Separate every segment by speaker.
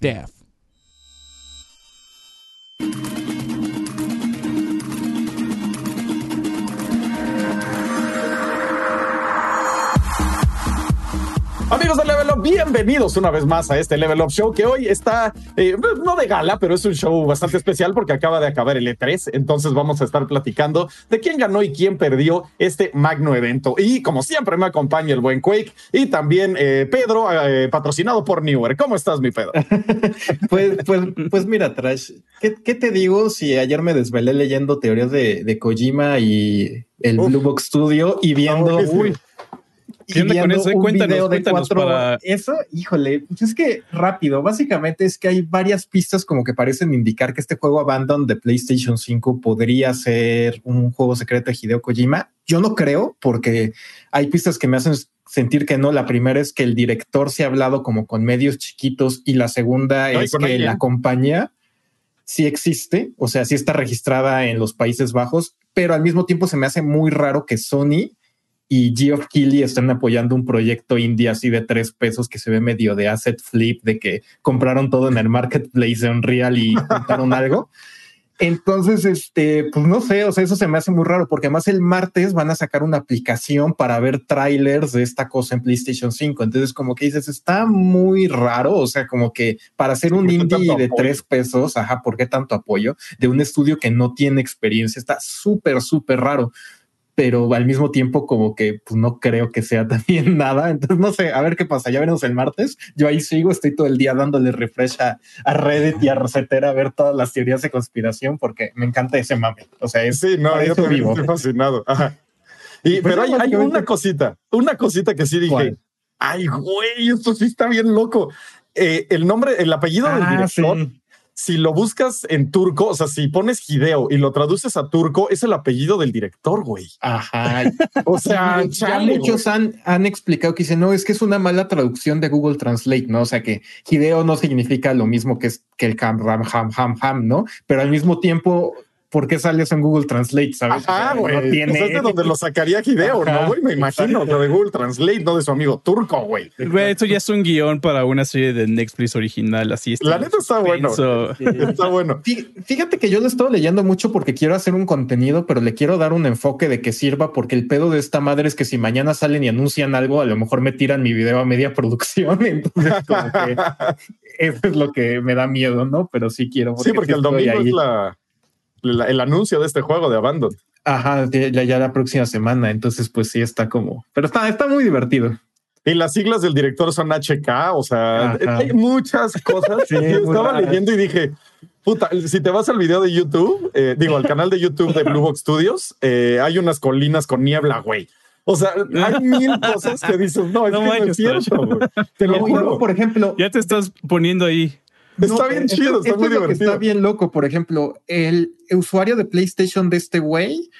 Speaker 1: Staff.
Speaker 2: Amigos de Level Up, bienvenidos una vez más a este Level Up Show que hoy está, eh, no de gala, pero es un show bastante especial porque acaba de acabar el E3. Entonces vamos a estar platicando de quién ganó y quién perdió este magno evento. Y como siempre me acompaña el buen Quake y también eh, Pedro, eh, patrocinado por Newer. ¿Cómo estás, mi Pedro?
Speaker 3: pues, pues, pues mira, Trash, ¿qué, te digo si ayer me desvelé leyendo teorías de, de Kojima y el Blue Box Studio y viendo... uy,
Speaker 1: ¿Qué onda con eso? Cuéntanos,
Speaker 3: cuéntanos para... Eso, híjole, pues es que rápido, básicamente es que hay varias pistas como que parecen indicar que este juego Abandon de PlayStation 5 podría ser un juego secreto de Hideo Kojima. Yo no creo porque hay pistas que me hacen sentir que no. La primera es que el director se ha hablado como con medios chiquitos y la segunda es que la compañía sí existe, o sea, sí está registrada en los Países Bajos, pero al mismo tiempo se me hace muy raro que Sony y Geoff Keighley están apoyando un proyecto indie así de tres pesos que se ve medio de asset flip, de que compraron todo en el marketplace de Unreal y compraron algo. Entonces, este, pues no sé, o sea, eso se me hace muy raro porque además el martes van a sacar una aplicación para ver trailers de esta cosa en PlayStation 5. Entonces, como que dices, está muy raro, o sea, como que para hacer un indie de tres pesos, ajá, ¿por qué tanto apoyo? De un estudio que no tiene experiencia, está súper, súper raro pero al mismo tiempo como que pues no creo que sea también nada. Entonces no sé, a ver qué pasa. Ya veremos el martes. Yo ahí sigo, estoy todo el día dándole refresh a, Reddit y a Rosetera a ver todas las teorías de conspiración porque me encanta ese mame. O sea, es
Speaker 2: sí, no, yo vivo. estoy fascinado. Y, pues pero hay, una cosita, una cosita que sí dije, ay, güey, esto sí está bien loco. Eh, el nombre, el apellido del ah, director si lo buscas en turco, o sea, si pones Hideo y lo traduces a turco, es el apellido del director, güey.
Speaker 3: Ajá. o sea, ya muchos han, han explicado que dicen, no, es que es una mala traducción de Google Translate, ¿no? O sea, que Hideo no significa lo mismo que, es, que el Ham, Ram, Ham, Ham, Ham, ¿no? Pero al mismo tiempo ¿por qué sale eso en Google Translate? ¿Sabes?
Speaker 2: Ah, güey. No tiene... Pues es de donde lo sacaría Hideo, ¿no, güey? Me imagino, de Google Translate, no de su amigo turco, güey.
Speaker 1: Güey, esto ya es un guion para una serie de Netflix original, así
Speaker 2: La neta está bueno. Está bueno.
Speaker 3: Fíjate que yo lo estoy leyendo mucho porque quiero hacer un contenido, pero le quiero dar un enfoque de que sirva, porque el pedo de esta madre es que si mañana salen y anuncian algo, a lo mejor me tiran mi video a media producción. Entonces, como que eso es lo que me da miedo, ¿no? Pero sí quiero.
Speaker 2: Sí, porque el domingo es la el anuncio de este juego de Abandon.
Speaker 3: Ajá, ya, ya la próxima semana. Entonces, pues sí, está como, pero está, está muy divertido.
Speaker 2: Y las siglas del director son HK, o sea, hay muchas cosas. estaba leyendo y dije, puta, si te vas al video de YouTube, eh, digo, al canal de YouTube de Blue Box Studios, eh, hay unas colinas con niebla, güey. O sea, hay mil cosas que dices, no, es no, que no es cierto,
Speaker 3: Te lo juro. Por ejemplo,
Speaker 1: ya te estás poniendo ahí.
Speaker 2: Está bien chido, está muy divertido.
Speaker 3: está bien loco. Por ejemplo, el usuario de PlayStation de este güey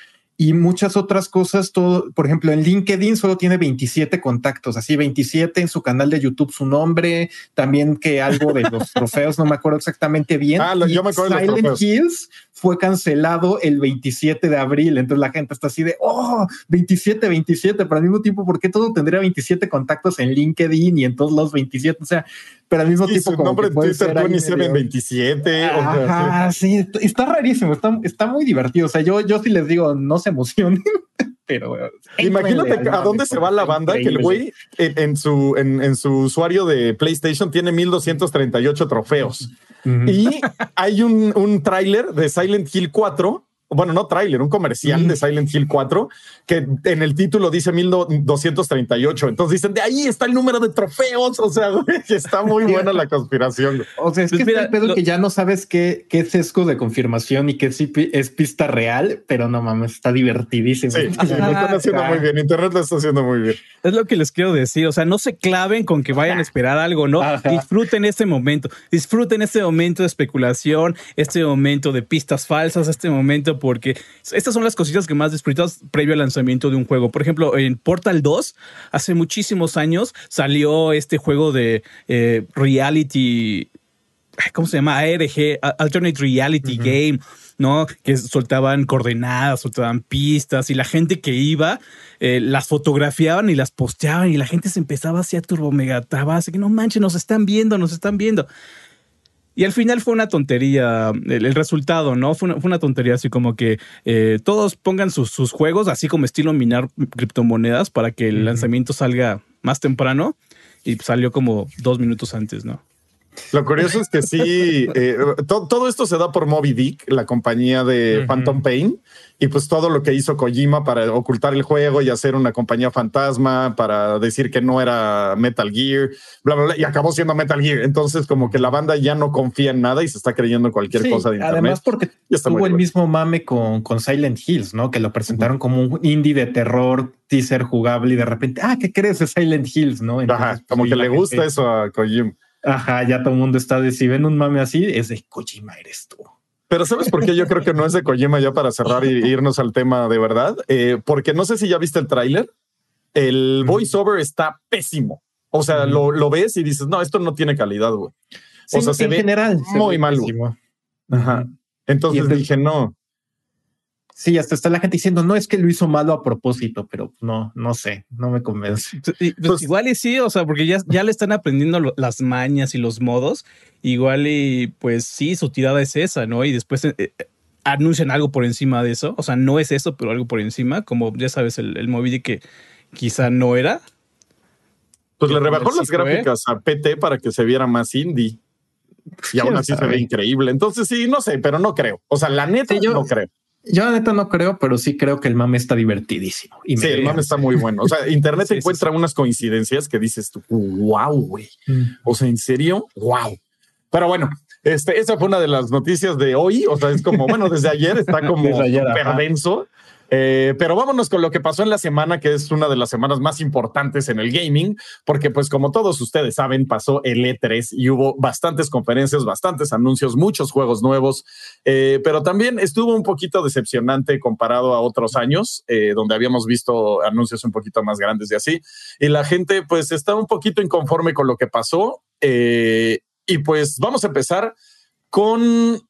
Speaker 3: y muchas otras cosas. Todo, por ejemplo, en LinkedIn solo tiene 27 contactos, así 27 en su canal de YouTube, su nombre, también que algo de los trofeos, no me acuerdo exactamente bien.
Speaker 2: Ah, yo me acuerdo
Speaker 3: Silent Hills fue cancelado el 27 de abril. Entonces la gente está así de, oh, 27, 27, pero al mismo tiempo, ¿por qué todo tendría 27 contactos en LinkedIn y en todos los 27? O sea, pero al mismo tiempo.
Speaker 2: Su nombre en Twitter 27.
Speaker 3: Ajá, sí, está rarísimo, está, está muy divertido. O sea, yo, yo sí les digo, no se emocionen. Pero,
Speaker 2: Imagínate a dónde se va la banda que el güey en, su, en, en, su usuario de PlayStation tiene 1238 trofeos. Y hay un, un tráiler de Silent Hill 4 bueno, no tráiler, un comercial de Silent Hill 4 que en el título dice 1238. Entonces dicen de ahí está el número de trofeos. O sea, está muy buena la conspiración.
Speaker 3: O sea, es pues que mira, pedo que ya no sabes qué, qué sesgo de confirmación y qué es pista real, pero no mames, está divertidísimo.
Speaker 2: Sí, lo están haciendo muy bien. Internet lo está haciendo muy bien.
Speaker 1: Es lo que les quiero decir. O sea, no se claven con que vayan a esperar algo, no disfruten este momento, disfruten este momento de especulación, este momento de pistas falsas, este momento porque estas son las cositas que más disfrutas previo al lanzamiento de un juego. Por ejemplo, en Portal 2, hace muchísimos años, salió este juego de eh, reality, ¿cómo se llama? ARG, Alternate Reality Game. ¿no? Que soltaban coordenadas, soltaban pistas y la gente que iba eh, las fotografiaban y las posteaban y la gente se empezaba así a turbo mega que no manches, nos están viendo, nos están viendo. Y al final fue una tontería el, resultado, ¿no? Fue una, tontería así como que eh, todos pongan sus, juegos, así como estilo minar criptomonedas para que el lanzamiento salga más temprano y salió como dos minutos antes, ¿no?
Speaker 2: Lo curioso es que sí, eh, todo esto se da por Moby Dick, la compañía de Phantom Pain, y pues todo lo que hizo Kojima para ocultar el juego y hacer una compañía fantasma, para decir que no era Metal Gear, bla, bla, bla, y acabó siendo Metal Gear. Entonces, como que la banda ya no confía en nada y se está creyendo cualquier cosa de internet.
Speaker 3: Además, porque tuvo el mismo mame con, con Silent Hills, ¿no? Que lo presentaron como un indie de terror, teaser jugable, y de repente, ah, ¿qué crees de Silent Hills? No,
Speaker 2: Ajá, como que le gusta eso a Kojima.
Speaker 3: Ajá, ya todo el mundo está de si ven un mame así, es de Kojima eres tú.
Speaker 2: Pero ¿sabes por qué yo creo que no es de Kojima ya para cerrar y irnos al tema de verdad? Eh, porque no sé si ya viste el tráiler. El voiceover está pésimo. O sea, lo, ves y dices, no, esto no tiene calidad, güey. O sea, se ve general, muy mal. Ajá. Entonces dije, no,
Speaker 3: Sí, hasta está la gente diciendo, no es que lo hizo malo a propósito, pero no, no sé, no me convence.
Speaker 1: Pues, pues, igual y sí, o sea, porque ya, ya le están aprendiendo las mañas y los modos. Igual y pues sí, su tirada es esa, ¿no? Y después eh, eh, anuncian algo por encima de eso. O sea, no es eso, pero algo por encima, como ya sabes, el, el que quizá no era.
Speaker 2: Pues le rebajó las gráficas a PT para que se viera más indie. Y aún así se ve increíble. Entonces sí, no sé, pero no creo. O sea, la neta yo, no creo.
Speaker 3: Yo la neta no creo, pero sí creo que el mame está divertidísimo.
Speaker 2: Y sí, el mame está muy bueno. O sea, Internet encuentra unas coincidencias que dices tú, wow, güey. Mm. O sea, en serio, wow. Pero bueno, este, esa fue una de las noticias de hoy. O sea, es como, bueno, desde ayer está como perdenso. Eh, pero vámonos con lo que pasó en la semana, que es una de las semanas más importantes en el gaming, porque pues como todos ustedes saben, pasó el E3 y hubo bastantes conferencias, bastantes anuncios, muchos juegos nuevos, eh, pero también estuvo un poquito decepcionante comparado a otros años, eh, donde habíamos visto anuncios un poquito más grandes y así, y la gente pues está un poquito inconforme con lo que pasó. y pues vamos a empezar con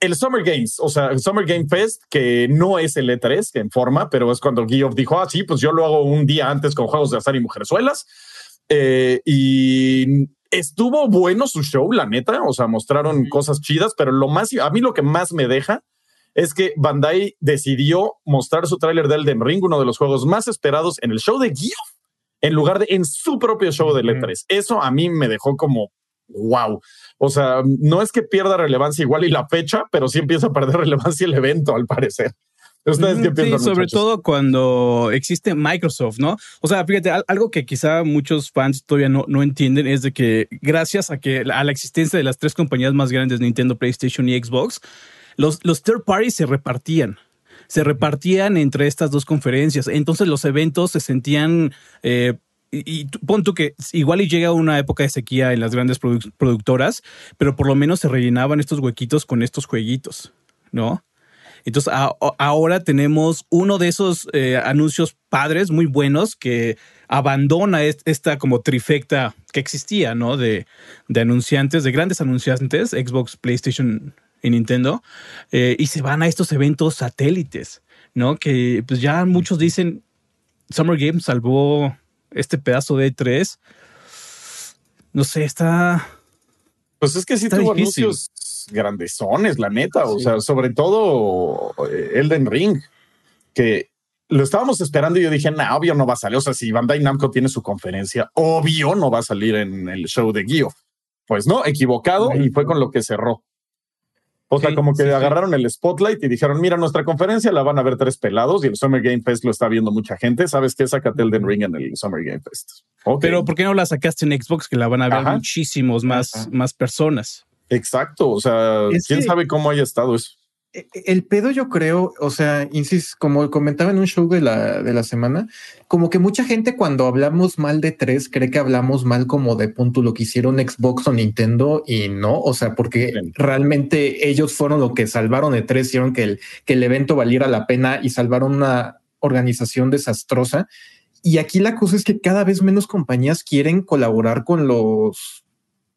Speaker 2: el Summer Games, o sea, el Summer Game Fest, que no es el E3 que en forma, pero es cuando Geoff dijo, ah, sí, pues yo lo hago un día antes con juegos de azar y mujerzuelas. Eh, y estuvo bueno su show, la neta, o sea, mostraron cosas chidas, pero lo más, a mí lo que más me deja es que Bandai decidió mostrar su tráiler de Elden Ring, uno de los juegos más esperados en el show de Geoff, en lugar de en su propio show del E3. Eso a mí me dejó como, wow. O sea, no es que pierda relevancia igual y la fecha, pero sí empieza a perder relevancia el evento, al parecer. ¿Ustedes qué piensan?
Speaker 1: Sí, sobre todo cuando existe Microsoft, ¿no? O sea, fíjate, algo que quizá muchos fans todavía no, no entienden es de que gracias a que a la existencia de las tres compañías más grandes, Nintendo, PlayStation y Xbox, los, los third parties se repartían se repartían entre estas dos conferencias. Entonces los eventos se sentían eh, y, pon tú que igual y llega una época de sequía en las grandes productoras, pero por lo menos se rellenaban estos huequitos con estos jueguitos, ¿no? Entonces ahora tenemos uno de esos eh, anuncios padres muy buenos que abandona esta como trifecta que existía, ¿no? De, anunciantes, de grandes anunciantes, Xbox, PlayStation y Nintendo, eh, y se van a estos eventos satélites, ¿no? Que pues ya muchos dicen, Summer Games salvó este pedazo de E3, no sé, está.
Speaker 2: Pues es que sí tuvo anuncios grandesones, la neta. O sea, sobre todo eh, Elden Ring, que lo estábamos esperando y yo dije, no, obvio no va a salir. O sea, si Bandai Namco tiene su conferencia, obvio no va a salir en el show de Gio. Pues no, equivocado y fue con lo que cerró. O sea, como que agarraron el spotlight y dijeron, mira, nuestra conferencia la van a ver tres pelados y el Summer Game Fest lo está viendo mucha gente. ¿Sabes qué? Sácate el Den Ring en el Summer Game Fest.
Speaker 1: Pero ¿por qué no la sacaste en Xbox que la van a ver muchísimos más, más personas?
Speaker 2: Exacto. O sea, quién sabe cómo haya estado eso.
Speaker 3: E, e, el pedo yo creo, o sea, insisto, como comentaba en un show de la, de la semana, como que mucha gente cuando hablamos mal de tres cree que hablamos mal como de punto lo que hicieron Xbox o Nintendo y no, o sea, porque realmente ellos fueron lo que salvaron de tres, hicieron que el, que el evento valiera la pena y salvaron una organización desastrosa. Y aquí la cosa es que cada vez menos compañías quieren colaborar con los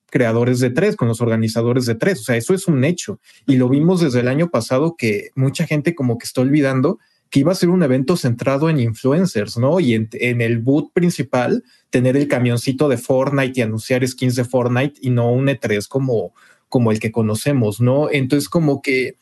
Speaker 3: creadores de tres, con los organizadores de tres. O sea, eso es un hecho. Y lo vimos desde el año pasado que mucha gente como que está olvidando que iba a ser un evento centrado en influencers, ¿no? Y en, el boot principal, tener el camioncito de Fortnite y anunciar skins de Fortnite y no un E3 como, como el que conocemos, ¿no? Entonces como que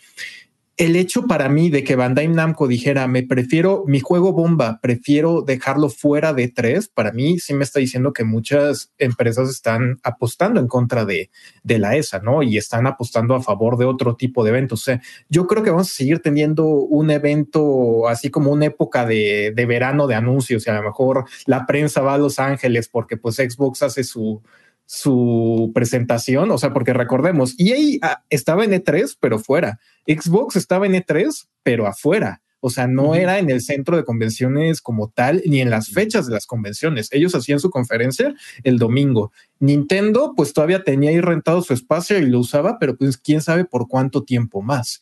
Speaker 3: el hecho para mí de que Bandai Namco dijera, me prefiero mi juego bomba, prefiero dejarlo fuera de tres, para mí sí me está diciendo que muchas empresas están apostando en contra de, de la ESA, ¿no? Y están apostando a favor de otro tipo de eventos. O sea, yo creo que vamos a seguir teniendo un evento así como una época de, de verano de anuncios y a lo mejor la prensa va a Los Ángeles porque pues Xbox hace su su presentación, o sea, porque recordemos, EA ah, estaba en E3, pero fuera. Xbox estaba en E3, pero afuera. O sea, no era en el centro de convenciones como tal, ni en las fechas de las convenciones. Ellos hacían su conferencia el domingo. Nintendo, pues todavía tenía ahí rentado su espacio y lo usaba, pero pues quién sabe por cuánto tiempo más.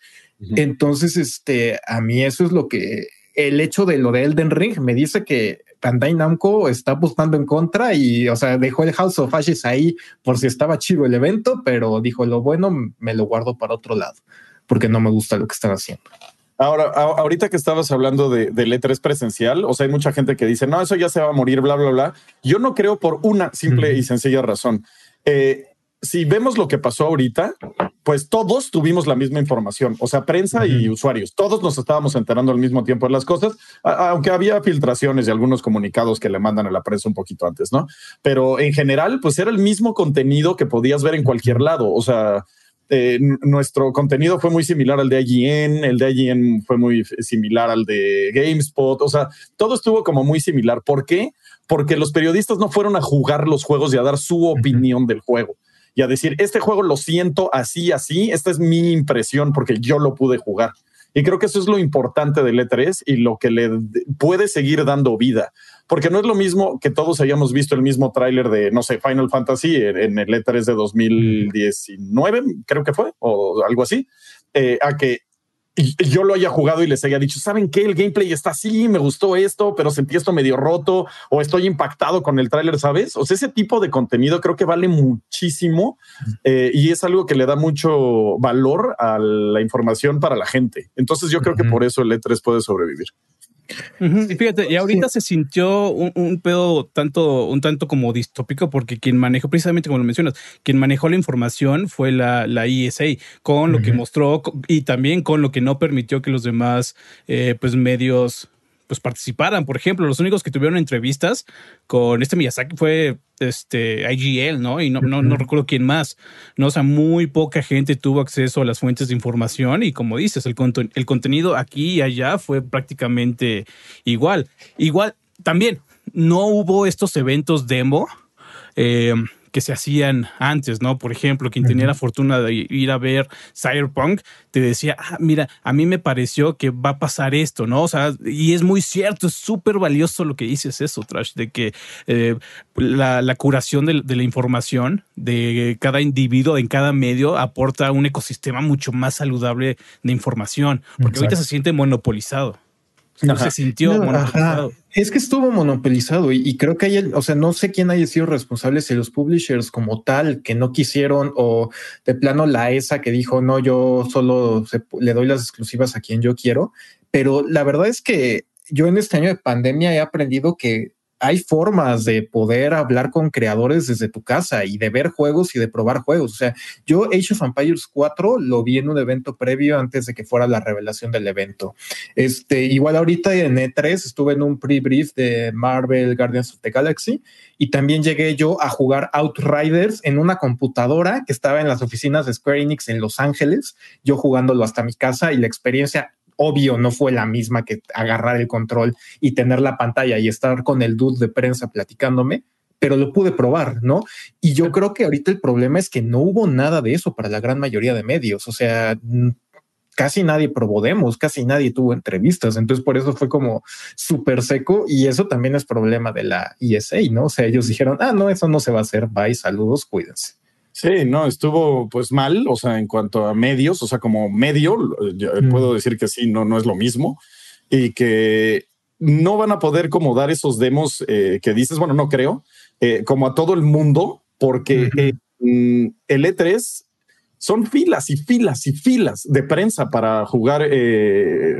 Speaker 3: Entonces, este, a mí eso es lo que el hecho de lo de Elden Ring me dice que Bandai Namco está apostando en contra y, o sea, dejó el House of Ashes ahí por si estaba chido el evento, pero dijo lo bueno me lo guardo para otro lado porque no me gusta lo que están haciendo.
Speaker 2: Ahora, ahorita que estabas hablando de, de E3 presencial, o sea, hay mucha gente que dice, no, eso ya se va a morir, bla, bla, bla. Yo no creo por una simple y sencilla razón. Eh, si vemos lo que pasó ahorita, pues todos tuvimos la misma información, o sea, prensa y usuarios, todos nos estábamos enterando al mismo tiempo de las cosas, aunque había filtraciones y algunos comunicados que le mandan a la prensa un poquito antes, ¿no? Pero en general, pues era el mismo contenido que podías ver en cualquier lado, o sea, eh, nuestro contenido fue muy similar al de IGN, el de IGN fue muy similar al de GameSpot, o sea, todo estuvo como muy similar. ¿Por qué? Porque los periodistas no fueron a jugar los juegos y a dar su opinión del juego y a decir, este juego lo siento así, así, esta es mi impresión porque yo lo pude jugar. Y creo que eso es lo importante del E3 y lo que le puede seguir dando vida, porque no es lo mismo que todos hayamos visto el mismo tráiler de, no sé, Final Fantasy en el E3 de 2019, creo que fue, o algo así, eh, a que yo lo haya jugado y les haya dicho, ¿saben qué? El gameplay está así, me gustó esto, pero sentí esto medio roto o estoy impactado con el tráiler, ¿sabes? O sea, ese tipo de contenido creo que vale muchísimo eh, y es algo que le da mucho valor a la información para la gente. Entonces yo creo que por eso el E3 puede sobrevivir.
Speaker 1: Y fíjate, y ahorita se sintió un, pedo tanto, un tanto como distópico, porque quien manejó, precisamente como lo mencionas, quien manejó la información fue la, la ESA, con lo que mostró y también con lo que no permitió que los demás eh, pues medios pues participaran. Por ejemplo, los únicos que tuvieron entrevistas con este Miyazaki fue este IGL, ¿no? Y no, no, no, recuerdo quién más. No, o sea, muy poca gente tuvo acceso a las fuentes de información y como dices, el, el contenido aquí y allá fue prácticamente igual. Igual, también, no hubo estos eventos demo. Eh, que se hacían antes, ¿no? Por ejemplo, quien tenía la fortuna de ir a ver Cyberpunk, te decía, ah, mira, a mí me pareció que va a pasar esto, ¿no? O sea, y es muy cierto, es súper valioso lo que dices eso, Trash, de que eh, la, curación de, la información de cada individuo en cada medio aporta un ecosistema mucho más saludable de información, porque ahorita se siente monopolizado. No se sintió monopolizado.
Speaker 3: Es que estuvo monopolizado y, creo que hay, o sea, no sé quién haya sido responsable, si los publishers como tal que no quisieron o de plano la ESA que dijo, no, yo solo le doy las exclusivas a quien yo quiero. Pero la verdad es que yo en este año de pandemia he aprendido que hay formas de poder hablar con creadores desde tu casa y de ver juegos y de probar juegos. O sea, yo Age of Empires 4 lo vi en un evento previo antes de que fuera la revelación del evento. Este, igual ahorita en E3 estuve en un pre-brief de Marvel Guardians of the Galaxy y también llegué yo a jugar Outriders en una computadora que estaba en las oficinas de Square Enix en Los Ángeles, yo jugándolo hasta mi casa y la experiencia obvio no fue la misma que agarrar el control y tener la pantalla y estar con el dude de prensa platicándome, pero lo pude probar, ¿no? Y yo creo que ahorita el problema es que no hubo nada de eso para la gran mayoría de medios, o sea, casi nadie probó demos, casi nadie tuvo entrevistas, entonces por eso fue como súper seco y eso también es problema de la ESA, ¿no? O sea, ellos dijeron, ah, no, eso no se va a hacer, bye, saludos, cuídense.
Speaker 2: Sí, no, estuvo pues mal, o sea, en cuanto a medios, o sea, como medio, puedo decir que sí, no, no es lo mismo y que no van a poder como dar esos demos eh, que dices, bueno, no creo, eh, como a todo el mundo, porque mm, el E3 son filas y filas y filas de prensa para jugar eh,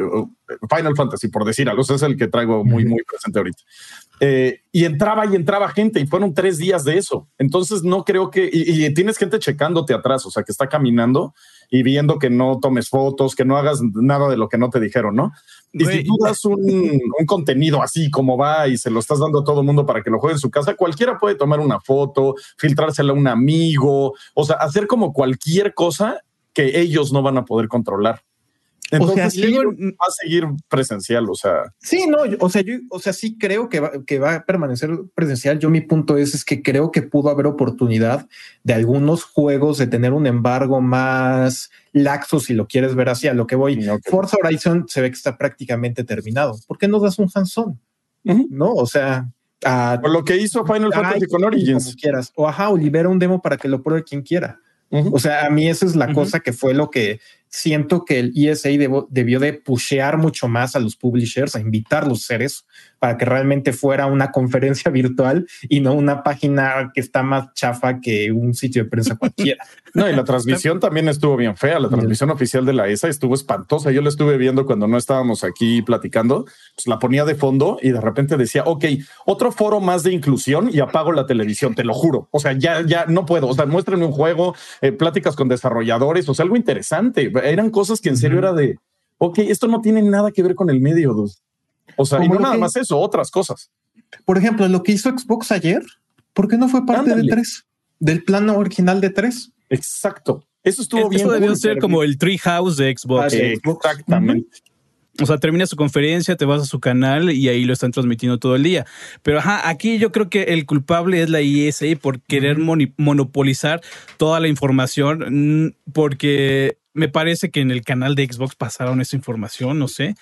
Speaker 2: Final Fantasy, por decir algo. Ese es el que traigo muy, muy presente ahorita. Eh, y entraba y entraba gente y fueron tres días de eso. Entonces no creo que, y, y, tienes gente checándote atrás, o sea, que está caminando y viendo que no tomes fotos, que no hagas nada de lo que no te dijeron, ¿no? Y si tú das un, un, contenido así como va y se lo estás dando a todo el mundo para que lo juegue en su casa, cualquiera puede tomar una foto, filtrársela a un amigo, o sea, hacer como cualquier cosa que ellos no van a poder controlar. Entonces, o sea, sí, va a seguir presencial, o sea.
Speaker 3: Sí, no, o sea, yo, o sea, sí creo que va, que va a permanecer presencial. Yo mi punto es, es que creo que pudo haber oportunidad de algunos juegos de tener un embargo más laxo, si lo quieres ver así, a lo que voy. Okay. Forza Horizon se ve que está prácticamente terminado. ¿Por qué no das un hands-on? Uh -huh. No, o sea,
Speaker 2: a, lo que hizo Final Fantasy con Origins.
Speaker 3: Como quieras. O ajá, o libera un demo para que lo pruebe quien quiera. Uh -huh. O sea, a mí esa es la uh -huh. cosa que fue lo que siento que el ESA debió, debió de pushear mucho más a los publishers, a invitarlos a hacer eso, para que realmente fuera una conferencia virtual y no una página que está más chafa que un sitio de prensa cualquiera.
Speaker 2: No, y la transmisión también estuvo bien fea. La transmisión oficial de la ESA estuvo espantosa. Yo la estuve viendo cuando no estábamos aquí platicando. Pues la ponía de fondo y de repente decía, ok, otro foro más de inclusión y apago la televisión, te lo juro. O sea, ya, ya no puedo. O sea, muéstrenme un juego, eh, pláticas con desarrolladores, o sea, algo interesante. Eran cosas que en serio era de, ok, esto no tiene nada que ver con el medio. Dos. O sea, y no nada que, más eso, otras cosas.
Speaker 3: Por ejemplo, lo que hizo Xbox ayer, ¿por qué no fue parte Ándale. de 3? Del plano original de 3.
Speaker 2: Exacto. Eso estuvo bien.
Speaker 1: Eso debió ser como el Treehouse de Xbox.
Speaker 2: Exactamente. Uh
Speaker 1: -huh. O sea, termina su conferencia, te vas a su canal y ahí lo están transmitiendo todo el día. Pero ajá, aquí yo creo que el culpable es la ESA por querer monopolizar toda la información, porque me parece que en el canal de Xbox pasaron esa información, no sé.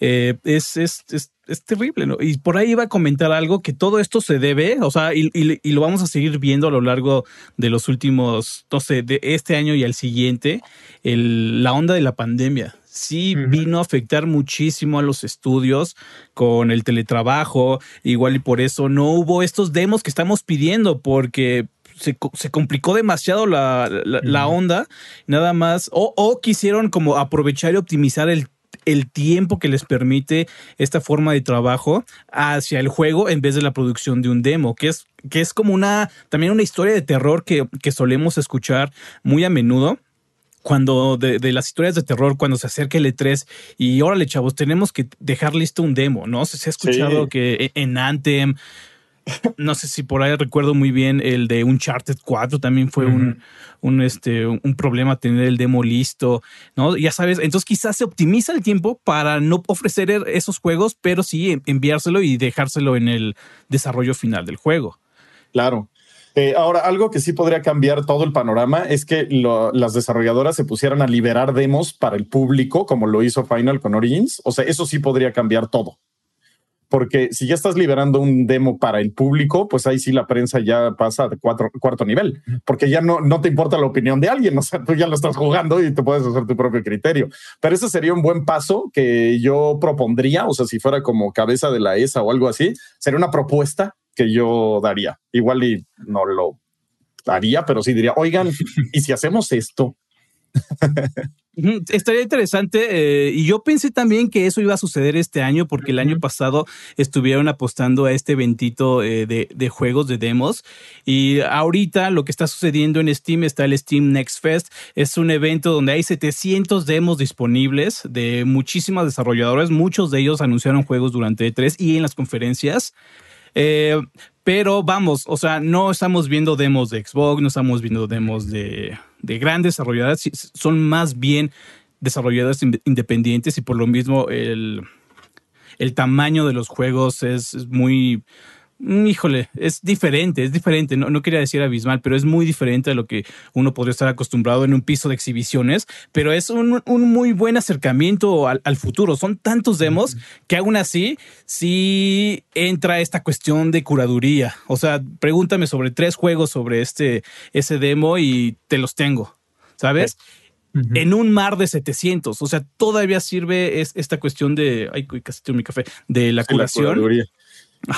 Speaker 1: Eh, es, es, es, es, terrible, ¿no? Y por ahí iba a comentar algo que todo esto se debe, o sea, y, y, y, lo vamos a seguir viendo a lo largo de los últimos, no sé, de este año y al siguiente, el, la onda de la pandemia. Sí uh -huh. vino a afectar muchísimo a los estudios con el teletrabajo, igual y por eso no hubo estos demos que estamos pidiendo, porque se, se, complicó demasiado la, la, la onda, nada más, o, o, quisieron como aprovechar y optimizar el, el tiempo que les permite esta forma de trabajo hacia el juego en vez de la producción de un demo, que es, que es como una, también una historia de terror que, que solemos escuchar muy a menudo cuando de, de, las historias de terror, cuando se acerca el E3 y órale, chavos, tenemos que dejar listo un demo, ¿no? Se, se ha escuchado sí. que en Anthem, no sé si por ahí recuerdo muy bien el de Uncharted 4 también fue uh -huh. un, un, este, un problema tener el demo listo, ¿no? Ya sabes, entonces quizás se optimiza el tiempo para no ofrecer esos juegos, pero sí enviárselo y dejárselo en el desarrollo final del juego.
Speaker 2: Claro. Eh, ahora, algo que sí podría cambiar todo el panorama es que lo, las desarrolladoras se pusieran a liberar demos para el público, como lo hizo Final con Origins. O sea, eso sí podría cambiar todo porque si ya estás liberando un demo para el público, pues ahí sí la prensa ya pasa de cuatro, cuarto nivel, porque ya no, no te importa la opinión de alguien, o sea, tú ya lo estás jugando y te puedes hacer tu propio criterio. Pero ese sería un buen paso que yo propondría, o sea, si fuera como cabeza de la ESA o algo así, sería una propuesta que yo daría. Igual y no lo haría, pero sí diría, oigan, ¿y si hacemos esto?
Speaker 1: Estaría interesante eh, y yo pensé también que eso iba a suceder este año porque el año pasado estuvieron apostando a este eventito eh, de, de, juegos de demos y ahorita lo que está sucediendo en Steam está el Steam Next Fest. Es un evento donde hay 700 demos disponibles de muchísimas desarrolladoras. Muchos de ellos anunciaron juegos durante E3 y en las conferencias. Eh, pero vamos, o sea, no estamos viendo demos de Xbox, no estamos viendo demos de, de grandes desarrolladoras, son más bien desarrolladoras independientes y por lo mismo el, el tamaño de los juegos es, muy híjole, es diferente, es diferente. No, no, quería decir abismal, pero es muy diferente a lo que uno podría estar acostumbrado en un piso de exhibiciones, pero es un, un muy buen acercamiento al, al, futuro. Son tantos demos que aún así sí entra esta cuestión de curaduría. O sea, pregúntame sobre tres juegos sobre este, ese demo y te los tengo, ¿sabes? Uh -huh. en un mar de 700. O sea, todavía sirve es, esta cuestión de, ay, casi tengo mi café, de la sí, curación. La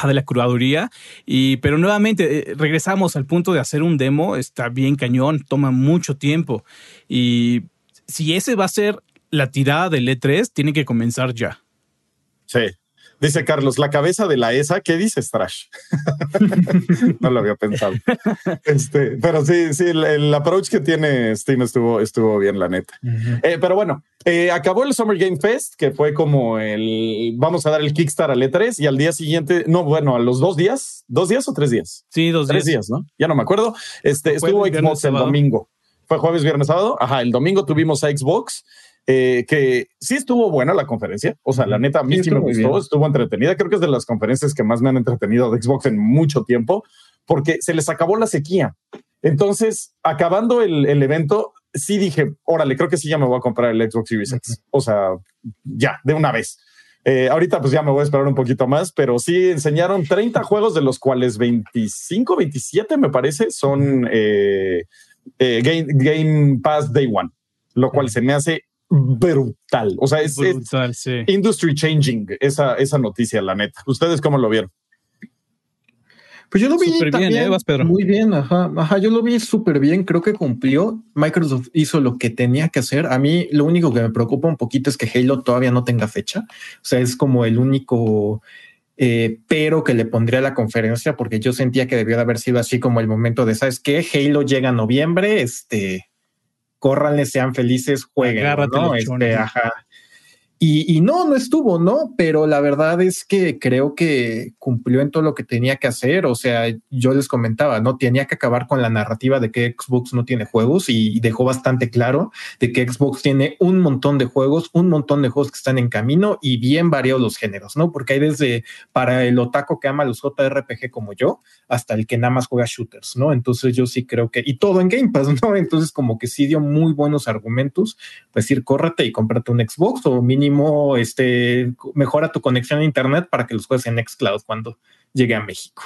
Speaker 1: de la curaduría. Y, pero nuevamente, eh, regresamos al punto de hacer un demo. Está bien cañón, toma mucho tiempo. Y si ese va a ser la tirada del E3, tiene que comenzar ya.
Speaker 2: Sí. Dice Carlos, la cabeza de la ESA, ¿qué dices, Trash? no lo había pensado. Este, pero sí, sí, el, approach que tiene Steam estuvo, estuvo bien, la neta. Eh, pero bueno, eh, acabó el Summer Game Fest, que fue como el vamos a dar el Kickstarter al E3 y al día siguiente, no, bueno, a los dos días, dos días o tres días.
Speaker 1: Sí, dos
Speaker 2: tres días. ¿no? Ya no me acuerdo. Este estuvo Xbox el domingo. Fue jueves, viernes, sábado. Ajá, el domingo tuvimos a Xbox eh, que sí estuvo buena la conferencia. O sea, la neta, a mí sí, me gustó, estuvo entretenida. Creo que es de las conferencias que más me han entretenido de Xbox en mucho tiempo, porque se les acabó la sequía. Entonces, acabando el, evento, sí dije, órale, creo que sí ya me voy a comprar el Xbox Series X. O sea, ya, de una vez. Eh, ahorita pues ya me voy a esperar un poquito más, pero sí enseñaron 30 juegos de los cuales 25, 27 me parece son eh, Game, Game Pass Day One, lo cual se me hace brutal. O sea, es, industry changing esa, esa noticia, la neta. ¿Ustedes cómo lo vieron?
Speaker 3: Pues yo lo vi también ¿eh? muy bien, ajá, ajá, yo lo vi súper bien, creo que cumplió. Microsoft hizo lo que tenía que hacer. A mí lo único que me preocupa un poquito es que Halo todavía no tenga fecha. O sea, es como el único eh, pero que le pondría a la conferencia porque yo sentía que debió de haber sido así como el momento de, ¿sabes qué? Halo llega en noviembre, este, córranle, sean felices, jueguen. ¿no? Este, ajá. Y, no, no estuvo, ¿no? Pero la verdad es que creo que cumplió en todo lo que tenía que hacer. O sea, yo les comentaba, ¿no? Tenía que acabar con la narrativa de que Xbox no tiene juegos y dejó bastante claro de que Xbox tiene un montón de juegos, un montón de juegos que están en camino y bien variados los géneros, ¿no? Porque hay desde para el otaco que ama los JRPG como yo, hasta el que nada más juega shooters, ¿no? Entonces yo sí creo que, y todo en Game Pass, ¿no? Entonces como que sí dio muy buenos argumentos, pues ir, córrete y cómprate un Xbox o mínimo este, mejora tu conexión a Internet para que los juegues en Nextcloud cuando llegue a México.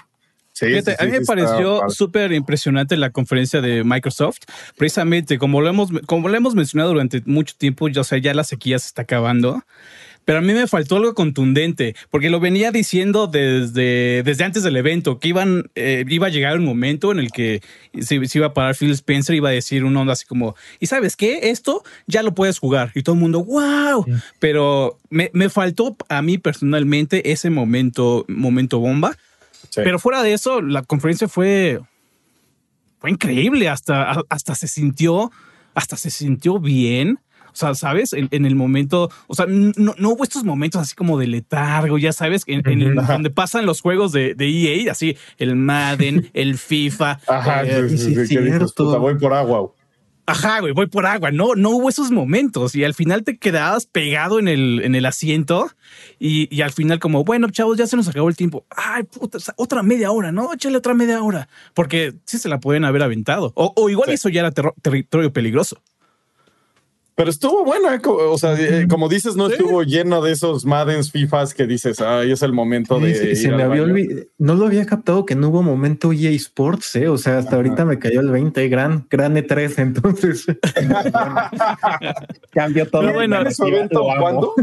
Speaker 1: a mí me pareció súper impresionante la conferencia de Microsoft, precisamente como lo hemos, como lo hemos mencionado durante mucho tiempo, ya, o ya la sequía se está acabando. Pero a mí me faltó algo contundente, porque lo venía diciendo desde, desde antes del evento, que iban, eh, iba a llegar un momento en el que se, iba a parar Phil Spencer y iba a decir un onda así como, ¿y sabes qué? Esto ya lo puedes jugar. Y todo el mundo, wow. Pero me, faltó a mí personalmente ese momento, momento bomba. Pero fuera de eso, la conferencia fue, fue increíble. Hasta, hasta se sintió, hasta se sintió bien. O sea, ¿sabes? En, el momento, o sea, no, hubo estos momentos así como de letargo, ya sabes, en, donde pasan los juegos de, de, EA, así, el Madden, el FIFA.
Speaker 2: Ajá, eh, sí, sí, voy por agua.
Speaker 1: Ajá, güey, voy por agua. No, no hubo esos momentos y al final te quedabas pegado en el, en el asiento y, al final como, bueno, chavos, ya se nos acabó el tiempo. Ay, puta, otra media hora, ¿no? Échale otra media hora. Porque sí se la pueden haber aventado. O, igual eso ya era territorio peligroso.
Speaker 2: Pero estuvo buena, o sea, eh, como dices, no estuvo lleno de esos Maddens, FIFAs que dices, ay, es el momento de.
Speaker 3: Se, me había no lo había captado que no hubo momento EA Sports, ¿eh? O sea, hasta ahorita me cayó el 20, gran, gran E3, entonces. Cambió todo. Pero
Speaker 2: bueno, evento cuándo?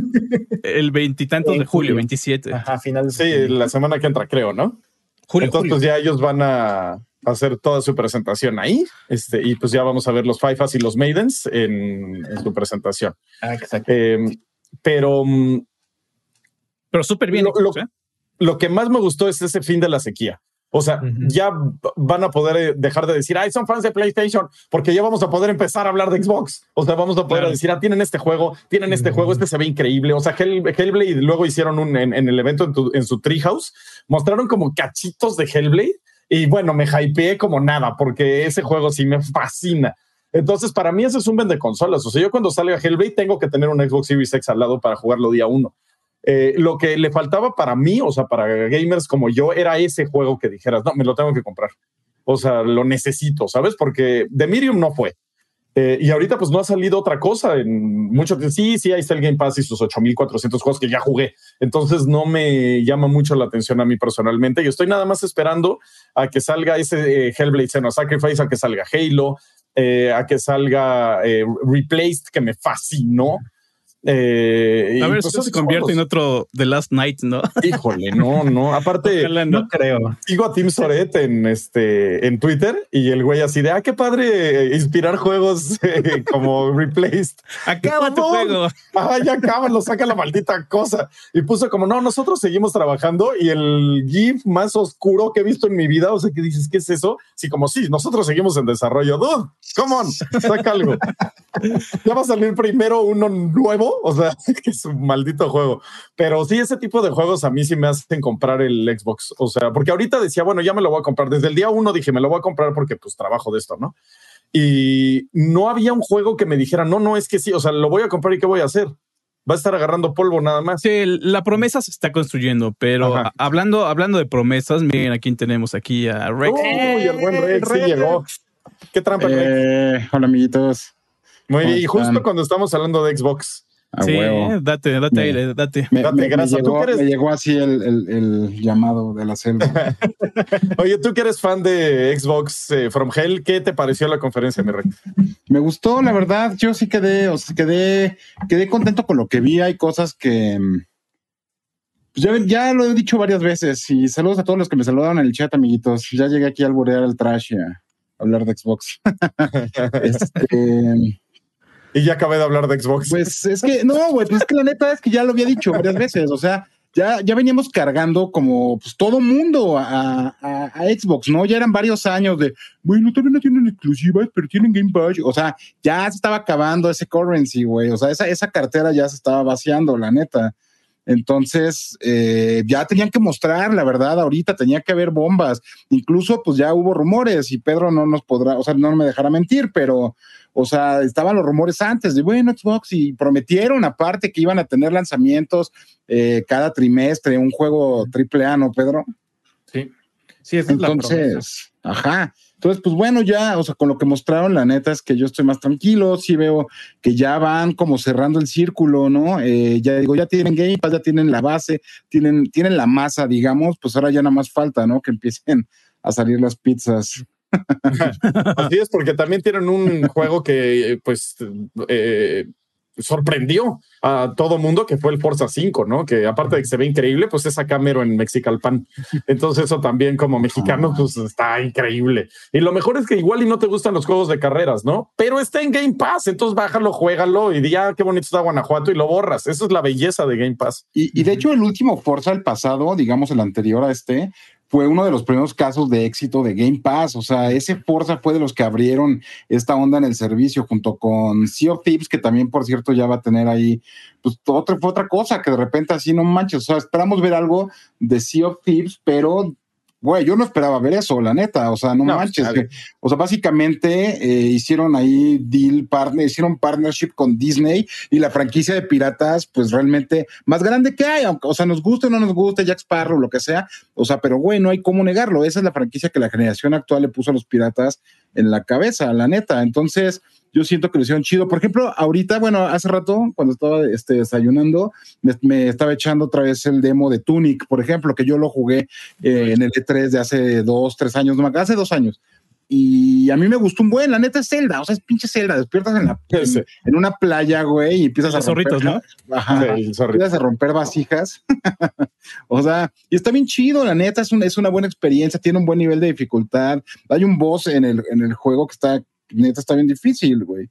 Speaker 1: El veintitantos de julio, 27.
Speaker 3: Ajá, final.
Speaker 2: Sí, la semana que entra, creo, ¿no? Julio, entonces, pues, ya ellos van a hacer toda su presentación ahí. Este, y pues ya vamos a ver los FIFAs y los Maidens en, su presentación.
Speaker 3: Ah, exacto.
Speaker 2: Em, pero. Mm,
Speaker 1: pero súper bien.
Speaker 2: ¿eh? Lo, que más me gustó es ese fin de la sequía. O sea, ya van a poder eh, dejar de decir, ay, son fans de PlayStation, porque ya vamos a poder empezar a hablar de Xbox. O sea, vamos a poder decir, ah, tienen este juego, tienen este juego, este se ve increíble. O sea, Hellblade luego hicieron un en, el evento en, en su Treehouse, mostraron como cachitos de Hellblade y bueno, me hypeé como nada, porque ese juego sí me fascina. Entonces, para mí ese es un vende consolas. O sea, yo cuando salga Hellblade tengo que tener un Xbox Series X al lado para jugarlo día uno. Eh, lo que le faltaba para mí, o sea, para gamers como yo, era ese juego que dijeras, no, me lo tengo que comprar. O sea, lo necesito, ¿sabes? Porque The Medium no fue. Eh, y ahorita pues no ha salido otra cosa en mucho tiempo. Sí, sí, ahí está el Game Pass y sus 8400 juegos que ya jugué. Entonces no me llama mucho la atención a mí personalmente. Y estoy nada más esperando a que salga ese eh, Hellblade Senua Sacrifice, a que salga Halo, eh, a que salga Replaced, que me fascinó. Eh,
Speaker 1: a ver si pues se convierte en otro The Last Night, ¿no?
Speaker 2: Híjole, no, no. Aparte,
Speaker 3: no, creo.
Speaker 2: Sigo a Tim Soret en este en Twitter y el güey así de ah, qué padre inspirar juegos eh, como replaced.
Speaker 1: Acaba tu juego.
Speaker 2: Ah, ya acaba, lo saca la maldita cosa. Y puso como no, nosotros seguimos trabajando y el GIF más oscuro que he visto en mi vida. O sea, que dices, ¿qué es eso? Sí, como sí, nosotros seguimos en desarrollo. Dude, come on, saca algo. ya va a salir primero uno nuevo o sea, que es un maldito juego. Pero sí, ese tipo de juegos a mí sí me hacen comprar el Xbox. O sea, porque ahorita decía, bueno, ya me lo voy a comprar. Desde el día uno dije, me lo voy a comprar porque pues trabajo de esto, ¿no? Y no había un juego que me dijera, no, no, es que sí, o sea, lo voy a comprar y ¿qué voy a hacer? va a estar agarrando polvo nada más.
Speaker 1: Sí, la promesa se está construyendo, pero hablando, hablando de promesas, miren a quién tenemos aquí a Rex.
Speaker 2: Uy, el buen Rex, sí llegó. Qué trampa,
Speaker 4: eh, Hola, amiguitos.
Speaker 2: Muy bien, y justo cuando estamos hablando de Xbox
Speaker 1: sí, date, date aire, date.
Speaker 4: Me, llegó, así el, llamado de la selva.
Speaker 2: Oye, tú que eres fan de Xbox eh, From Hell, ¿qué te pareció la conferencia, mi rey?
Speaker 4: Me gustó, la verdad. Yo sí quedé, o sea, quedé, quedé contento con lo que vi. Hay cosas que. Pues ya, ya, lo he dicho varias veces. Y saludos a todos los que me saludaron en el chat, amiguitos. Ya llegué aquí a alborear el trash y a hablar de Xbox. este.
Speaker 2: Y ya acabé de hablar de Xbox.
Speaker 4: Pues es que, no, güey, pues es que la neta es que ya lo había dicho varias veces. O sea, ya, ya veníamos cargando como pues, todo mundo a, Xbox, ¿no? Ya eran varios años de, bueno, todavía no tienen exclusivas, pero tienen Game Pass. O sea, ya se estaba acabando ese currency, güey. O sea, esa, esa cartera ya se estaba vaciando, la neta. Entonces, eh, ya tenían que mostrar, la verdad, ahorita tenía que haber bombas. Incluso, pues ya hubo rumores y Pedro no nos podrá, o sea, no me dejará mentir, pero o sea, estaban los rumores antes de, bueno, Xbox y prometieron aparte que iban a tener lanzamientos eh, cada trimestre, un juego triple A, ¿no, Pedro?
Speaker 3: Sí, sí, es
Speaker 4: Entonces, ajá. Entonces, pues bueno, ya, o sea, con lo que mostraron, la neta es que yo estoy más tranquilo, sí veo que ya van como cerrando el círculo, ¿no? Eh, ya digo, ya tienen Game Pass, ya tienen la base, tienen, tienen la masa, digamos, pues ahora ya nada más falta, ¿no? Que empiecen a salir las pizzas.
Speaker 2: Así es, porque también tienen un juego que, pues, eh, sorprendió a todo mundo que fue el Forza 5, ¿no? Que aparte de que se ve increíble, pues es acá mero en Mexicalpan. Entonces eso también como mexicano, pues está increíble. Y lo mejor es que igual y no te gustan los juegos de carreras, ¿no? Pero está en Game Pass, entonces bájalo, juégalo y di, ah, qué bonito está Guanajuato y lo borras. Esa es la belleza de Game Pass.
Speaker 4: Y de hecho el último Forza, el pasado, digamos el anterior a este, fue uno de los primeros casos de éxito de Game Pass. O sea, ese Forza fue de los que abrieron esta onda en el servicio, junto con Sea of Thieves, que también, por cierto, ya va a tener ahí, pues otra, fue otra cosa, que de repente así no manches. O sea, esperamos ver algo de Sea of Thieves, pero güey, yo no esperaba ver eso, la neta, o sea, no, manches. o sea, básicamente eh, hicieron ahí deal partner, hicieron partnership con Disney y la franquicia de piratas, pues realmente más grande que hay, o sea, nos guste o no nos guste, Jack Sparrow, lo que sea, o sea, pero güey, no hay cómo negarlo. Esa es la franquicia que la generación actual le puso a los piratas en la cabeza, la neta. Entonces, yo siento que lo hicieron chido. Por ejemplo, ahorita, bueno, hace rato, cuando estaba este, desayunando, me, estaba echando otra vez el demo de Tunic, por ejemplo, que yo lo jugué eh, en el E3 de hace dos, tres años, no, hace dos años. Y a mí me gustó un buen, la neta es Zelda, o sea, es pinche Zelda, despiertas en, la, en, una playa, güey, y empiezas a
Speaker 1: romper, ¿no?
Speaker 4: Ajá, empiezas a romper vasijas. o sea, y está bien chido, la neta, es, es una buena experiencia, tiene un buen nivel de dificultad. Hay un boss en el, en el juego que está neta está bien difícil, güey.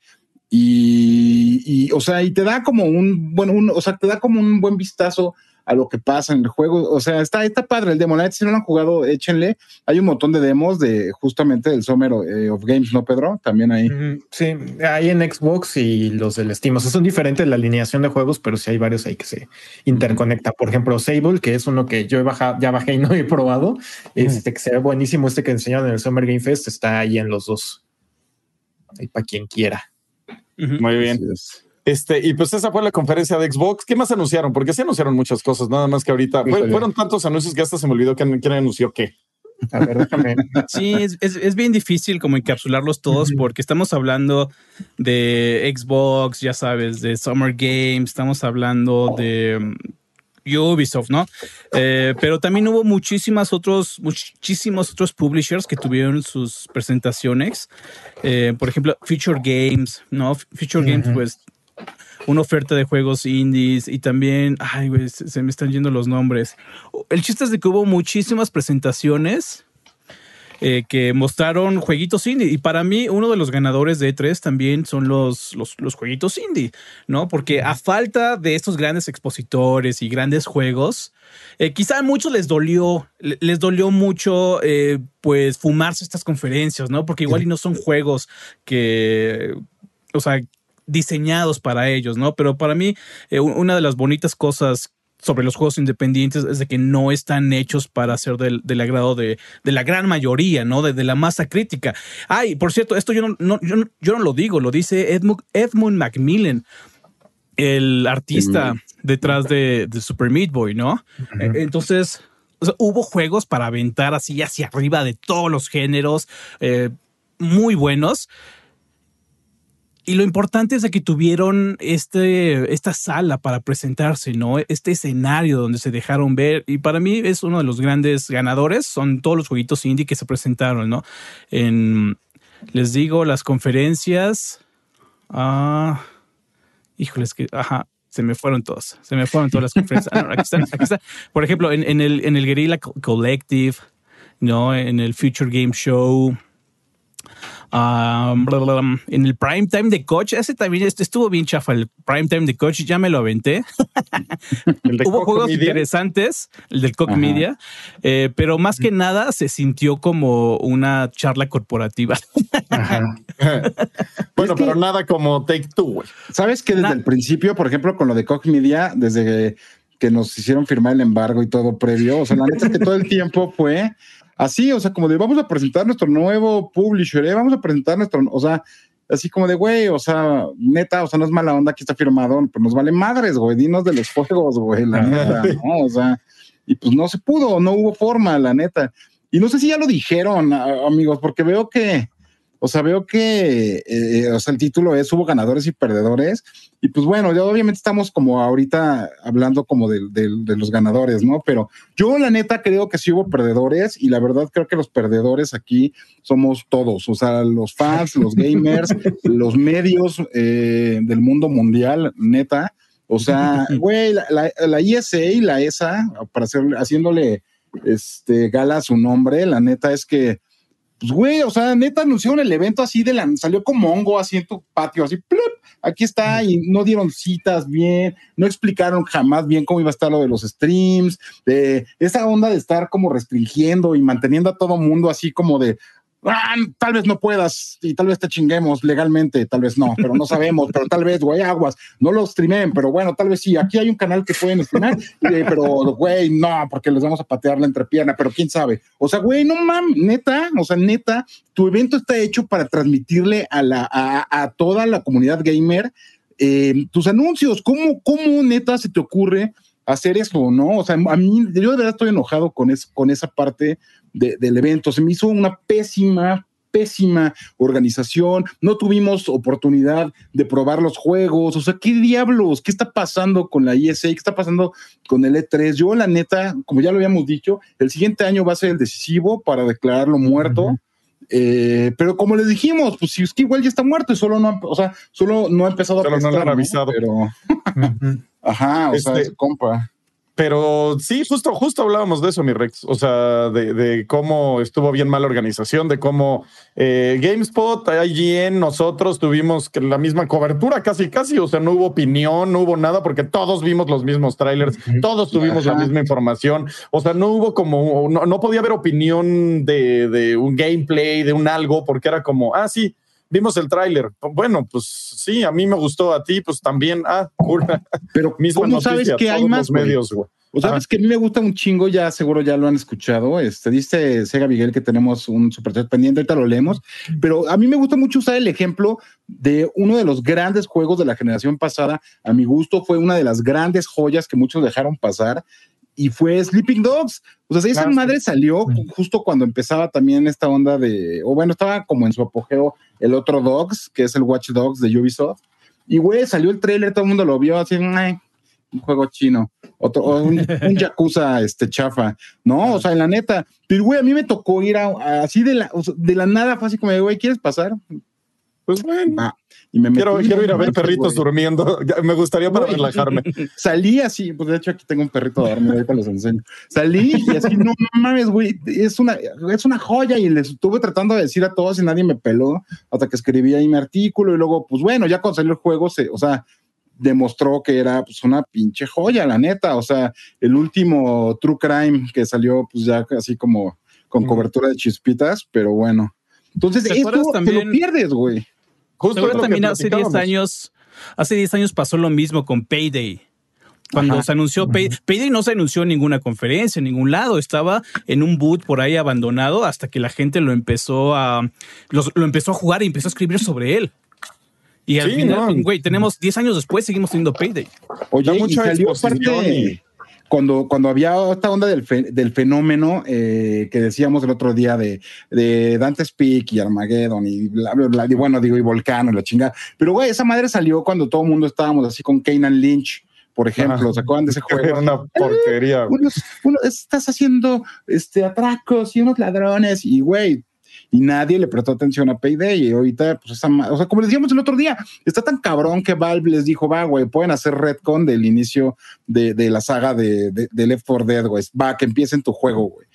Speaker 4: Y, y, o sea, y te da como un, bueno, un, o sea, te da como un buen vistazo a lo que pasa en el juego. O sea, está, está padre el demo. si no lo han jugado, échenle. Hay un montón de demos de justamente del Summer eh, of Games, ¿no, Pedro? También ahí.
Speaker 3: Sí, hay en Xbox y los del Steam. O sea, son diferentes la alineación de juegos, pero sí hay varios ahí que se interconectan. Por ejemplo, Sable, que es uno que yo he bajado, ya bajé y no he probado. Este que se ve buenísimo. Este que enseñaron en el Summer Game Fest está ahí en los dos ahí para quien quiera.
Speaker 2: Muy bien. Este, y pues esa fue la conferencia de Xbox. ¿Qué más anunciaron? Porque sí anunciaron muchas cosas, nada más que ahorita fueron tantos anuncios que hasta se me olvidó quién, anunció qué.
Speaker 3: A ver, déjame.
Speaker 1: Sí, es, es, bien difícil como encapsularlos todos porque estamos hablando de Xbox, ya sabes, de Summer Games, estamos hablando de Ubisoft, ¿no? Eh, pero también hubo muchísimas otros, muchísimos otros publishers que tuvieron sus presentaciones. Eh, por ejemplo, Future Games, ¿no? Future Games, pues una oferta de juegos indies y también, ay, güey, se, me están yendo los nombres. El chiste es de que hubo muchísimas presentaciones eh, que mostraron jueguitos indie. Y para mí, uno de los ganadores de E3 también son los, los, jueguitos indie, ¿no? Porque a falta de estos grandes expositores y grandes juegos, eh, quizá a muchos les dolió, les dolió mucho, eh, pues, fumarse estas conferencias, ¿no? Porque igual y no son juegos que, o sea, diseñados para ellos, ¿no? Pero para mí, una de las bonitas cosas sobre los juegos independientes es de que no están hechos para ser del, agrado de, la gran mayoría, ¿no? De, la masa crítica. Ay, por cierto, esto yo no, yo, no lo digo, lo dice Edmund, Edmund Macmillan, el artista detrás de, Super Meat Boy, ¿no? E, entonces, hubo juegos para aventar así hacia arriba de todos los géneros, eh, muy buenos. Y lo importante es que tuvieron este, esta sala para presentarse, ¿no? Este escenario donde se dejaron ver. Y para mí es uno de los grandes ganadores. Son todos los jueguitos indie que se presentaron, ¿no? En, les digo, las conferencias. Ah, híjoles, que, ajá, se me fueron todos. Se me fueron todas las conferencias. Ah, están, aquí están. Por ejemplo, en, en, el, en el Guerrilla Collective, ¿no? En el Future Game Show en el prime time de coach, ese también estuvo bien chafa. El prime time de coach ya me lo aventé. Hubo juegos interesantes, el del Cock Media, eh, pero más que nada se sintió como una charla corporativa.
Speaker 2: bueno, pero nada como Take Two,
Speaker 4: Sabes que desde el principio, por ejemplo, con lo de Cock Media, desde que nos hicieron firmar el embargo y todo previo, o sea, la neta es que todo el tiempo fue así, o sea, como de vamos a presentar nuestro nuevo publisher, ¿eh? vamos a presentar nuestro, o sea, así como de, güey, o sea, neta, o sea, no es mala onda, aquí está firmado, pero nos vale madres, güey, dinos de los juegos, güey, la neta, ¿no? O sea, y pues no se pudo, no hubo forma, la neta. Y no sé si ya lo dijeron, amigos, porque veo que, o sea, veo que eh, o sea, el título es Hubo ganadores y perdedores. Y pues bueno, ya obviamente estamos como ahorita hablando como de, los ganadores, ¿no? Pero yo la neta creo que sí hubo perdedores y la verdad creo que los perdedores aquí somos todos, o sea, los fans, los gamers, los medios eh, del mundo mundial, neta. O sea, güey, la, la, la, ISA y la ESA, para hacer, haciéndole este, gala a su nombre, la neta es que pues güey, o sea, neta anunciaron el evento así de la, salió como hongo así en tu patio, así, ¡plup! aquí está, y no dieron citas bien, no explicaron jamás bien cómo iba a estar lo de los streams, de esa onda de estar como restringiendo y manteniendo a todo mundo así como de, ah, tal vez no puedas y tal vez te chinguemos legalmente, tal vez no, pero no sabemos, pero tal vez, güey, aguas, no lo streamen, pero bueno, tal vez sí, aquí hay un canal que pueden streamar, pero güey, no, porque les vamos a patear la entrepierna, pero quién sabe. O sea, güey, no mames, neta, o sea, neta, tu evento está hecho para transmitirle a, la, a, toda la comunidad gamer eh, tus anuncios. ¿Cómo, ¿Cómo neta se te ocurre hacer eso, no? O sea, a mí, yo de verdad estoy enojado con, es, con esa parte del evento. Se me hizo una pésima, pésima organización, no tuvimos oportunidad de probar los juegos, o sea, ¿qué diablos? ¿Qué está pasando con la ISA? ¿Qué está pasando con el E3? Yo, la neta, como ya lo habíamos dicho, el siguiente año va a ser el decisivo para declararlo muerto. Eh, pero como le dijimos, pues si es que igual ya está muerto y solo no, o sea, solo no ha empezado
Speaker 2: a no lo han avisado.
Speaker 4: Pero, ajá, o sea,
Speaker 2: este,
Speaker 4: compa.
Speaker 2: Pero sí, justo, justo hablábamos de eso, mi Rex. O sea, de, cómo estuvo bien mala organización, de cómo eh, GameSpot, IGN, nosotros tuvimos la misma cobertura, casi, casi. O sea, no hubo opinión, no hubo nada, porque todos vimos los mismos trailers, todos tuvimos la misma información. O sea, no hubo como, no, podía haber opinión de, de un gameplay, de un algo, porque era como, ah, sí, vimos el tráiler. Bueno, pues sí, a mí me gustó, a ti, pues también. Ah,
Speaker 4: Pero ¿cómo sabes que hay más medios, güey? O sabes que a mí me gusta un chingo, ya seguro ya lo han escuchado. Este dice Sega Miguel que tenemos un super pendiente, ahorita lo leemos. Pero a mí me gusta mucho usar el ejemplo de uno de los grandes juegos de la generación pasada. A mi gusto fue una de las grandes joyas que muchos dejaron pasar y fue Sleeping Dogs. O sea, esa madre salió justo cuando empezaba también esta onda de, o bueno, estaba como en su apogeo el otro Dogs, que es el Watch Dogs de Ubisoft. Y güey, salió el trailer, todo el mundo lo vio así, un juego chino, otro, un, un Yakuza este, chafa, ¿no? O sea, en la neta, pero güey, a mí me tocó ir a, así de la, de la nada, fue así como, güey, ¿quieres pasar?
Speaker 2: Pues bueno. Y me quiero, quiero ir a ver perritos durmiendo. me gustaría para relajarme.
Speaker 4: Salí así, pues de hecho aquí tengo un perrito dormido, ahorita los enseño. Salí y así, no mames, güey, es una, es una joya y les estuve tratando de decir a todos y nadie me peló hasta que escribí ahí mi artículo y luego, pues bueno, ya cuando salió el juego, se, o sea, demostró que era pues una pinche joya, la neta. O sea, el último True Crime que salió, pues ya así como con cobertura de chispitas, pero bueno. Entonces, esto también, te lo pierdes, güey.
Speaker 1: Justo también hace 10 años, hace 10 años pasó lo mismo con Payday. Cuando se anunció Payday, no se anunció en ninguna conferencia, en ningún lado. Estaba en un boot por ahí abandonado hasta que la gente lo empezó a lo empezó a jugar y empezó a escribir sobre él. Y al final, güey, tenemos 10 años después, seguimos teniendo Payday.
Speaker 4: Oye, y salió parte cuando, cuando había esta onda del, del fenómeno eh, que decíamos el otro día de, de Dante's Peak y Armageddon y bla, bla, bla, y bueno, digo, y Volcano y la chingada. Pero, güey, esa madre salió cuando todo el mundo estábamos así con Kanan Lynch por ejemplo, ¿se acuerdan de ese juego?
Speaker 2: Era una porquería.
Speaker 4: estás haciendo este, atracos y unos ladrones y, güey, y nadie le prestó atención a Payday. Y ahorita, pues, esa, o sea, como decíamos el otro día, está tan cabrón que Valve les dijo, va, güey, pueden hacer Redcon del inicio de, de la saga de, de, Left 4 Dead, güey. Va, que empiece en tu juego, güey.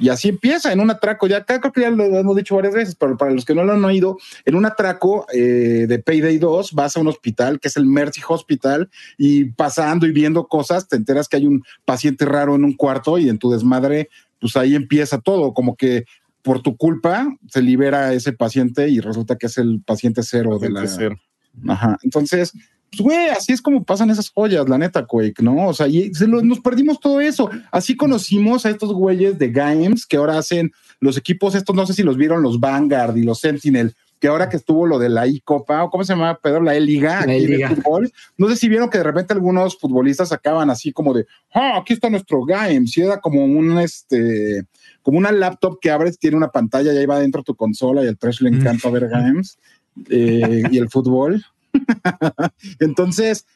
Speaker 4: Y así empieza en un atraco. Ya creo que ya lo hemos dicho varias veces, pero para los que no lo han oído, en un atraco eh, de Payday 2 vas a un hospital que es el Mercy Hospital y pasando y viendo cosas, te enteras que hay un paciente raro en un cuarto y en tu desmadre, pues ahí empieza todo. Como que por tu culpa se libera ese paciente y resulta que es el paciente cero de la. Cero. Ajá. Entonces, pues, güey, así es como pasan esas joyas, la neta, Quake, ¿no? O sea, y nos perdimos todo eso. Así conocimos a estos güeyes de Games que ahora hacen los equipos estos, no sé si los vieron, los Vanguard y los Sentinel, que ahora que estuvo lo de la I-Copa, o cómo se llama, Pedro, la E-Liga, aquí de fútbol, no sé si vieron que de repente algunos futbolistas acaban así como de, ah, aquí está nuestro Games, y era como un, este, como una laptop que abres, tiene una pantalla y ahí va dentro tu consola y al trash le encanta ver games eh, y el fútbol. Entonces,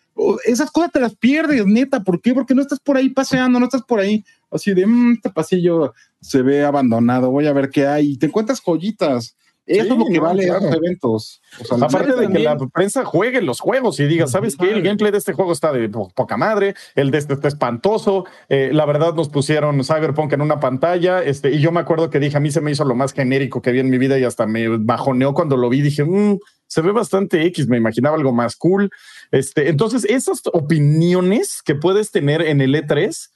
Speaker 4: esas cosas te las pierdes, neta. ¿Por qué? Porque no estás por ahí paseando, no estás por ahí así de, mm, este pasillo se ve abandonado, voy a ver qué hay. Y te encuentras joyitas. Eso es lo que vale esos eventos.
Speaker 2: Aparte de que la prensa juegue los juegos y diga, ¿sabes qué? El gameplay de este juego está de poca madre, el de este está espantoso. Eh, la verdad, nos pusieron Cyberpunk en una pantalla. Este, y yo me acuerdo que dije, a mí se me hizo lo más genérico que vi en mi vida y hasta me bajoneó cuando lo vi. Dije, mm, se ve bastante X, me imaginaba algo más cool. Este, entonces, esas opiniones que puedes tener en el E3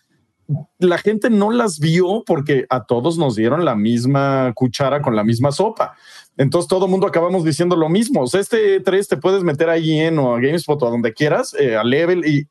Speaker 2: la gente no las vio porque a todos nos dieron la misma cuchara con la misma sopa. Entonces todo mundo acabamos diciendo lo mismo. O sea, este 3 te puedes meter ahí en o a GameSpot o a donde quieras, eh, a Level y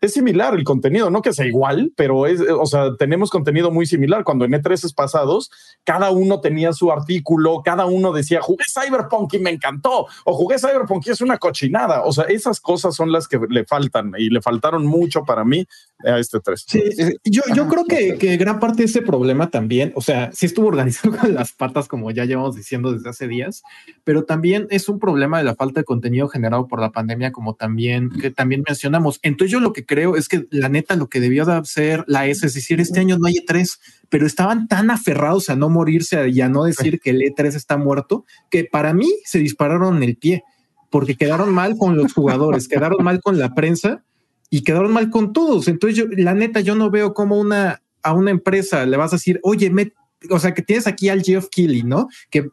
Speaker 2: es similar el contenido, no que sea igual, pero es, o sea, tenemos contenido muy similar. Cuando en E3 pasados, cada uno tenía su artículo, cada uno decía, jugué Cyberpunk y me encantó, o jugué Cyberpunk y es una cochinada. O sea, esas cosas son las que le faltan y le faltaron mucho para mí a este 3.
Speaker 3: Sí, yo, yo creo que, que, gran parte de ese problema también, o sea, sí estuvo organizado con las patas, como ya llevamos diciendo desde hace días, pero también es un problema de la falta de contenido generado por la pandemia, como también que también mencionamos. Entonces yo lo que creo es que la neta lo que debió de hacer la S es decir, este año no hay E3, pero estaban tan aferrados a no morirse y a no decir que el E3 está muerto, que para mí se dispararon en el pie, porque quedaron mal con los jugadores, quedaron mal con la prensa y quedaron mal con todos. Entonces, yo, la neta, yo no veo cómo una, a una empresa le vas a decir, oye, me, o sea, que tienes aquí al Geoff Keighley, ¿no? Que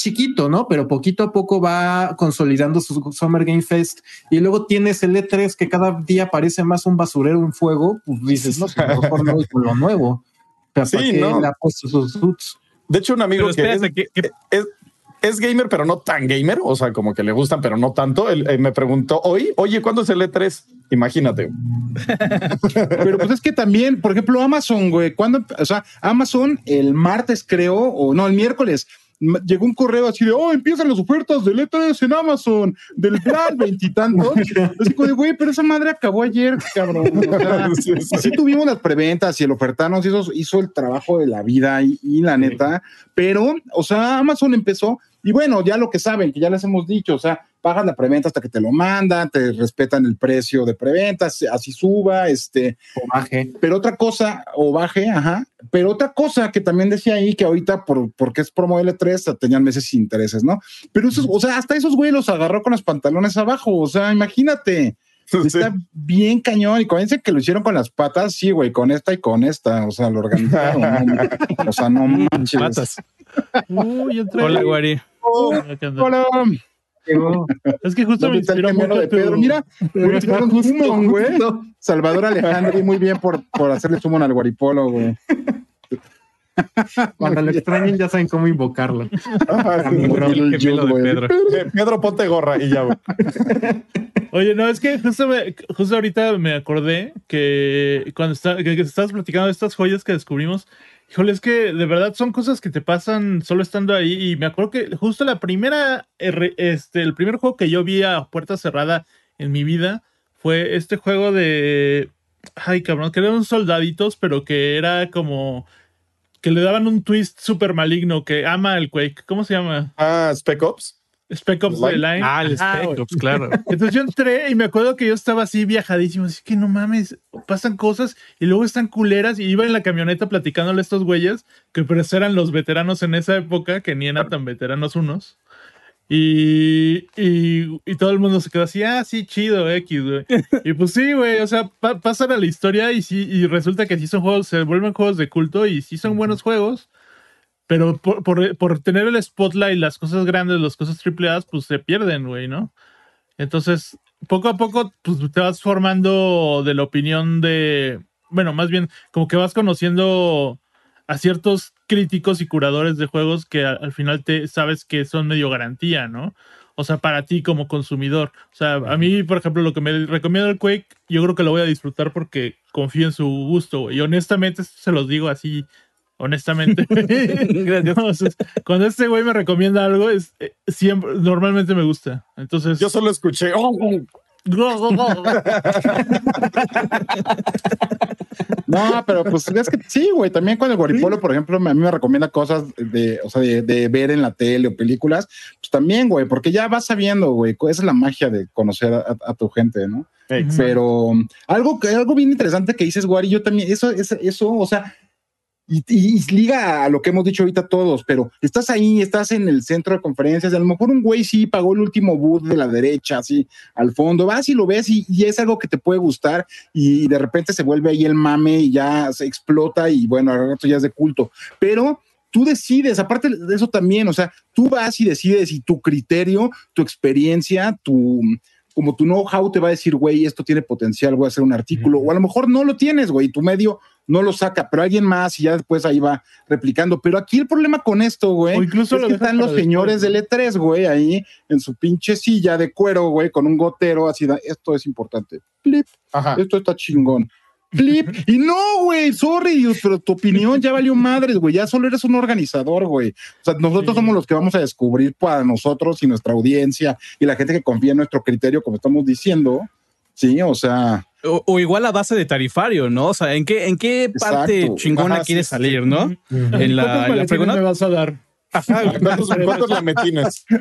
Speaker 3: chiquito, ¿no? Pero poquito a poco va consolidando su Summer Game Fest y luego tienes el E3 que cada día parece más un basurero, un fuego, pues dices, no, pues mejor no con lo nuevo.
Speaker 2: Pero sí, ¿no? Le ha puesto sus suits. De hecho, un amigo que, es, es, gamer, pero no tan gamer, o sea, como que le gustan, pero no tanto. Él, me preguntó hoy, oye, ¿cuándo es el E3? Imagínate.
Speaker 4: pero pues es que también, por ejemplo, Amazon, güey, cuando, o sea, Amazon el martes creo, o no, el miércoles llegó un correo así de, oh, empiezan las ofertas del E3 en Amazon, del plan veintitantos. así como de, güey, pero esa madre acabó ayer, cabrón. así tuvimos las preventas y el ofertarnos hizo, hizo el trabajo de la vida y, la neta, pero, o sea, Amazon empezó Y bueno, ya lo que saben, que ya les hemos dicho, o sea, pagan la preventa hasta que te lo mandan, te respetan el precio de preventa, así suba, este.
Speaker 3: O baje.
Speaker 4: Pero otra cosa, o baje, ajá. Pero otra cosa que también decía ahí, que ahorita, por, porque es promo L3, tenían meses sin intereses, ¿no? Pero esos, o sea, hasta esos güeyes los agarró con los pantalones abajo, o sea, imagínate. Está bien cañón. Y cuando que lo hicieron con las patas, sí, güey, con esta y con esta. O sea, lo organizaron. o sea, no manches. Patas.
Speaker 1: Uy, Hola, Guari.
Speaker 4: Hola.
Speaker 5: Es que justo me inspiró mucho
Speaker 4: de Pedro. Mira, güey. Salvador Alejandro, muy bien por, por hacerle sumo al guaripolo, güey.
Speaker 3: Cuando lo extrañen ya saben cómo invocarlo.
Speaker 2: Pedro. Pedro, ponte gorra y ya.
Speaker 5: Oye, no, es que justo, justo ahorita me acordé que cuando está, que, que estabas platicando de estas joyas que descubrimos, Híjole, es que de verdad son cosas que te pasan solo estando ahí. Y me acuerdo que justo la primera, este, el primer juego que yo vi a puerta cerrada en mi vida fue este juego de. Ay, cabrón, que eran soldaditos, pero que era como. Que le daban un twist súper maligno que ama el Quake. ¿Cómo se llama?
Speaker 2: Ah, Spec Ops.
Speaker 5: Spec Ops The Line.
Speaker 1: Ah, el Spec Ops, claro.
Speaker 5: Entonces yo entré y me acuerdo que yo estaba así viajadísimo, así que no mames, pasan cosas y luego están culeras y iba en la camioneta platicándole a estos güeyes que pues eran los veteranos en esa época, que ni eran tan veteranos unos. Y, y, y, todo el mundo se quedó así, ah, sí, chido, X, güey. Y pues sí, güey, o sea, pasan a la historia y sí, y resulta que sí son juegos, se vuelven juegos de culto y sí son buenos juegos pero por, por, tener el spotlight, las cosas grandes, las cosas tripleadas, pues se pierden, güey, ¿no? Entonces, poco a poco, pues te vas formando de la opinión de, bueno, más bien, como que vas conociendo a ciertos críticos y curadores de juegos que al, final te sabes que son medio garantía, ¿no? O sea, para ti como consumidor. O sea, a mí, por ejemplo, lo que me recomienda el Quake, yo creo que lo voy a disfrutar porque confío en su gusto, güey. Y honestamente, se los digo así honestamente. Gracias. cuando este güey me recomienda algo, es eh, siempre, normalmente me gusta. Entonces.
Speaker 2: Yo solo escuché. Oh, oh".
Speaker 4: No, pero pues es que sí, güey. También cuando el Guaripolo, por ejemplo, a mí me recomienda cosas de, o sea, de, ver en la tele o películas, pues también, güey, porque ya vas sabiendo, güey. Esa es la magia de conocer a, tu gente, ¿no? Pero algo, algo bien interesante que dices, Guari, yo también, eso, eso, eso, o sea, y, liga a lo que hemos dicho ahorita todos, pero estás ahí, estás en el centro de conferencias, a lo mejor un güey sí pagó el último boot de la derecha, así al fondo, vas y lo ves y, es algo que te puede gustar y, de repente se vuelve ahí el mame y ya se explota y bueno, ahora ya es de culto, pero tú decides, aparte de eso también, o sea, tú vas y decides y tu criterio, tu experiencia, tu como tu know-how te va a decir, güey, esto tiene potencial, voy a hacer un artículo, o a lo mejor no lo tienes, güey, tu medio no lo saca, pero alguien más y ya después ahí va replicando. Pero aquí el problema con esto, güey, incluso es que están los señores del E3, güey, ahí en su pinche silla de cuero, güey, con un gotero así, esto es importante. Flip, esto está chingón. Flip, y no, güey, sorry, pero tu opinión ya valió madres, güey, ya solo eres un organizador, güey. O sea, nosotros somos los que vamos a descubrir para nosotros y nuestra audiencia y la gente que confía en nuestro criterio, como estamos diciendo, sí, o sea,
Speaker 1: o, igual a base de tarifario, ¿no? O sea, ¿en qué, en qué parte chingona quiere salir, no? En la, en
Speaker 5: la me vas a dar?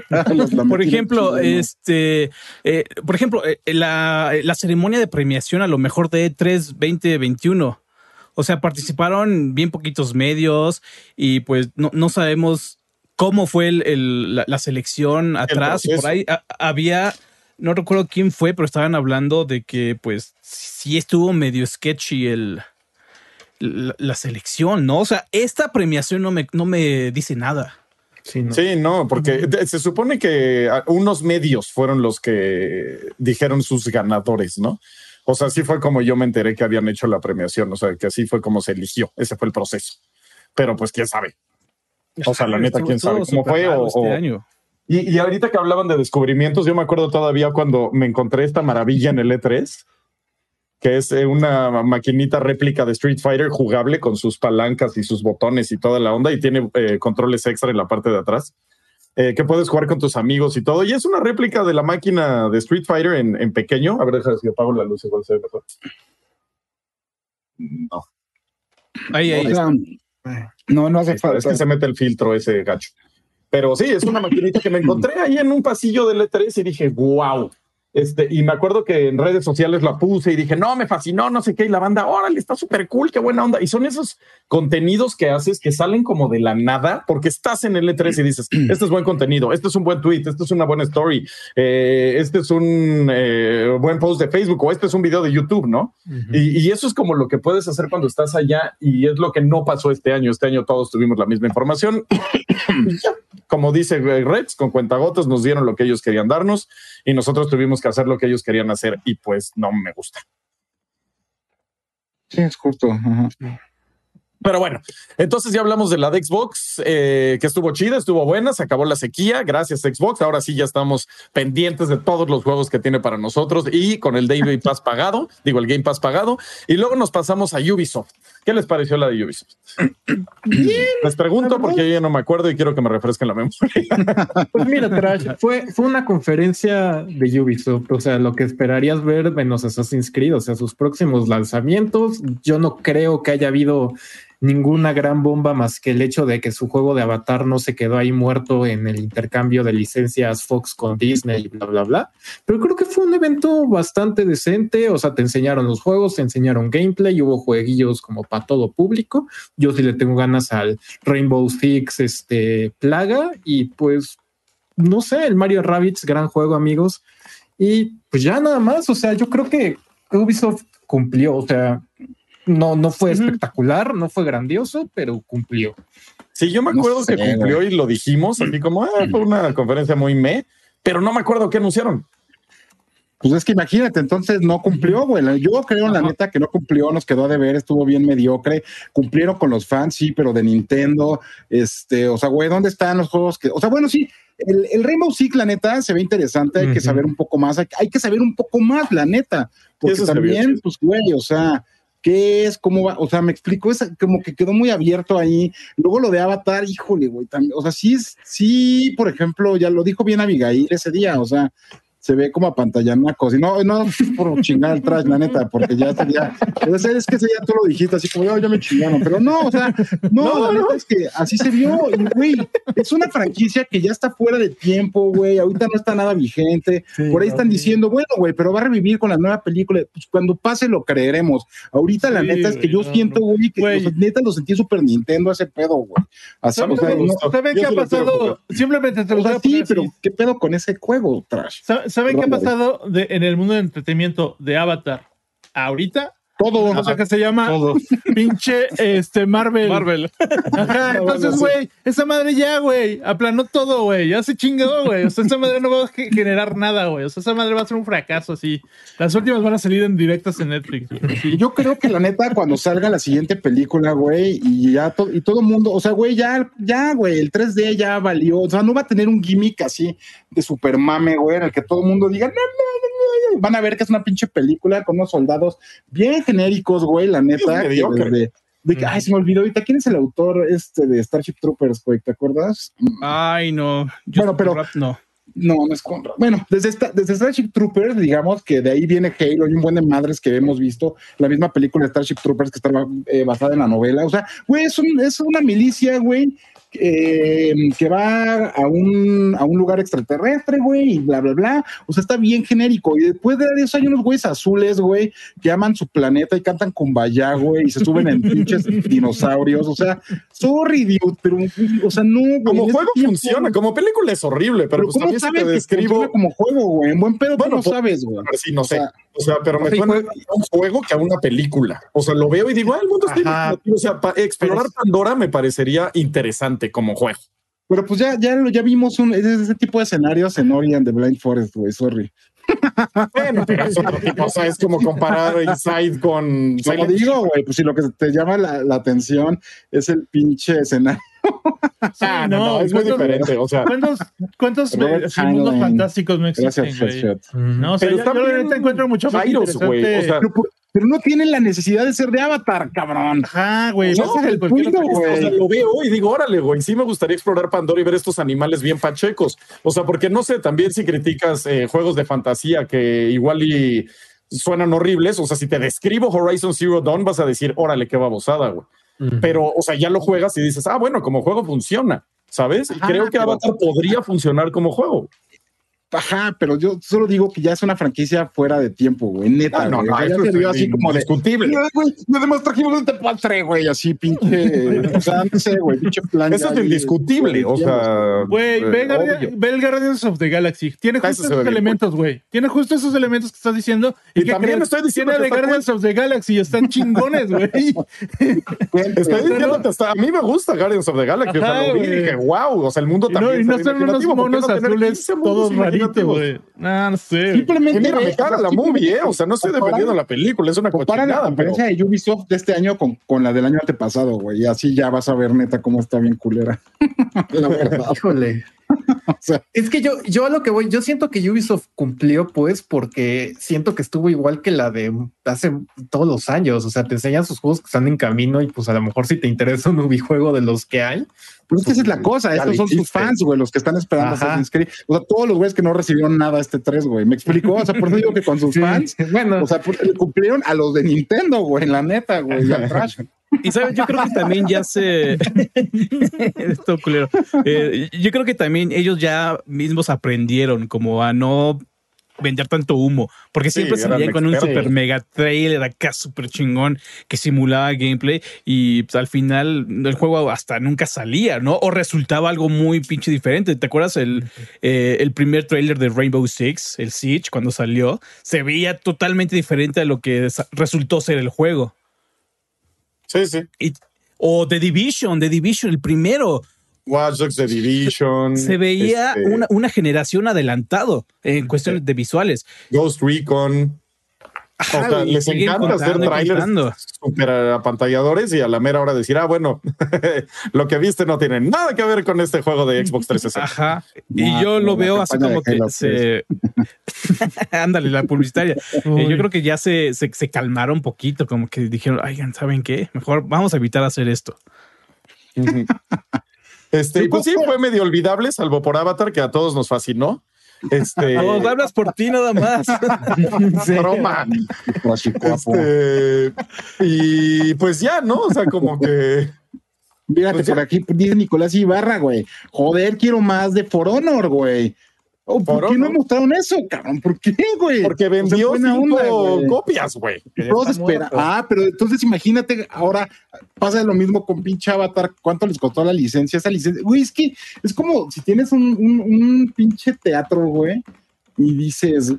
Speaker 1: por ejemplo, este, eh, por ejemplo, eh, la, la, ceremonia de premiación a lo mejor de E3 2021. O sea, participaron bien poquitos medios y pues no, no sabemos cómo fue el, la, selección atrás. Y por ahí había no recuerdo quién fue, pero estaban hablando de que pues sí estuvo medio sketchy el, la, selección, ¿no? O sea, esta premiación no me, no me dice nada.
Speaker 2: Sí no. porque se supone que unos medios fueron los que dijeron sus ganadores, ¿no? O sea, así fue como yo me enteré que habían hecho la premiación, o sea, que así fue como se eligió, ese fue el proceso. Pero pues quién sabe. O sea, la neta, quién sabe cómo fue o, este año. Y, ahorita que hablaban de descubrimientos, yo me acuerdo todavía cuando me encontré esta maravilla en el E3, que es eh, una maquinita réplica de Street Fighter jugable con sus palancas y sus botones y toda la onda y tiene eh, controles extra en la parte de atrás. Eh, que puedes jugar con tus amigos y todo. Y es una réplica de la máquina de Street Fighter en, pequeño. A ver, déjame si apago la luz, igual se ve mejor. No.
Speaker 1: Ahí, ahí.
Speaker 4: No, no hace falta.
Speaker 2: Es que se mete el filtro ese gacho. Pero sí, es una maquinita que me encontré ahí en un pasillo del E3 y dije, wow, este, y me acuerdo que en redes sociales la puse y dije, no, me fascinó, no sé qué, y la banda, órale, está súper cool, qué buena onda. Y son esos contenidos que haces que salen como de la nada, porque estás en el E3 y dices, este es buen contenido, este es un buen tweet, este es una buena story, eh, este es un eh, buen post de Facebook o este es un video de YouTube, ¿no? y, y, eso es como lo que puedes hacer cuando estás allá y es lo que no pasó este año. Este año todos tuvimos la misma información. como dice Reds, con cuentagotas nos dieron lo que ellos querían darnos y nosotros tuvimos que hacer lo que ellos querían hacer y pues no me gusta.
Speaker 4: Sí, es justo.
Speaker 2: Pero bueno, entonces ya hablamos de la de Xbox, eh, que estuvo chida, estuvo buena, se acabó la sequía, gracias Xbox. Ahora sí ya estamos pendientes de todos los juegos que tiene para nosotros y con el Game Pass pagado, digo el Game Pass pagado. Y luego nos pasamos a Ubisoft. ¿Qué les pareció la de Ubisoft? les pregunto porque yo ya no me acuerdo y quiero que me refresquen la memoria.
Speaker 3: pues mira, Trash, fue, fue una conferencia de Ubisoft, o sea, lo que esperarías ver en los Assassin's Creed, o sea, sus próximos lanzamientos. Yo no creo que haya habido ninguna gran bomba más que el hecho de que su juego de Avatar no se quedó ahí muerto en el intercambio de licencias Fox con Disney bla, bla, bla. Pero creo que fue un evento bastante decente. O sea, te enseñaron los juegos, te enseñaron gameplay, hubo jueguillos como para todo público. Yo sí le tengo ganas al Rainbow Six, este Plaga y pues no sé, el Mario Rabbits, gran juego, amigos. Y pues ya nada más. O sea, yo creo que Ubisoft cumplió. O sea, no, no fue espectacular, no fue grandioso, pero cumplió.
Speaker 2: Sí, yo me acuerdo que cumplió y lo dijimos, así como ah, fue una conferencia muy me, pero no me acuerdo qué anunciaron.
Speaker 4: Pues es que imagínate, entonces no cumplió, güey. Yo creo en la neta que no cumplió, nos quedó a deber, estuvo bien mediocre. Cumplieron con los fans, sí, pero de Nintendo. Este, o sea, güey, ¿dónde están los juegos que, o sea, bueno, sí, el, el Rainbow Six, la neta, se ve interesante, hay que saber un poco más, hay, hay, que saber un poco más, la neta, porque también, pues, güey, o sea, qué es, cómo va, o sea, me explico, es como que quedó muy abierto ahí. Luego lo de Avatar, híjole, güey, también, o sea, sí sí, por ejemplo, ya lo dijo bien Abigail ese día, o sea, se ve como a pantallanaco. Y no, no por chingar el trash, la neta, porque ya sería, es que ese ya tú lo dijiste, así como yo ya me chingaron, pero no, o sea, no, la neta es que así se vio, y güey, es una franquicia que ya está fuera de tiempo, güey, ahorita no está nada vigente, sí, por ahí están diciendo, bueno, güey, pero va a revivir con la nueva película, pues cuando pase lo creeremos. Ahorita sí, la neta es que yo no, siento, güey, que neta lo sentí Super Nintendo ese pedo, güey. Así,
Speaker 5: o sea, no, ¿Saben qué ha pasado? Simplemente te lo
Speaker 4: o sea, sí, pero ¿qué pedo con ese juego, trash?
Speaker 5: ¿Saben qué ha pasado de, en el mundo del entretenimiento de Avatar ahorita?
Speaker 4: Todo.
Speaker 5: O sea, que se llama todo. pinche este, Marvel.
Speaker 1: Marvel.
Speaker 5: Ajá, entonces, güey, esa madre ya, güey, aplanó todo, güey, ya se chingó, güey. O sea, esa madre no va a generar nada, güey. O sea, esa madre va a ser un fracaso, así. Las últimas van a salir en directas en Netflix.
Speaker 4: Sí. Yo creo que la neta, cuando salga la siguiente película, güey, y ya to y todo el mundo, o sea, güey, ya, ya, güey, el 3D ya valió. O sea, no va a tener un gimmick así de super mame, güey, en el que todo el mundo diga, no, no, no, van a ver que es una pinche película con unos soldados bien genéricos, güey, la neta. Que de que, ay, se me olvidó ahorita, ¿quién es el autor este de Starship Troopers, güey? ¿Te acuerdas?
Speaker 1: Ay, no.
Speaker 4: Yo bueno, pero
Speaker 1: no.
Speaker 4: No, no es Conrad. Bueno, desde, esta, desde Starship Troopers, digamos que de ahí viene Halo y un buen de madres que hemos visto. La misma película de Starship Troopers que está eh, basada en la novela. O sea, güey, es, un, es una milicia, güey, eh, que va a un, a un lugar extraterrestre, güey, y bla, bla, bla. O sea, está bien genérico. Y después de eso hay unos güeyes azules, güey, que aman su planeta y cantan con Kumbaya, güey, y se suben en pinches dinosaurios. O sea, sorry, dude, pero, o sea, no. Güey,
Speaker 2: como juego tiempo, funciona, como película es horrible, pero, pero pues también
Speaker 4: sabes
Speaker 2: te describo.
Speaker 4: como juego, güey. En buen pedo, bueno, no sabes, güey.
Speaker 2: Sí, no o sé. Sea, o sea, pero me suena a un juego que a una película. O sea, lo veo y digo, ah, el mundo está O sea, explorar Pandora me parecería interesante como juego.
Speaker 4: Pero pues ya, ya, ya vimos un, ese, tipo de escenarios en Ori and the Blind Forest, güey, sorry.
Speaker 2: bueno, pero es otro tipo, o sea, es como comparar Inside con.
Speaker 4: Como digo, güey, pues si lo que te llama la, la atención es el pinche escenario.
Speaker 2: Sí, ah, no, no, es muy diferente. O sea,
Speaker 5: ¿cuántos, cuántos mundos fantásticos no existen? Gracias, no, o sea, pero yo, yo realmente encuentro mucho más
Speaker 2: Virus, güey. O sea,
Speaker 4: pero, pero, no tienen la necesidad de ser de Avatar, cabrón.
Speaker 5: Ajá, güey.
Speaker 2: No, es el punto, güey. O sea, lo veo y digo, órale, güey, sí me gustaría explorar Pandora y ver estos animales bien pachecos. O sea, porque no sé, también si criticas eh, juegos de fantasía que igual y suenan horribles, o sea, si te describo Horizon Zero Dawn, vas a decir, órale, qué babosada, güey. Pero, o sea, ya lo juegas y dices, ah, bueno, como juego funciona. ¿sabes? Y creo que Avatar podría funcionar como juego.
Speaker 4: Ajá, pero yo solo digo que ya es una franquicia fuera de tiempo, güey. Neta,
Speaker 2: Ah, no,
Speaker 4: güey.
Speaker 2: no,
Speaker 4: ya
Speaker 2: eso
Speaker 4: se
Speaker 2: es
Speaker 4: vio así como de.
Speaker 2: indiscutible.
Speaker 4: "Mira, güey, además trajimos este postre, güey, así pinche. o sea, no sé, güey, pinche plan.
Speaker 2: Eso es
Speaker 4: ahí,
Speaker 2: indiscutible. O sea,
Speaker 5: Güey, ve,
Speaker 2: eh,
Speaker 5: el Guardians of the Galaxy. Tiene justo esos elementos, güey. Tiene justo esos elementos que estás diciendo.
Speaker 2: Y
Speaker 5: que
Speaker 2: también
Speaker 5: crees?
Speaker 2: estoy diciendo
Speaker 5: Tiene de Guardians of the Galaxy. Están chingones, güey.
Speaker 2: Estoy diciendo que hasta a mí me gusta Guardians of the Galaxy. o sea, lo vi y dije, wow, o sea, el mundo
Speaker 5: Y no,
Speaker 2: también.
Speaker 5: y no son unos
Speaker 2: imaginativo, ¿por qué
Speaker 5: monos
Speaker 2: no
Speaker 5: azules
Speaker 2: 15 mundos
Speaker 5: todos
Speaker 2: imaginativos?
Speaker 5: güey. No, no sé.
Speaker 4: Simplemente.
Speaker 2: Mira, me caga la movie, ¿eh? O sea, no estoy defendiendo la película, es una
Speaker 4: Comparan la
Speaker 2: cochinada, pero...
Speaker 4: conferencia de Ubisoft de este año con, con la del año antepasado, güey. Y así ya vas a ver, neta, cómo está bien culera. la verdad.
Speaker 3: Híjole.
Speaker 4: O sea,
Speaker 3: Es que yo, yo a lo que voy, yo siento que Ubisoft cumplió, pues, porque siento que estuvo igual que la de hace todos los años. O sea, te enseñan sus juegos que están en camino y pues a lo mejor si te interesa un Ubijuego de los que hay.
Speaker 4: Pero es que esa es la cosa, estos son sus fans, güey, los que están esperando
Speaker 3: Ajá.
Speaker 4: Assassin's Creed. O sea, todos los güeyes que no recibieron nada este 3, güey. ¿Me explicó? O sea, por eso digo que con sus fans,
Speaker 3: Bueno,
Speaker 4: o sea, cumplieron a los de Nintendo, güey, la neta, güey, y al Trash.
Speaker 1: Y sabes, yo creo que también ya se. Esto culero. Eh, yo creo que también ellos ya mismos aprendieron como a no vender tanto humo, porque
Speaker 2: Sí,
Speaker 1: siempre se
Speaker 2: eran
Speaker 1: veían con un super mega trailer acá súper chingón que simulaba gameplay y pues, al final el juego hasta nunca salía, ¿no? O resultaba algo muy pinche diferente. ¿Te acuerdas el, eh, el primer trailer de Rainbow Six, el Siege, cuando salió? Se veía totalmente diferente a lo que resultó ser el juego.
Speaker 2: Sí, sí.
Speaker 1: Y- o The Division, The Division, el primero.
Speaker 2: Watch Dogs The Division.
Speaker 1: Se veía
Speaker 2: este,
Speaker 1: una, una generación adelantado en cuestiones de visuales.
Speaker 2: Ghost Recon. O sea, les encanta hacer trailers super apantalladores y a la mera hora decir, ah, bueno, lo que viste no tiene nada que ver con este juego de Xbox 360.
Speaker 1: Ajá. Y
Speaker 4: Ah,
Speaker 1: yo lo veo así como que se. Ándale, la publicitaria. Eh, yo creo que ya se, se, se calmaron un poquito, como que dijeron, oigan, ¿saben qué? Mejor vamos a evitar hacer esto.
Speaker 2: Este, y pues sí, fue medio olvidable, salvo por Avatar, que a todos nos fascinó. Este,
Speaker 1: Vamos, hablas por ti nada más.
Speaker 2: broma. Este, y pues ya, ¿no? O sea, como que
Speaker 4: Fíjate,
Speaker 2: pues
Speaker 4: por aquí dice Nicolás Ibarra, güey. Joder, quiero más de For Honor, güey. Oh, ¿Por qué no mostraron eso, cabrón? ¿Por qué, güey?
Speaker 2: porque
Speaker 4: O sea,
Speaker 2: vendió cinco
Speaker 4: onda, güey.
Speaker 2: copias, güey.
Speaker 4: Todos esperan. Ah, pero entonces imagínate, ahora pasa lo mismo con pinche Avatar. ¿Cuánto les costó la licencia? Esa licencia, güey, es que es como si tienes un, un, un pinche teatro, güey, y dices,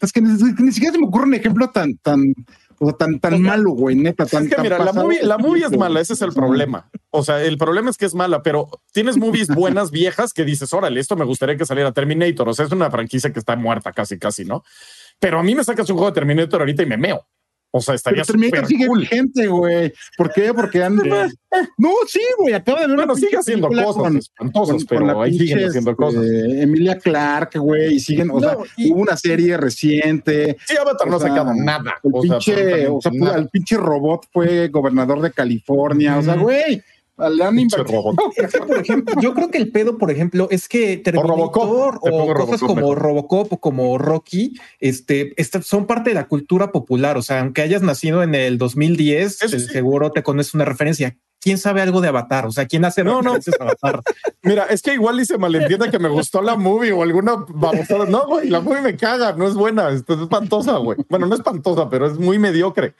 Speaker 4: es que ni, ni siquiera se me ocurre un ejemplo tan, tan, o sea, tan, tan malo, güey, neta. Tan,
Speaker 2: Es que
Speaker 4: tan
Speaker 2: mira, la movie, la movie es mala, ese es el problema. O sea, el problema es que es mala, pero tienes movies buenas, viejas, que dices, órale, esto me gustaría que saliera Terminator. O sea, es una franquicia que está muerta casi, casi, ¿no? Pero a mí me sacas un juego de Terminator ahorita y me meo. O sea, estaría
Speaker 4: Pero Terminator sigue
Speaker 2: cool.
Speaker 4: vigente, güey. ¿Por qué? Porque han... No, sí, güey. Acaba de ver
Speaker 2: Bueno,
Speaker 4: una
Speaker 2: sigue haciendo cosas
Speaker 4: con-
Speaker 2: espantosas,
Speaker 4: con-
Speaker 2: pero
Speaker 4: con
Speaker 2: ahí siguen haciendo cosas.
Speaker 4: este, Emilia Clark, güey, y siguen, o
Speaker 3: No,
Speaker 4: sea,
Speaker 3: y-
Speaker 4: hubo una serie reciente.
Speaker 2: Sí, Avatar no
Speaker 4: o
Speaker 2: ha
Speaker 4: sea,
Speaker 2: sacado nada.
Speaker 4: El
Speaker 2: O sea,
Speaker 4: pinche, o sea,
Speaker 2: absolutamente nada.
Speaker 4: el pinche robot fue gobernador de California. O sea, güey, le han
Speaker 2: Pinche
Speaker 4: invertido.
Speaker 2: robot.
Speaker 3: Es que, por ejemplo, yo creo que el pedo, por ejemplo, es que Terminator o,
Speaker 2: pongo
Speaker 3: cosas
Speaker 2: Robocop
Speaker 3: como
Speaker 2: mejor.
Speaker 3: Robocop o como Rocky, este, esta- son parte de la cultura popular. O sea, aunque hayas nacido en el 2010,
Speaker 2: Eso
Speaker 3: eh,
Speaker 2: sí.
Speaker 3: seguro te conoces una referencia. ¿Quién sabe algo de Avatar? O sea, ¿quién hace
Speaker 2: No, no.
Speaker 3: referencias a Avatar?
Speaker 2: Mira, es que igual y se malentiende que me gustó la movie o alguna babosada. No, güey, la movie me caga, no es buena, es es espantosa, güey. Bueno, no es espantosa, pero es muy mediocre.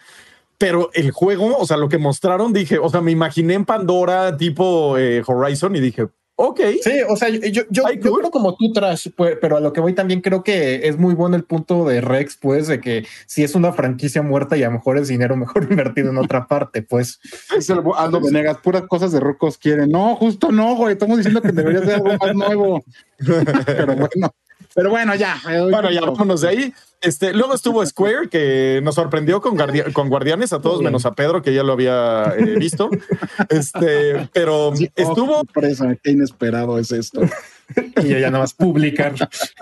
Speaker 2: Pero el juego, o sea, lo que mostraron, dije, o sea, me imaginé en Pandora tipo eh, Horizon y dije, ok,
Speaker 3: Sí, o sea, yo, yo, yo, creo como tú, Trash, pues, pero a lo que voy también creo que es muy bueno el punto de Rex, pues, de que si es una franquicia muerta y a lo mejor es dinero mejor invertido en otra parte, pues.
Speaker 4: Es el Aldo Venegas, puras cosas de rucos quieren. No, justo no, güey. Estamos diciendo que debería ser algo más nuevo. Pero bueno, pero bueno, ya.
Speaker 2: Bueno, ya vámonos de ahí. Este, luego estuvo Square, que nos sorprendió con, Guardia- con Guardianes, a todos
Speaker 3: Sí.
Speaker 2: menos a Pedro, que ya lo había eh, visto. Este, pero
Speaker 4: Sí, oh,
Speaker 2: estuvo.
Speaker 4: sorpresa, qué inesperado es esto.
Speaker 3: Y ya nada más publicar.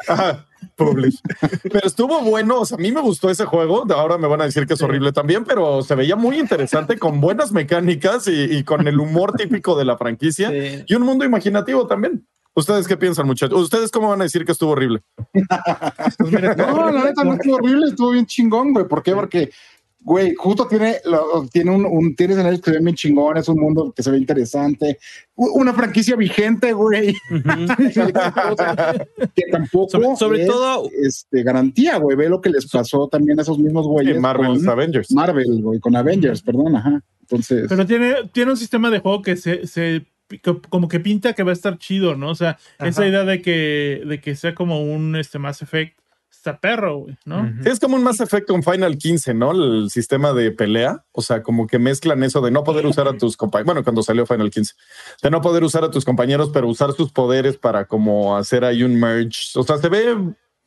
Speaker 2: Ajá, publish. Pero estuvo bueno. O sea, a mí me gustó ese juego. Ahora me van a decir que es horrible también, pero se veía muy interesante con buenas mecánicas y, y con el humor típico de la franquicia
Speaker 3: Sí.
Speaker 2: y un mundo imaginativo también. ¿Ustedes qué piensan, muchachos? ¿Ustedes cómo van a decir que estuvo horrible?
Speaker 3: Pues mira,
Speaker 4: No, la neta no estuvo horrible, estuvo bien chingón, güey. ¿Por qué? Porque güey, justo tiene, tiene un, un tiene escenarios que se ven bien chingones, un mundo que se ve interesante, una franquicia vigente, güey. que tampoco
Speaker 1: sobre, todo
Speaker 4: este, garantía, güey. Ve lo que les pasó también a esos mismos güeyes.
Speaker 2: Marvel Avengers.
Speaker 4: Marvel, güey, con Avengers, perdón, ajá. Entonces.
Speaker 5: Pero tiene, tiene un sistema de juego que se, se como que pinta que va a estar chido, ¿no? O sea, esa idea de que, de que sea como un este, Mass Effect está perro, güey, ¿no?
Speaker 2: es como un Mass Effect con Final 15, ¿no? El sistema de pelea. O sea, como que mezclan eso de no poder usar a tus compañeros. Bueno, cuando salió Final 15, de no poder usar a tus compañeros, pero usar sus poderes para como hacer ahí un merge. O sea, se ve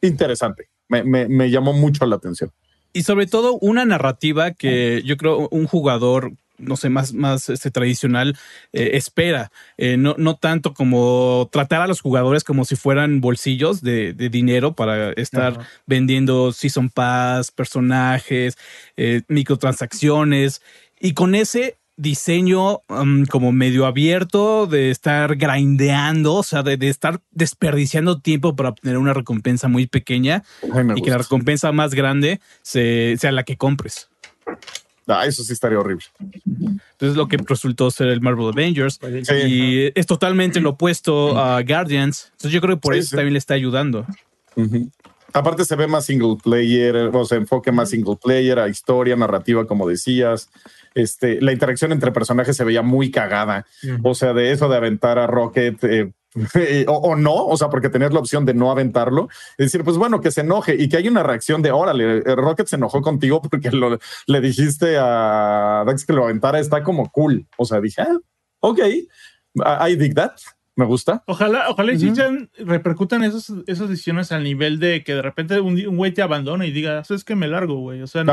Speaker 2: interesante. Me, me, me llamó mucho la atención.
Speaker 1: Y sobre todo una narrativa que yo creo un jugador no sé, más, más este, tradicional, eh, espera. Eh, no, no tanto como tratar a los jugadores como si fueran bolsillos de, dinero para estar vendiendo Season Pass, personajes, eh, microtransacciones. Y con ese diseño um, como medio abierto de estar grindeando, o sea, de, estar desperdiciando tiempo para obtener una recompensa muy pequeña y que la recompensa más grande sea la que compres.
Speaker 2: Ah, eso sí estaría horrible.
Speaker 1: Entonces lo que resultó ser el Marvel Avengers y es totalmente lo opuesto a Guardians. Entonces yo creo que por eso también le está ayudando.
Speaker 2: Aparte se ve más single player, o se enfoque más single player a historia, narrativa, como decías. Este, la interacción entre personajes se veía muy cagada. O sea, de eso de aventar a Rocket eh, o, no, o sea, porque tenías la opción de no aventarlo, y decir, pues bueno, que se enoje y que hay una reacción de, órale, eh, Rocket se enojó contigo porque le dijiste a Dax que lo aventara, está como cool. O sea, dije, ah, ok, I dig that. Me gusta.
Speaker 5: Ojalá, ojalá uh repercutan esas, esas decisiones al nivel de que de repente un, güey te abandona y diga, es que me largo, güey. O sea,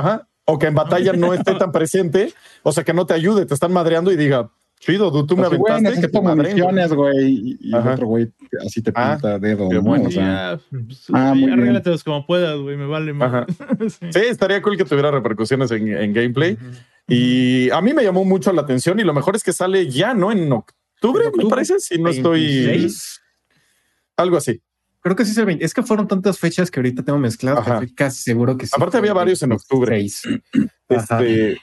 Speaker 2: O que en batalla no esté tan presente, o sea, que no te ayude, te están madreando y diga, Chido, tú, me aventaste. Güey,
Speaker 4: necesito municiones, güey. Y, el otro güey así te ah, pinta dedo. ¿no?
Speaker 5: Bueno, o sea, pues, ah, arréglatelos como puedas, güey. Me vale más.
Speaker 2: sí. estaría cool que tuviera repercusiones en, en gameplay. Y a mí me llamó mucho la atención. Y lo mejor es que sale ya, ¿no? En octubre, me parece. Si no estoy. Algo así.
Speaker 3: Creo que sí es el 20. Es que fueron tantas fechas que ahorita tengo mezcladas. Estoy casi seguro que sí.
Speaker 2: Aparte, había varios en octubre. Este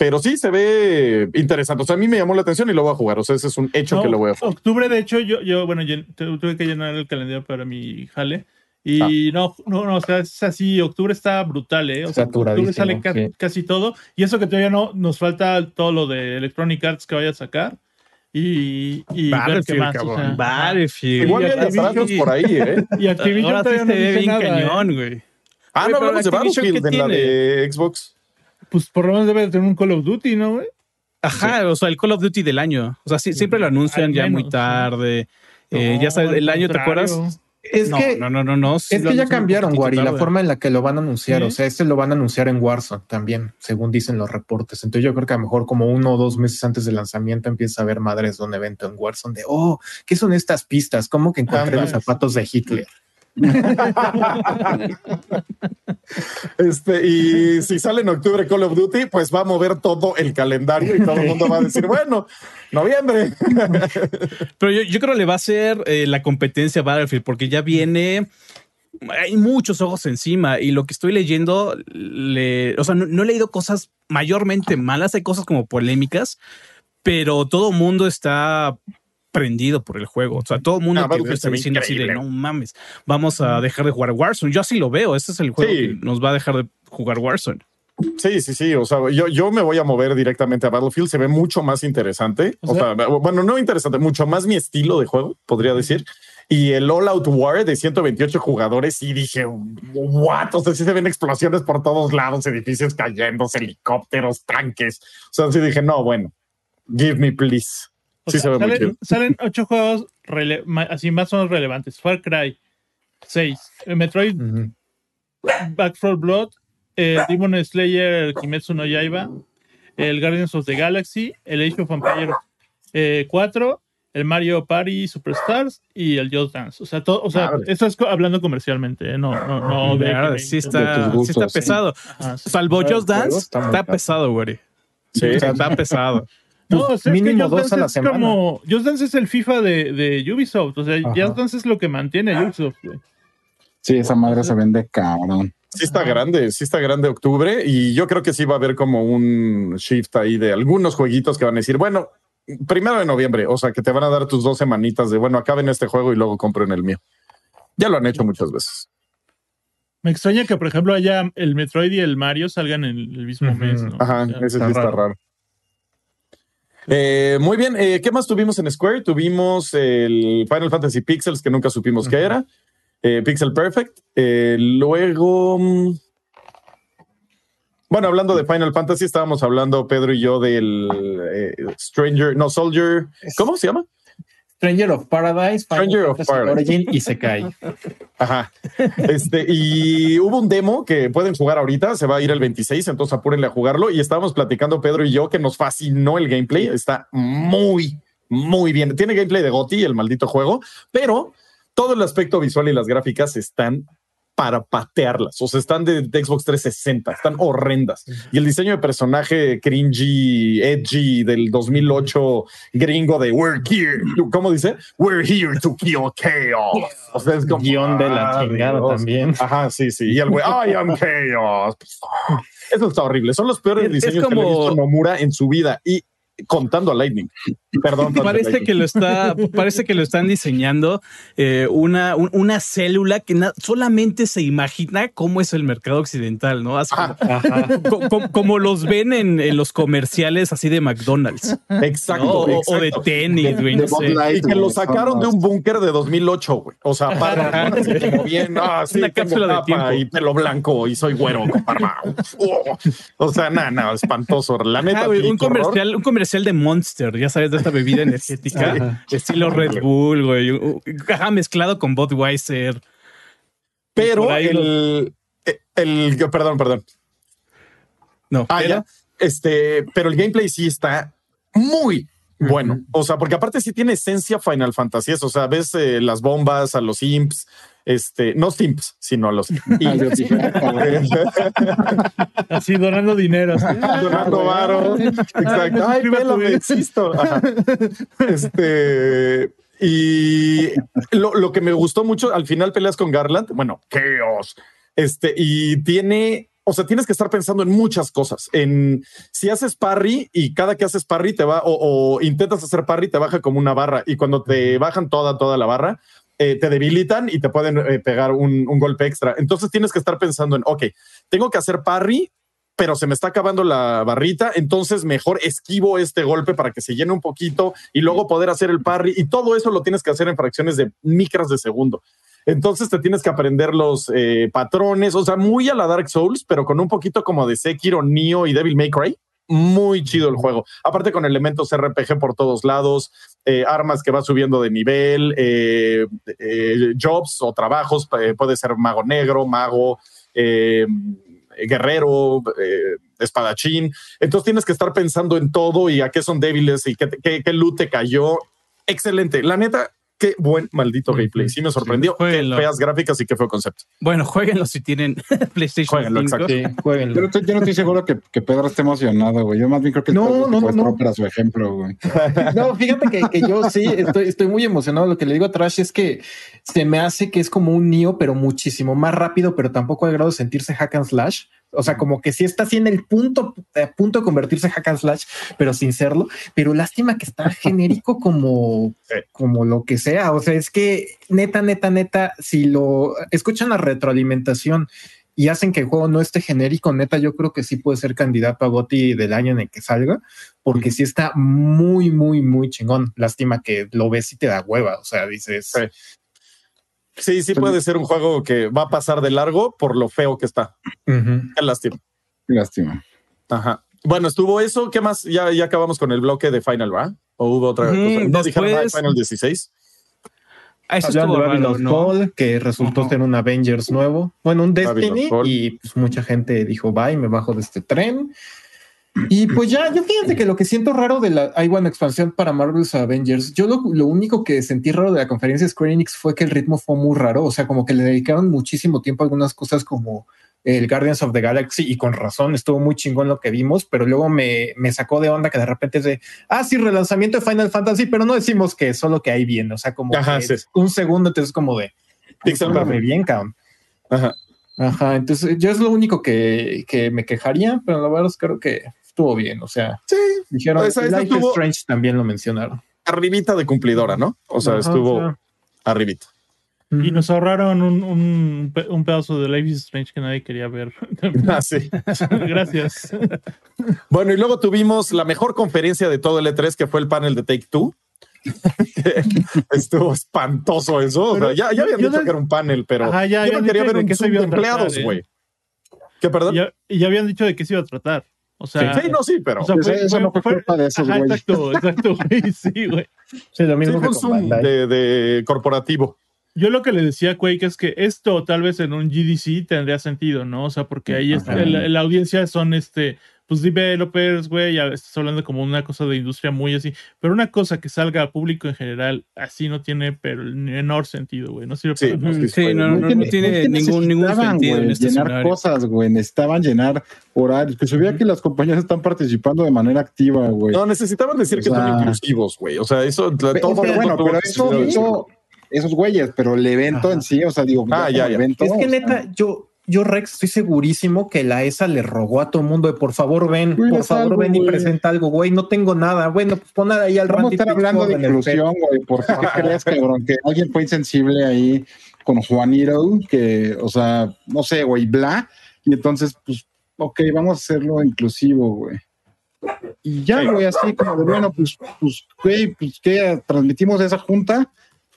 Speaker 2: pero sí se ve interesante. O sea, a mí me llamó la atención y lo voy a jugar. O sea, ese es un hecho que lo voy a jugar.
Speaker 5: Octubre, de hecho, yo, yo bueno, tuve que llenar el calendario para mi jale. Y ah. no, no, no, o sea, es así, octubre está brutal, ¿eh? O sea, octubre sale casi todo. Y eso que todavía no, nos falta todo lo de Electronic Arts que vaya a sacar. Y, y ver qué más. O sea,
Speaker 1: Battlefield.
Speaker 2: Igual hay por ahí, ¿eh?
Speaker 5: Y Activision
Speaker 1: Ahora todavía sí no dice nada, ¿eh? cañón, güey.
Speaker 2: Ah, no hablamos de Battlefield en la de Xbox
Speaker 5: pues por lo menos debe de tener un Call of Duty, ¿no, güey?
Speaker 1: Ajá, o sea, el Call of Duty del año. O sea, siempre lo anuncian ya muy tarde. Eh, ya sabes, el año, ¿te acuerdas?
Speaker 3: Es que,
Speaker 1: no, no, no, no.
Speaker 3: es que ya cambiaron, Wari, la forma en la que lo van a anunciar. O sea, este lo van a anunciar en Warzone también, según dicen los reportes. Entonces, yo creo que a lo mejor como uno o dos meses antes del lanzamiento empieza a haber madres de un evento en Warzone de, oh, ¿qué son estas pistas? ¿Cómo que encontré los zapatos de Hitler?
Speaker 2: Este, y si sale en octubre Call of Duty, pues va a mover todo el calendario y todo el mundo va a decir, bueno, noviembre.
Speaker 1: Pero yo, creo que le va a ser eh, la competencia Battlefield, porque ya viene hay muchos ojos encima y lo que estoy leyendo, le, o sea, no, he leído cosas mayormente malas, hay cosas como polémicas, pero todo mundo está prendido por el juego. O sea, todo el mundo que está diciendo así de no mames, vamos a dejar de jugar Warzone. Yo así lo veo. Este es el juego que nos va a dejar de jugar Warzone.
Speaker 2: Sí, sí, sí. O sea, yo, yo me voy a mover directamente a Battlefield. Se ve mucho más interesante. O, sea, bueno, no interesante, mucho más mi estilo de juego, podría decir. Y el All Out War de 128 jugadores, y dije, what? O sea, sí se ven explosiones por todos lados, edificios cayendo, helicópteros, tanques. O sea, sí dije, no, bueno, give me please
Speaker 5: salen, ocho juegos así más o menos relevantes. Far Cry 6, eh, Metroid, Back 4 Blood, eh, Demon Slayer, Kimetsu no Yaiba, el Guardians of the Galaxy, el Age of Empires 4, eh, el Mario Party Superstars y el Just Dance. O sea, todo, o sea, esto es hablando comercialmente, no, no, no.
Speaker 1: sí, está, sí está pesado. Salvo Just Dance, está, pesado, güey. Sí, está pesado.
Speaker 5: No, pues, mínimo dos a la semana. Como, Just Dance es el FIFA de, de Ubisoft. O sea, Just Dance es lo que mantiene a Ubisoft, güey.
Speaker 4: Sí, esa madre se vende cabrón.
Speaker 2: Sí está grande, sí está grande octubre y yo creo que sí va a haber como un shift ahí de algunos jueguitos que van a decir, bueno, primero de noviembre, o sea, que te van a dar tus dos semanitas de, bueno, acaben este juego y luego compren el mío. Ya lo han hecho muchas veces.
Speaker 5: Me extraña que, por ejemplo, haya el Metroid y el Mario salgan en el mismo mes. ¿no?
Speaker 2: Ajá, ese sí está raro. Eh, muy bien, eh, ¿qué más tuvimos en Square? Tuvimos el Final Fantasy Pixels, que nunca supimos qué era. Eh, Pixel Perfect. luego. mm, Bueno, hablando de Final Fantasy, estábamos hablando Pedro y yo del Stranger, no, Soldier. ¿Cómo se llama?
Speaker 3: Stranger of Paradise,
Speaker 2: Stranger of Paradise.
Speaker 3: Origin y se cae.
Speaker 2: Ajá. Este, y hubo un demo que pueden jugar ahorita, se va a ir el 26, entonces apúrenle a jugarlo. Y estábamos platicando Pedro y yo que nos fascinó el gameplay. Está muy, muy bien. Tiene gameplay de Gotti, el maldito juego, pero todo el aspecto visual y las gráficas están para patearlas. O sea, están de, de Xbox 360, están horrendas. Y el diseño de personaje cringy, edgy del 2008 gringo de We're here. ¿Cómo dice? We're here to kill chaos. O sea, es como
Speaker 3: Guión de la
Speaker 2: ah,
Speaker 3: chingada
Speaker 2: Dios.
Speaker 3: también.
Speaker 2: Ajá, sí, sí. Y el güey, I am chaos. Eso está horrible. Son los peores
Speaker 1: Es- es
Speaker 2: diseños que le he
Speaker 1: como-
Speaker 2: visto Nomura en su vida. Y contando a Lightning. Perdón.
Speaker 1: Parece que lo está, parece que lo están diseñando eh, una, un- una célula que solamente se imagina cómo es el mercado occidental, ¿no? Así como, co- co- como los ven en, en los comerciales así de McDonald's
Speaker 2: Exacto.
Speaker 1: ¿no? o,
Speaker 2: exacto.
Speaker 1: o de tenis, güey, no
Speaker 2: Y que lo sacaron de un búnker de 2008, güey. O sea, para como bien, ah, sí,
Speaker 1: Una cápsula de tiempo.
Speaker 2: y pelo blanco y soy güero. Oh. O sea, nada, nada, espantoso. La neta,
Speaker 1: Ah, güey, un
Speaker 2: horror.
Speaker 1: comercial, un comercial de Monster, ya sabes, de esta bebida energética, estilo Red Bull, güey, ajá, mezclado con Budweiser.
Speaker 2: Pero el, el, el- perdón, perdón.
Speaker 1: No,
Speaker 2: Ah,
Speaker 1: pero-
Speaker 2: ya. Este, pero el gameplay sí está muy bueno. O sea, porque aparte sí tiene esencia Final Fantasy. O sea, ves eh, las bombas a los imps, este, no simps, sino a los
Speaker 4: Ah, ah.
Speaker 5: Así donando dinero. así.
Speaker 2: Donando varo. Exacto. Ay, existo. Ajá. Este, y lo, lo que me gustó mucho, al final peleas con Garland, bueno, Chaos. Este, y tiene, o sea, tienes que estar pensando en muchas cosas. En si haces parry y cada que haces parry te va, o, o intentas hacer parry, te baja como una barra. Y cuando te bajan toda, toda la barra, eh, te debilitan y te pueden eh, pegar un, golpe extra. Entonces tienes que estar pensando en, ok, tengo que hacer parry, pero se me está acabando la barrita, entonces mejor esquivo este golpe para que se llene un poquito y luego poder hacer el parry y todo eso lo tienes que hacer en fracciones de micras de segundo. Entonces te tienes que aprender los eh, patrones, o sea, muy a la Dark Souls, pero con un poquito como de Sekiro, Neo y Devil May Cry. Muy chido el juego. Aparte con elementos RPG por todos lados, eh, armas que va subiendo de nivel, eh, eh, jobs o trabajos, puede ser mago negro, mago, guerrero, espadachín. Entonces tienes que estar pensando en todo y a qué son débiles y qué, qué, qué loot te cayó. Excelente. La neta, qué buen maldito gameplay. Sí me sorprendió. Qué
Speaker 1: Jueguenlo.
Speaker 2: feas gráficas y qué feo concepto.
Speaker 1: Bueno, jueguenlo si tienen PlayStation
Speaker 2: Jueguenlo,
Speaker 1: 5.
Speaker 2: exacto.
Speaker 3: Sí,
Speaker 4: Yo no,
Speaker 3: jueguenlo.
Speaker 4: estoy, yo no estoy seguro que, que Pedro esté emocionado, güey. Yo más bien creo que
Speaker 3: No, no,
Speaker 4: fue
Speaker 3: no, no.
Speaker 4: para su ejemplo, güey.
Speaker 3: No, fíjate que, que yo sí estoy, estoy muy emocionado. Lo que le digo a Trash es que se me hace que es como un Neo, pero muchísimo más rápido, pero tampoco al grado de sentirse hack and slash. O sea, como que sí está así en el punto, a punto de convertirse en hack and slash, pero sin serlo. Pero lástima que está genérico como, como lo que sea. O sea, es que neta, neta, neta, si lo escuchan la retroalimentación y hacen que el juego no esté genérico, neta, yo creo que sí puede ser candidato a GOTY del año en el que salga, porque sí está muy, muy, muy chingón. Lástima que lo ves y te da hueva. O sea, dices,
Speaker 2: Sí. Sí, sí puede ser un juego que va a pasar de largo por lo feo que está.
Speaker 3: ujú.
Speaker 2: Qué lástima.
Speaker 4: Qué Lástima.
Speaker 2: Ajá. Bueno, estuvo eso. ¿Qué más? Ya, ya acabamos con el bloque de Final, ¿va? ¿O hubo otra
Speaker 1: Ujú,
Speaker 2: cosa? No dijeron nada de Final 16.
Speaker 1: Ah, eso
Speaker 3: Hablaban
Speaker 1: estuvo
Speaker 3: de
Speaker 1: raro,
Speaker 3: Babylon's
Speaker 1: ¿no?
Speaker 3: Fall, que resultó
Speaker 1: Ajá.
Speaker 3: ser un Avengers nuevo. Bueno, un Destiny. Y pues mucha gente dijo, bye, me bajo de este tren. Y pues ya, yo fíjate que lo que siento raro de la una expansión para Marvel's Avengers, yo lo, lo único que sentí raro de la conferencia de Square Enix fue que el ritmo fue muy raro, o sea, como que le dedicaron muchísimo tiempo a algunas cosas como el Guardians of the Galaxy y con razón estuvo muy chingón lo que vimos, pero luego me, me sacó de onda que de repente es de, ah, sí, relanzamiento de Final Fantasy, pero no decimos que solo que ahí viene, o sea, como
Speaker 2: Ajá,
Speaker 3: que
Speaker 2: sí.
Speaker 3: un segundo, entonces como de, bien, cabrón.
Speaker 2: Ajá.
Speaker 3: Ajá, entonces yo es lo único que, que me quejaría, pero la verdad es creo que estuvo bien. O sea,
Speaker 2: Sí,
Speaker 3: dijeron
Speaker 2: Esa- esa
Speaker 3: Life is
Speaker 2: estuvo-
Speaker 3: Strange también lo mencionaron.
Speaker 2: arribita de cumplidora, ¿no? O sea,
Speaker 3: Ajá,
Speaker 2: estuvo
Speaker 3: o sea,
Speaker 2: arribita.
Speaker 5: Y nos ahorraron un, un, pe- un pedazo de Life is Strange que nadie quería ver.
Speaker 2: Ah, sí.
Speaker 5: Gracias.
Speaker 2: Bueno, y luego tuvimos la mejor conferencia de todo el E3, que fue el panel de Take Two. Estuvo espantoso eso. O sea,
Speaker 5: Pero
Speaker 2: ya, ya habían dicho
Speaker 5: de-
Speaker 2: que era un panel, pero
Speaker 5: Ajá, ya
Speaker 2: yo no quería
Speaker 5: dicho
Speaker 2: ver
Speaker 5: de
Speaker 2: un de empleados,
Speaker 5: ¿eh?
Speaker 2: güey. ¿Qué, perdón?
Speaker 5: Y ya, y ya habían dicho de qué se iba a tratar. O sea,
Speaker 2: sí, no, sí, pero
Speaker 5: o sea,
Speaker 4: Eso- no fue culpa de esos
Speaker 5: ajá. Exacto, exacto, güey. Sí, güey.
Speaker 3: Sí, lo
Speaker 2: sí,
Speaker 3: mismo
Speaker 2: fue un
Speaker 3: que con
Speaker 2: Zoom
Speaker 3: Bandai.
Speaker 2: de, de corporativo.
Speaker 5: Yo lo que le decía a Quake es que esto tal vez en un GDC tendría sentido, ¿no? O sea, porque ahí es- la, la audiencia son este, pues developers, güey, ya estás hablando como una cosa de industria muy así, pero una cosa que salga al público en general así no tiene pero el menor sentido, güey, no sirve
Speaker 2: Sí,
Speaker 5: para nada.
Speaker 2: sí,
Speaker 1: no, no, no tiene ningún, sentido
Speaker 4: güey,
Speaker 1: en este
Speaker 4: llenar
Speaker 1: escenario.
Speaker 4: cosas, güey. Necesitaban llenar horarios. Que se veía que las compañías están participando de manera activa, güey.
Speaker 2: No, necesitaban decir
Speaker 4: O
Speaker 2: que son
Speaker 4: sea-
Speaker 2: inclusivos, güey. O sea, eso todo
Speaker 4: Pero, bueno, pero eso, eso- esos güeyes, pero el evento
Speaker 3: Ajá.
Speaker 4: en sí, o sea, digo,
Speaker 2: Ah, ya, ya.
Speaker 4: evento,
Speaker 3: Es que neta, yo, yo, Rex, estoy segurísimo que la ESA le rogó a todo el mundo de por favor ven, por favor
Speaker 4: algo,
Speaker 3: ven y presenta algo, güey. No tengo nada. Bueno, pues pon ahí al
Speaker 4: Vamos a
Speaker 3: Randy
Speaker 4: estar hablando de inclusión, güey, porque ¿qué crees, cabrón? Que alguien fue insensible ahí con Juanito, que, o sea, no sé, güey, bla, y entonces, pues, ok, vamos a hacerlo inclusivo, güey. Y ya, güey, así como de, bueno, pues, pues, güey, pues, ¿qué? ¿Transmitimos esa junta?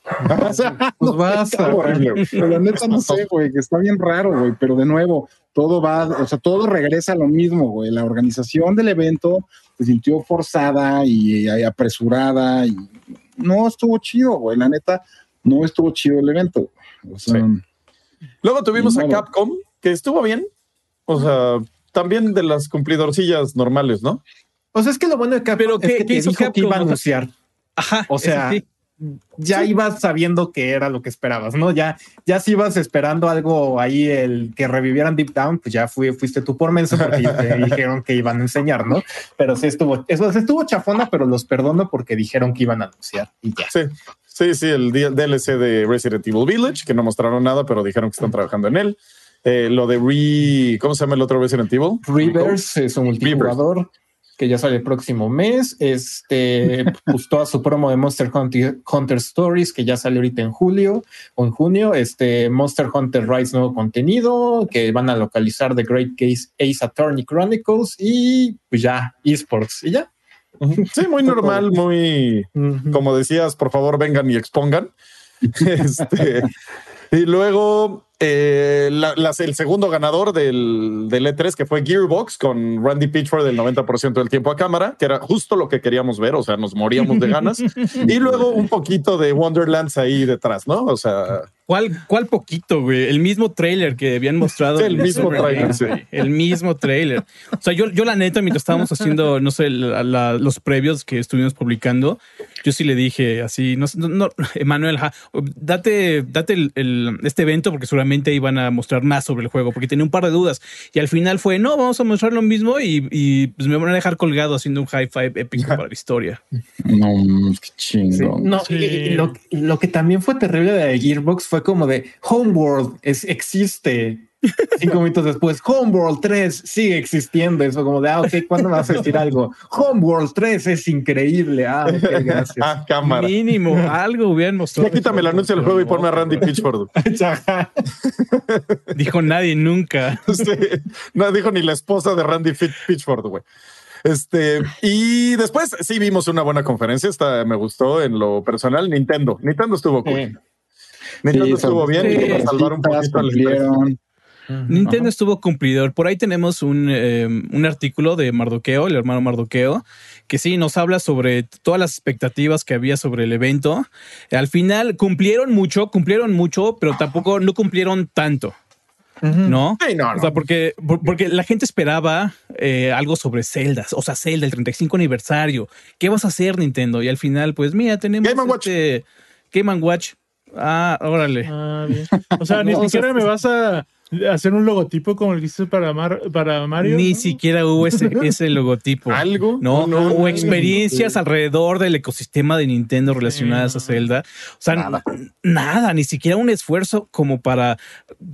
Speaker 3: Pues vas a-
Speaker 4: horrible, güey. Pero la neta no sé, güey, que está bien raro, güey, pero de nuevo, todo va, o sea, todo regresa a lo mismo, güey. La organización del evento se sintió forzada y, y apresurada y no estuvo chido, güey. La neta, no estuvo chido el evento. güey. O sea,
Speaker 2: Luego tuvimos a. Capcom, que estuvo bien. O sea, también de las cumplidorcillas normales, ¿no?
Speaker 3: O sea, es que lo bueno de Capcom
Speaker 1: Pero,
Speaker 3: es
Speaker 1: ¿qué-
Speaker 3: que te iba a
Speaker 1: Capcom?
Speaker 3: anunciar.
Speaker 1: Ajá.
Speaker 3: O sea,
Speaker 1: sí.
Speaker 3: Ya ibas sabiendo que era lo que esperabas, ¿no? Ya, ya si ibas esperando algo ahí, el que revivieran Deep Down, pues ya fui, fuiste tú por menso porque te dijeron que iban a enseñar, ¿no? Pero sí estuvo, eso sí estuvo chafona, pero los perdono porque dijeron que iban a anunciar y ya.
Speaker 2: Sí, sí, sí, el DLC de Resident Evil Village, que no mostraron nada, pero dijeron que están trabajando en él. Eh, lo de Re, ¿cómo se llama el otro Resident Evil?
Speaker 3: Reverse es un multijugador que ya sale el próximo mes. Este pues toda su promo de Monster Hunter, Hunter Stories, que ya sale ahorita en julio o en junio. Este Monster Hunter Rise nuevo contenido que van a localizar The Great Case Ace Attorney Chronicles y pues ya esports y ya.
Speaker 2: Sí, muy normal, muy, como decías, por favor vengan y expongan. Este, y luego eh, la- las- el segundo ganador del, del E3, que fue Gearbox, con Randy Pitchford del 90% del tiempo a cámara, que era justo lo que queríamos ver, o sea, nos moríamos de ganas. y luego un poquito de Wonderlands ahí detrás, ¿no? O sea,
Speaker 1: ¿Cuál, ¿Cuál poquito, güey? El mismo trailer que habían mostrado.
Speaker 2: Sí, el mismo
Speaker 1: Games,
Speaker 2: sí.
Speaker 1: El mismo trailer. O sea, yo, yo la neta, mientras estábamos haciendo, no sé, la- la- los previos que estuvimos publicando, yo sí le dije así, no, no, no, Emanuel, ja, date, date el, el- este evento porque seguramente iban a mostrar más sobre el juego, porque tenía un par de dudas. Y al final fue, no, vamos a mostrar lo mismo y, y, pues me van a dejar colgado haciendo un high five épico para la historia.
Speaker 4: no, qué
Speaker 3: Sí,
Speaker 4: chingón.
Speaker 3: no,
Speaker 5: Sí.
Speaker 3: y- y lo, lo que también fue terrible de Gearbox fue como de Homeworld es, existe. Cinco minutos después, Homeworld 3 sigue existiendo. Eso como de, ah, ok, ¿cuándo vas a decir algo? Homeworld 3 es increíble. Ah, ok, gracias.
Speaker 2: ah, cámara.
Speaker 1: Mínimo, algo hubieran mostrado.
Speaker 2: Ya quítame el anuncio del juego y ponme a Randy Pitchford.
Speaker 1: Dijo nadie nunca.
Speaker 2: No dijo ni la esposa de Randy Pitchford, güey. Este, y después sí vimos una buena conferencia. Esta me gustó en lo personal. Nintendo. Nintendo estuvo cool.
Speaker 3: Sí.
Speaker 2: Nintendo
Speaker 4: Sí,
Speaker 2: estuvo bien
Speaker 1: sí,
Speaker 2: para salvar un poquito al
Speaker 1: Nintendo estuvo cumplidor. Por ahí tenemos un, eh, un artículo de Mardoqueo, el hermano Mardoqueo, que sí nos habla sobre todas las expectativas que había sobre el evento. Al final cumplieron mucho, cumplieron mucho, pero tampoco no cumplieron tanto, ¿no?
Speaker 2: Sí, no, no.
Speaker 1: O sea, porque, por- porque la gente esperaba eh, algo sobre Zelda, o sea, Zelda, el 35 aniversario. ¿Qué vas a hacer, Nintendo? Y al final, pues mira, tenemos
Speaker 2: Game and Watch.
Speaker 1: este Game and Watch. Ah, órale.
Speaker 5: Ah, bien. O sea, ni
Speaker 1: No, o sea,
Speaker 5: siquiera me vas a hacer un logotipo como el que hizo para, para Mario.
Speaker 1: Ni siquiera hubo ese, ese logotipo.
Speaker 2: ¿Algo?
Speaker 1: No, no, hubo experiencias alrededor del ecosistema de Nintendo relacionadas a Zelda. O sea, nada. nada. ni siquiera un esfuerzo como para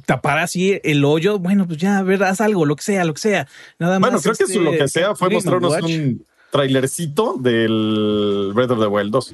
Speaker 1: tapar así el hoyo. Bueno, pues ya, a ver, haz algo, lo que sea, lo que sea. Nada
Speaker 2: más.
Speaker 1: Bueno,
Speaker 2: creo que este, lo que sea fue mostrarnos un trailercito del Breath of the Wild 2.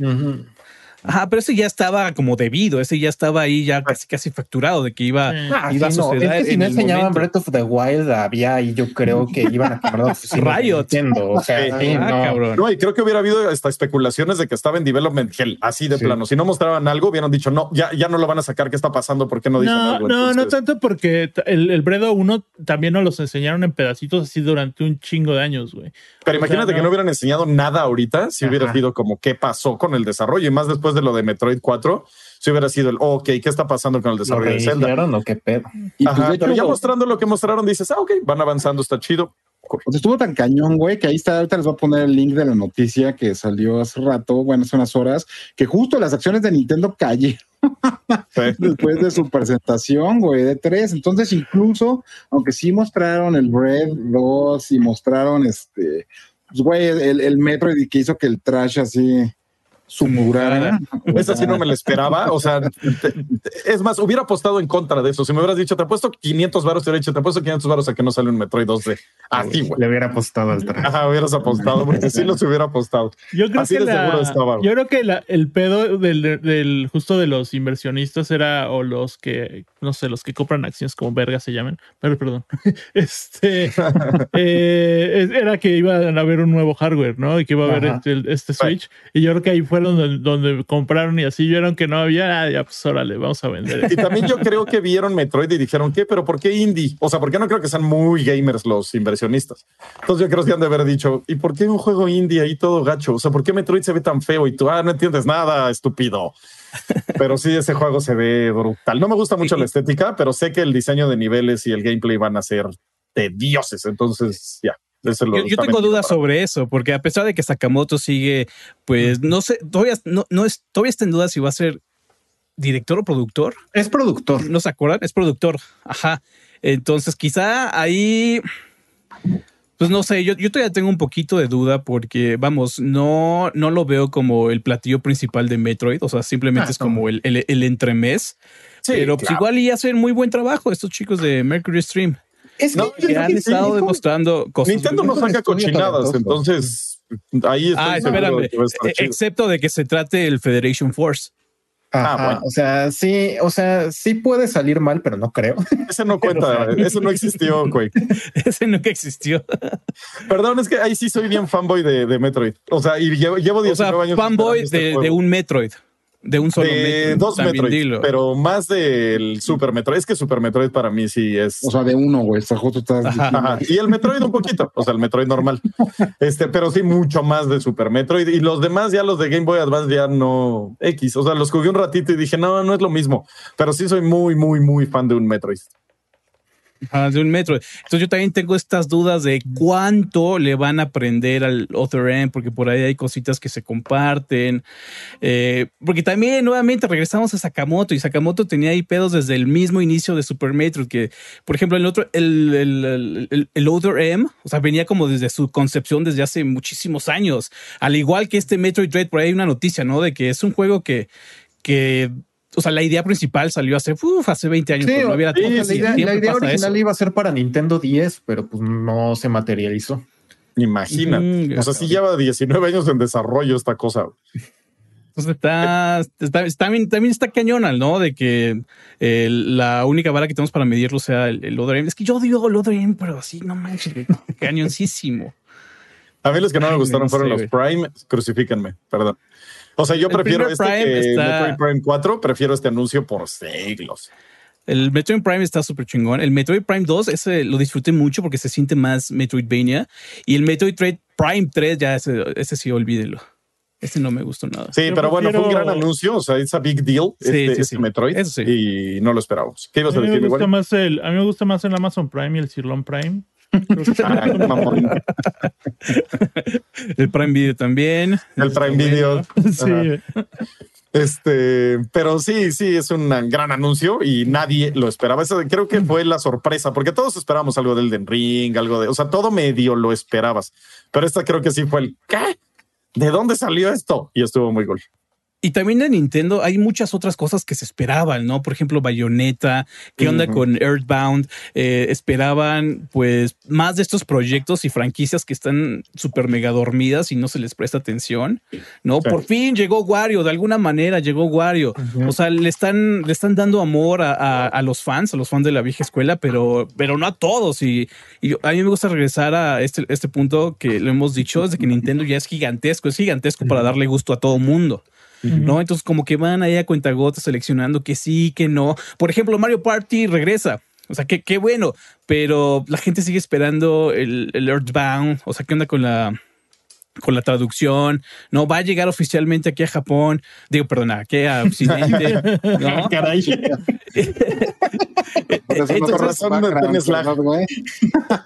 Speaker 1: Ajá, pero ese ya estaba como debido, ese ya estaba ahí ya casi casi facturado de que iba,
Speaker 3: ah, iba a suceder. es que si no enseñaban Breath of the Wild, había ahí yo creo que iban a quemar
Speaker 1: Riot.
Speaker 3: O sea, sí,
Speaker 2: ah,
Speaker 3: no.
Speaker 2: Cabrón. no, y creo que hubiera habido hasta especulaciones de que estaba en development hell, así de plano. Si no mostraban algo, hubieran dicho, no, ya, ya no lo van a sacar, ¿qué está pasando? ¿Por qué no dicen
Speaker 5: no,
Speaker 2: algo?
Speaker 5: No, no tanto porque el, el Bredo 1 también nos los enseñaron en pedacitos así durante un chingo de años, güey.
Speaker 2: Pero imagínate que no hubieran enseñado nada ahorita, si hubiera sido como qué pasó con el desarrollo y más después de lo de Metroid 4 si hubiera sido el, ok, ¿qué está pasando con el desarrollo de Zelda?
Speaker 3: ¿Qué pedo?
Speaker 2: Y pues, pero ya mostrando lo que mostraron, dices, ah, ok, van avanzando, está chido.
Speaker 4: Pues estuvo tan cañón, güey, que ahí está, ahorita les voy a poner el link de la noticia que salió hace rato, bueno, hace unas horas, que justo las acciones de Nintendo cayeron después de su presentación, güey, de tres. Entonces, incluso, aunque sí mostraron el Red 2 y mostraron este, pues, güey, el, el Metroid que hizo que el trash así su murara.
Speaker 2: Esa sí no me la esperaba. O sea, es más, hubiera apostado en contra de eso. Si me hubieras dicho, te he puesto 500 varos, te hubiera dicho, te he puesto 500 varos a que no sale un Metroid 2D. Así, güey.
Speaker 3: Le hubiera apostado al traje.
Speaker 2: Ajá, hubieras apostado, porque sí los hubiera apostado.
Speaker 5: Yo creo que Yo creo que el pedo del, justo de los inversionistas era, o los que, no sé, los que compran acciones como verga se llaman, pero perdón. este eh, era que iba a haber un nuevo hardware, ¿no? Y que iba a haber este, este, Switch. Y yo creo que ahí fue fueron donde, compraron y así vieron que no había, ah, ya pues órale, vamos a vender.
Speaker 2: Y también yo creo que vieron Metroid y dijeron, ¿qué? ¿Pero por qué indie? O sea, ¿por qué no creo que sean muy gamers los inversionistas? Entonces yo creo que han de haber dicho, ¿y por qué un juego indie ahí todo gacho? O sea, ¿por qué Metroid se ve tan feo? Y tú, ah, no entiendes nada, estúpido. Pero sí, ese juego se ve brutal. No me gusta mucho la estética, pero sé que el diseño de niveles y el gameplay van a ser de dioses. Entonces, ya
Speaker 1: yo, tengo dudas sobre eso, porque a pesar de que Sakamoto sigue, pues no sé, todavía no, no es, todavía está en duda si va a ser director o productor.
Speaker 3: Es productor.
Speaker 1: ¿No se acuerdan? Es productor. Ajá. Entonces, quizá ahí. Pues no sé, yo, yo todavía tengo un poquito de duda porque, vamos, no, no lo veo como el platillo principal de Metroid. O sea, simplemente ah, es como el, el, entremés. pero pues igual y hacen muy buen trabajo estos chicos de Mercury Stream.
Speaker 2: Es que,
Speaker 1: han estado demostrando cosas.
Speaker 2: Nintendo no saca cochinadas, entonces ahí está.
Speaker 1: Ah, espérame. E, excepto de que se trate el Federation Force.
Speaker 3: ah, bueno. O sea, sí, o sea, sí puede salir mal, pero no creo.
Speaker 2: Ese no cuenta, ese no existió, güey.
Speaker 1: ese nunca existió.
Speaker 2: Perdón, es que ahí sí soy bien fanboy de, de Metroid. O sea, y llevo, llevo 19 o sea, años.
Speaker 1: Fanboy este de, de, un Metroid. De un solo
Speaker 2: de Dos Metroid, pero más del Super Metroid. Es que Super Metroid para mí sí es.
Speaker 4: O sea, de uno, güey.
Speaker 2: Y el Metroid un poquito, o sea, el Metroid normal. Este, pero sí mucho más de Super Metroid. Y los demás, ya los de Game Boy Advance, ya no X. O sea, los jugué un ratito y dije, no, no es lo mismo. Pero sí soy muy, muy, muy fan de un Metroid
Speaker 1: de un metro. Entonces yo también tengo estas dudas de cuánto le van a aprender al Other End, porque por ahí hay cositas que se comparten. Eh, porque también nuevamente regresamos a Sakamoto y Sakamoto tenía ahí pedos desde el mismo inicio de Super Metroid, que por ejemplo el otro, el, el, el, Other M, o sea, venía como desde su concepción desde hace muchísimos años. Al igual que este Metroid Dread, por ahí hay una noticia, ¿no? De que es un juego que, que o sea, la idea principal salió hace, hace 20 años.
Speaker 3: no había la idea, original iba a ser para Nintendo 10, pero pues no se materializó.
Speaker 2: Imagina. o sea, sí lleva 19 años en desarrollo esta cosa.
Speaker 1: Entonces está, también, también está cañona, ¿no? De que eh, la única vara que tenemos para medirlo sea el, el Other Es que yo digo el Other pero así, no manches, cañoncísimo.
Speaker 2: A mí los que no me gustaron fueron los Prime, crucifíquenme, perdón. O sea, yo prefiero este que Metroid Prime 4, prefiero este anuncio por siglos.
Speaker 1: El Metroid Prime está súper chingón. El Metroid Prime 2, ese lo disfruté mucho porque se siente más Metroidvania. Y el Metroid Prime 3, ya ese, ese sí, olvídelo. Ese no me gustó nada.
Speaker 2: Sí, pero, bueno, fue un gran anuncio. O sea, es a big deal este, sí, este Metroid. Y no lo esperábamos. ¿Qué ibas a, decir?
Speaker 5: Me gusta más el, a mí me gusta más el Amazon Prime y el Sirlon Prime.
Speaker 1: el Prime Video también.
Speaker 2: El Prime Video. Este, pero sí, sí, es un gran anuncio y nadie lo esperaba. Eso creo que fue la sorpresa, porque todos esperábamos algo del Den Ring, algo de, o sea, todo medio lo esperabas. Pero esta creo que sí fue el ¿qué? ¿De dónde salió esto? Y estuvo muy cool.
Speaker 1: Y también de Nintendo hay muchas otras cosas que se esperaban, ¿no? Por ejemplo, Bayonetta, ¿qué onda con Earthbound? Eh, esperaban pues más de estos proyectos y franquicias que están súper mega dormidas y no se les presta atención, ¿no? Por fin llegó Wario, de alguna manera llegó Wario. O sea, le están, le están dando amor a, los fans, a los fans de la vieja escuela, pero, pero no a todos. Y, a mí me gusta regresar a este, este punto que lo hemos dicho, desde que Nintendo ya es gigantesco, es gigantesco para darle gusto a todo mundo. ¿No? Entonces, como que van ahí a cuentagotas seleccionando que sí, que no. Por ejemplo, Mario Party regresa. O sea, qué, qué bueno, pero la gente sigue esperando el, el Earthbound. O sea, ¿qué onda con la, con la traducción, no va a llegar oficialmente aquí a Japón, digo, perdona, aquí a Occidente, ¿no? Caray.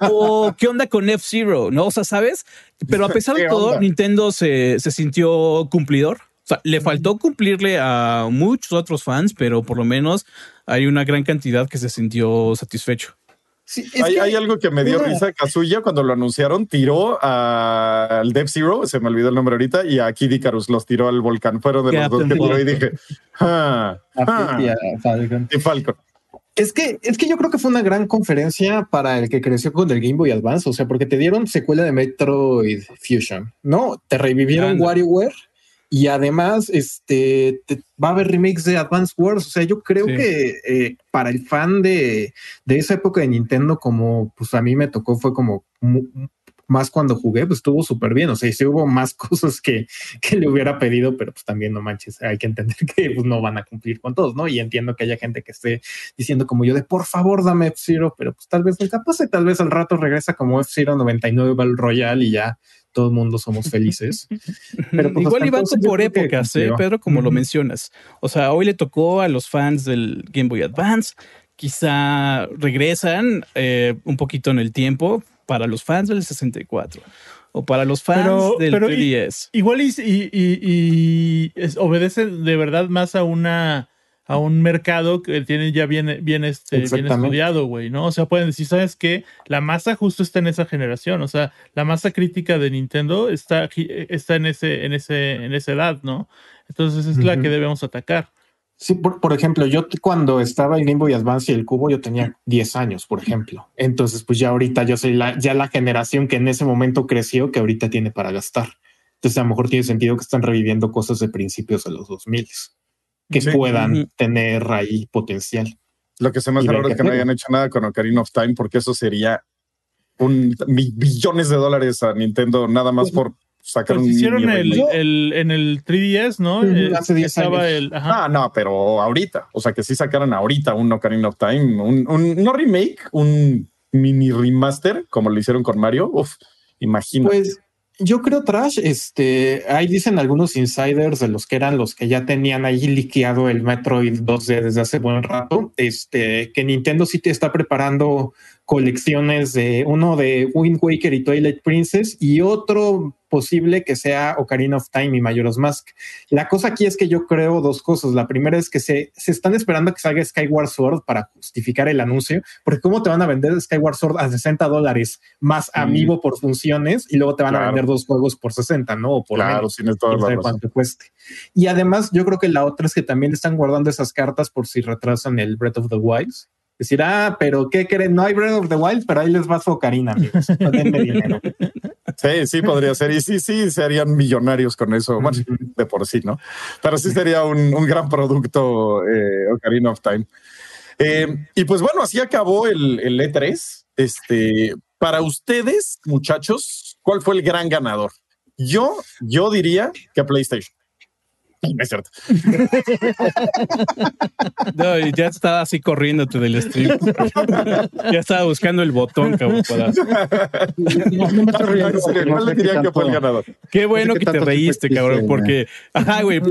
Speaker 1: o qué onda con F-Zero, ¿no? O sea, ¿sabes? Pero a pesar de todo, Nintendo se, se sintió cumplidor sea, le faltó cumplirle a muchos otros fans, pero por lo menos hay una gran cantidad que se sintió satisfecho.
Speaker 2: Sí, hay, algo que me dio risa. Kazuya, cuando lo anunciaron, tiró al Dev Zero, se me olvidó el nombre ahorita, y a Kid Icarus los tiró al volcán. Fueron de los dos que tiró y dije, ah, ah, y Falcon.
Speaker 3: Es que, es que yo creo que fue una gran conferencia para el que creció con el Game Boy Advance, o sea, porque te dieron secuela de Metroid Fusion, ¿no? Te revivieron WarioWare y además, este va a haber remakes de Advance Wars. O sea, yo creo que eh, para el fan de, de, esa época de Nintendo, como pues a mí me tocó, fue como más cuando jugué, pues estuvo súper bien. O sea, sí hubo más cosas que, que, le hubiera pedido, pero pues también no manches, hay que entender que pues, no van a cumplir con todos, ¿no? Y entiendo que haya gente que esté diciendo como yo de por favor dame F-Zero, pero pues tal vez nunca pase, tal vez al rato regresa como F-Zero 99 Battle Royale y ya todo el mundo somos felices.
Speaker 1: Pero pues, Igual iban por épocas, ¿eh, Pedro, como lo mencionas. O sea, hoy le tocó a los fans del Game Boy Advance, quizá regresan eh, un poquito en el tiempo para los fans del 64 o para los fans del 3DS.
Speaker 5: igual y, y, obedece de verdad más a una a un mercado que tiene ya bien, bien, este, bien estudiado, güey, ¿no? O sea, pueden decir, ¿sabes qué? La masa justo está en esa generación, o sea, la masa crítica de Nintendo está, está en, ese, en, ese, en esa edad, ¿no? Entonces es la que debemos atacar.
Speaker 3: Sí, por, ejemplo, yo cuando estaba en Game Boy Advance y el cubo, yo tenía 10 años, por ejemplo. Entonces, pues ya ahorita yo soy la, ya la generación que en ese momento creció, que ahorita tiene para gastar. Entonces, a lo mejor tiene sentido que están reviviendo cosas de principios de los 2000 que puedan tener ahí potencial.
Speaker 2: Lo que se me hace raro es que no hayan hecho nada con Ocarina of Time, porque eso sería un billones de dólares a Nintendo nada más por sacar pues
Speaker 5: un. Hicieron el, en el 3DS, ¿no?
Speaker 3: Hace 10 años.
Speaker 2: El, Ah, no, pero ahorita. O sea, que sí sacaran ahorita un Ocarina of Time, un, un no remake, un mini remaster, como lo hicieron con Mario. Uf, imagínate. Pues
Speaker 3: yo creo, Trash, este, ahí dicen algunos insiders de los que eran los que ya tenían ahí liqueado el Metroid 2D desde hace buen rato, este, que Nintendo sí te está preparando colecciones de uno de Wind Waker y Twilight Princess y otro posible que sea Ocarina of Time y Majora's Mask. La cosa aquí es que yo creo dos cosas. La primera es que se, se están esperando que salga Skyward Sword para justificar el anuncio, porque ¿cómo te van a vender Skyward Sword a 60 dólares más amigo por funciones y luego te van a vender dos juegos por 60, ¿no? O por
Speaker 2: claro, sin todo
Speaker 3: cuánto cueste. Y además, yo creo que la otra es que también están guardando esas cartas por si retrasan el Breath of the Wild Decir, ah, pero ¿qué creen? No hay Breath of the Wild, pero ahí les va su Ocarina, amigos. dinero.
Speaker 2: Sí, sí, podría ser. Y sí, sí, serían millonarios con eso, bueno, de por sí, ¿no? Pero sí sería un, gran producto eh, Ocarina of Time. Eh, y pues bueno, así acabó el, el E3. Este, para ustedes, muchachos, ¿cuál fue el gran ganador? Yo, yo diría que PlayStation. No es cierto.
Speaker 1: No, ya estaba así corriéndote del stream. ya estaba buscando el botón, cabrón, para.
Speaker 2: No, le diría que fue el ganador.
Speaker 1: Qué bueno que te reíste, cabrón, porque. Ajá, güey.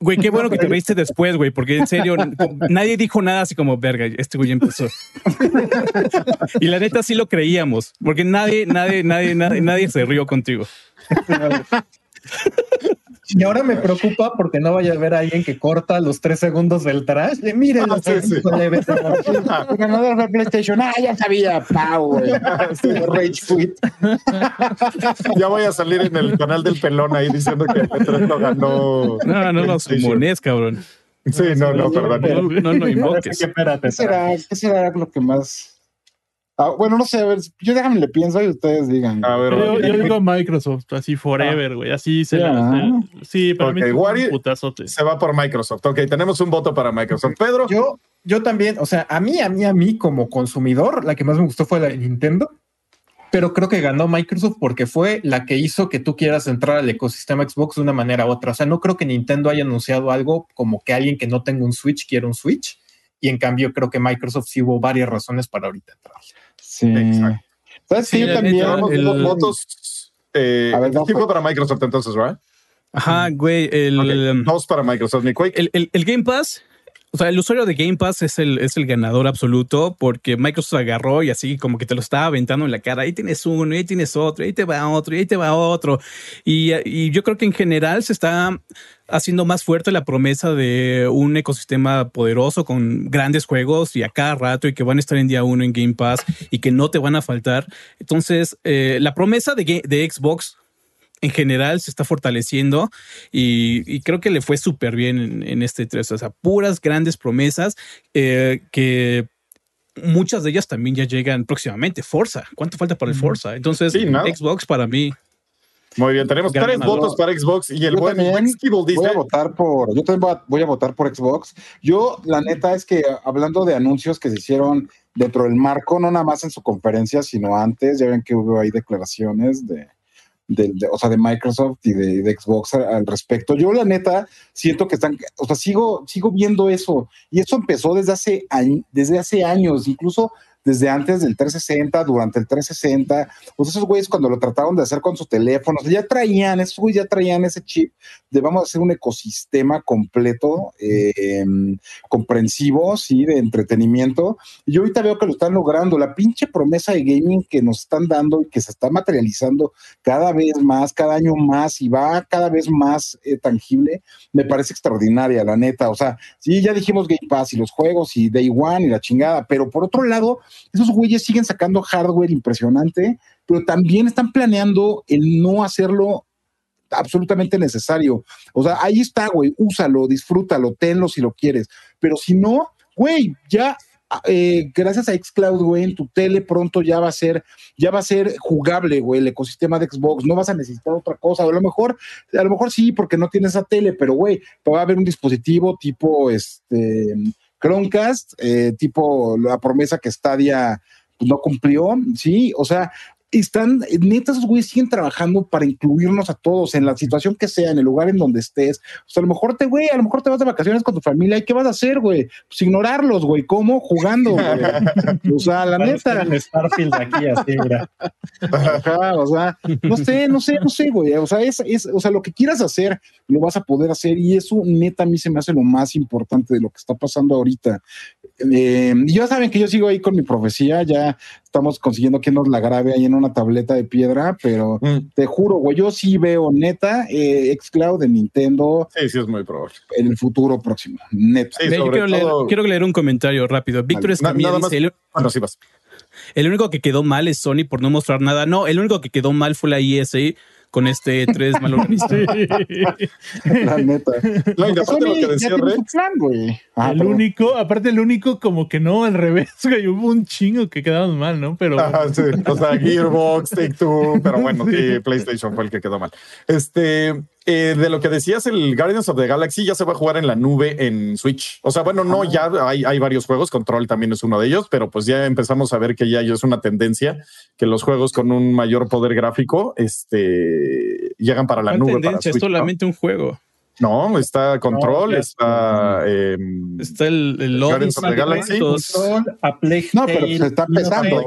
Speaker 1: Güey, qué bueno que te reíste después, güey, porque en serio, nadie dijo nada así como, verga, este güey empezó. y la neta sí lo creíamos, porque nadie, nadie, nadie, nadie, nadie se rió contigo.
Speaker 3: Y ahora me preocupa porque no vaya a haber alguien que corta los tres segundos del trash. De, Miren,
Speaker 2: Ah, sí, sí.
Speaker 4: El ganador de PlayStation. Ah, ya sabía, Pau, güey. Rage quit.
Speaker 2: Ya voy a salir en el canal del pelón ahí diciendo que el E3 lo ganó.
Speaker 1: No, no, no,
Speaker 2: PlayStation.
Speaker 1: sumones, cabrón.
Speaker 2: Sí, no, no, perdón.
Speaker 1: No, no, no invoques.
Speaker 4: ¿Qué será, ¿Qué será lo que más? Ah, bueno, no sé, a ver, yo déjame le pienso y ustedes digan.
Speaker 2: A ver,
Speaker 5: Yo, digo Microsoft, así forever, güey. Así se
Speaker 4: Ya.
Speaker 5: la. Sí, para mí
Speaker 2: Ok,
Speaker 5: es
Speaker 2: Wari-
Speaker 5: un putazote.
Speaker 2: se va por Microsoft. Ok, tenemos un voto para Microsoft. Pedro,
Speaker 3: Yo, yo también, o sea, a mí, a mí, a mí como consumidor, la que más me gustó fue la de Nintendo, pero creo que ganó Microsoft porque fue la que hizo que tú quieras entrar al ecosistema Xbox de una manera u otra. O sea, no creo que Nintendo haya anunciado algo como que alguien que no tenga un Switch quiera un Switch. Y en cambio, creo que Microsoft sí hubo varias razones para ahorita entrar.
Speaker 4: Sí.
Speaker 2: Exacto.
Speaker 4: ¿Sabes
Speaker 1: Sí?
Speaker 4: Yo también.
Speaker 1: el-
Speaker 2: votos. Eh,
Speaker 4: A ver,
Speaker 2: fue- para Microsoft entonces, ¿verdad?
Speaker 1: Ajá, güey. El,
Speaker 2: Ok,
Speaker 1: um,
Speaker 2: Dos para Microsoft, mi Quake.
Speaker 1: el, el- el Game Pass, o sea, el usuario de Game Pass es el, es el ganador absoluto porque Microsoft agarró y así como que te lo estaba aventando en la cara. Ahí tienes uno, y ahí tienes otro, y ahí te va otro, y ahí te va otro. Y, y yo creo que en general se está haciendo más fuerte la promesa de un ecosistema poderoso con grandes juegos y a cada rato y que van a estar en día uno en Game Pass y que no te van a faltar. Entonces, eh, la promesa de, Xbox en general se está fortaleciendo y, y creo que le fue súper bien en, en este 3. O sea, puras grandes promesas eh, que muchas de ellas también ya llegan próximamente. Forza, ¿cuánto falta para el Forza? Entonces,
Speaker 2: Sí.
Speaker 1: Xbox para mí.
Speaker 2: Muy bien, tenemos
Speaker 1: Gran
Speaker 2: tres
Speaker 1: ganador.
Speaker 2: votos para Xbox y el
Speaker 4: Yo
Speaker 2: buen dice.
Speaker 4: Voy a votar por, yo también voy a, voy a votar por Xbox. Yo, la neta, es que hablando de anuncios que se hicieron dentro del marco, no nada más en su conferencia, sino antes, ya ven que hubo ahí declaraciones de, de- de- o sea, de Microsoft y de, de Xbox al, al respecto. Yo, la neta, siento que están, o sea, sigo, sigo viendo eso. Y eso empezó desde hace, desde hace años, incluso desde antes del 360, durante el 360. Pues esos güeyes cuando lo trataron de hacer con sus teléfonos, ya traían, esos güeyes ya traían ese chip de vamos a hacer un ecosistema completo, eh, comprensivo, sí, de entretenimiento. Y yo ahorita veo que lo están logrando. La pinche promesa de gaming que nos están dando y que se está materializando cada vez más, cada año más y va cada vez más eh, tangible, me parece extraordinaria, la neta. O sea, sí, ya dijimos Game Pass y los juegos y Day One y la chingada, pero por otro lado, esos güeyes siguen sacando hardware impresionante, pero también están planeando el no hacerlo absolutamente necesario. O sea, ahí está, güey, úsalo, disfrútalo, tenlo si lo quieres. Pero si no, güey, ya eh, gracias a Xcloud, güey, en tu tele pronto ya va a ser, ya va a ser jugable, güey, el ecosistema de Xbox. No vas a necesitar otra cosa. A lo mejor, a lo mejor sí, porque no tienes esa tele, pero güey, va a haber un dispositivo tipo este Chromecast, eh, tipo la promesa que Stadia no cumplió, sí, o sea, están, neta, esos güeyes siguen trabajando para incluirnos a todos en la situación que sea, en el lugar en donde estés. O sea, a lo mejor te, güey, a lo mejor te vas de vacaciones con tu familia. ¿Y qué vas a hacer, güey? Pues ignorarlos, güey. ¿Cómo? Jugando, güey. O sea, la neta.
Speaker 3: Starfield aquí, así, mira.
Speaker 4: Ajá, o sea, no sé, no sé, no sé, güey. O sea, es, es, o sea, lo que quieras hacer, lo vas a poder hacer. Y eso, neta, a mí se me hace lo más importante de lo que está pasando ahorita. Eh, y ya saben que yo sigo ahí con mi profecía, ya estamos consiguiendo que nos la grabe ahí en una tableta de piedra, pero
Speaker 2: Mm,
Speaker 4: te juro, güey, yo sí veo neta eh, Xcloud de Nintendo
Speaker 2: Sí, sí, es muy probable.
Speaker 4: en el futuro próximo, neta.
Speaker 2: Sí,
Speaker 1: yo
Speaker 2: sobre
Speaker 1: quiero, leer,
Speaker 2: todo-
Speaker 1: quiero leer un comentario rápido. Víctor
Speaker 2: Na-
Speaker 1: Escamilla
Speaker 2: nada más-
Speaker 1: dice: el,
Speaker 2: Bueno, sí vas.
Speaker 1: el único que quedó mal es Sony por no mostrar nada. No, el único que quedó mal fue la ESA con este 3 mal organizado.
Speaker 4: La neta.
Speaker 2: No, y aparte
Speaker 4: Sony
Speaker 2: lo que
Speaker 4: ya
Speaker 2: decía
Speaker 4: plan. Ah,
Speaker 5: el
Speaker 4: perdón.
Speaker 5: único, aparte el único como que no, al revés, güey, hubo un chingo que quedamos mal, ¿no? Pero
Speaker 2: sí. O sea, Gearbox, Take Two, pero bueno, sí, PlayStation fue el que quedó mal. Este, eh, de lo que decías, el Guardians of the Galaxy ya se va a jugar en la nube en Switch. O sea, bueno, no, ya hay, hay varios juegos, Control también es uno de ellos, pero pues ya empezamos a ver que ya es una tendencia que los juegos con un mayor poder gráfico, este, llegan para la
Speaker 1: ¿Cuál
Speaker 2: nube. para
Speaker 1: tendencia? Es solamente un juego.
Speaker 2: No, está Control,
Speaker 3: ya
Speaker 2: está. em,
Speaker 1: Está el, el
Speaker 2: Guardians of the Galaxy.
Speaker 3: Control, a Plague
Speaker 4: No, pero se está empezando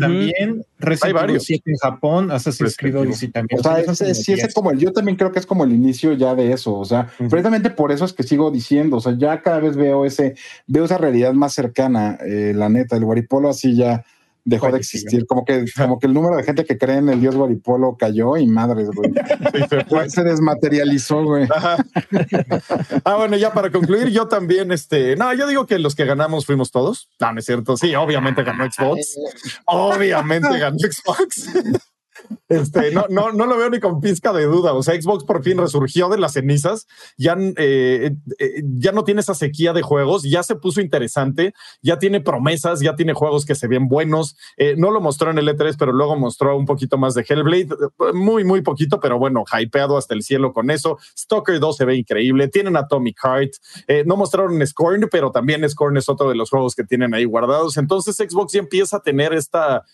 Speaker 3: también, Resident Evil
Speaker 2: varios.
Speaker 3: 7 en Japón, Assassin's Creed. Odyssey también.
Speaker 4: O sea, ese,
Speaker 3: como
Speaker 4: sí, ese
Speaker 3: 10.
Speaker 4: es como el, yo también creo que es como el inicio ya de eso. O sea,
Speaker 2: Ujú.
Speaker 4: precisamente por eso es que sigo diciendo, o sea, ya cada vez veo ese, veo esa realidad más cercana, eh, la neta, el Guaripolo así ya, dejó de existir. Como que, como que el número de gente que cree en el dios Guaripolo cayó y madres, güey. se, desmaterializó, güey.
Speaker 2: ah, bueno, ya para concluir, yo también, este, no, yo digo que los que ganamos fuimos todos. No, no es cierto. Sí, obviamente ganó Xbox. Obviamente ganó Xbox. Este, no, no, no lo veo ni con pizca de duda. O sea, Xbox por fin resurgió de las cenizas. Ya, eh, eh, ya no tiene esa sequía de juegos. Ya se puso interesante. Ya tiene promesas. Ya tiene juegos que se ven buenos. Eh, no lo mostró en el E3, pero luego mostró un poquito más de Hellblade. Muy, muy poquito, pero bueno, hypeado hasta el cielo con eso. Stalker 2 se ve increíble. Tienen Atomic Heart. no mostraron Scorn, pero también Scorn es otro de los juegos que tienen ahí guardados. Entonces Xbox ya empieza a tener esta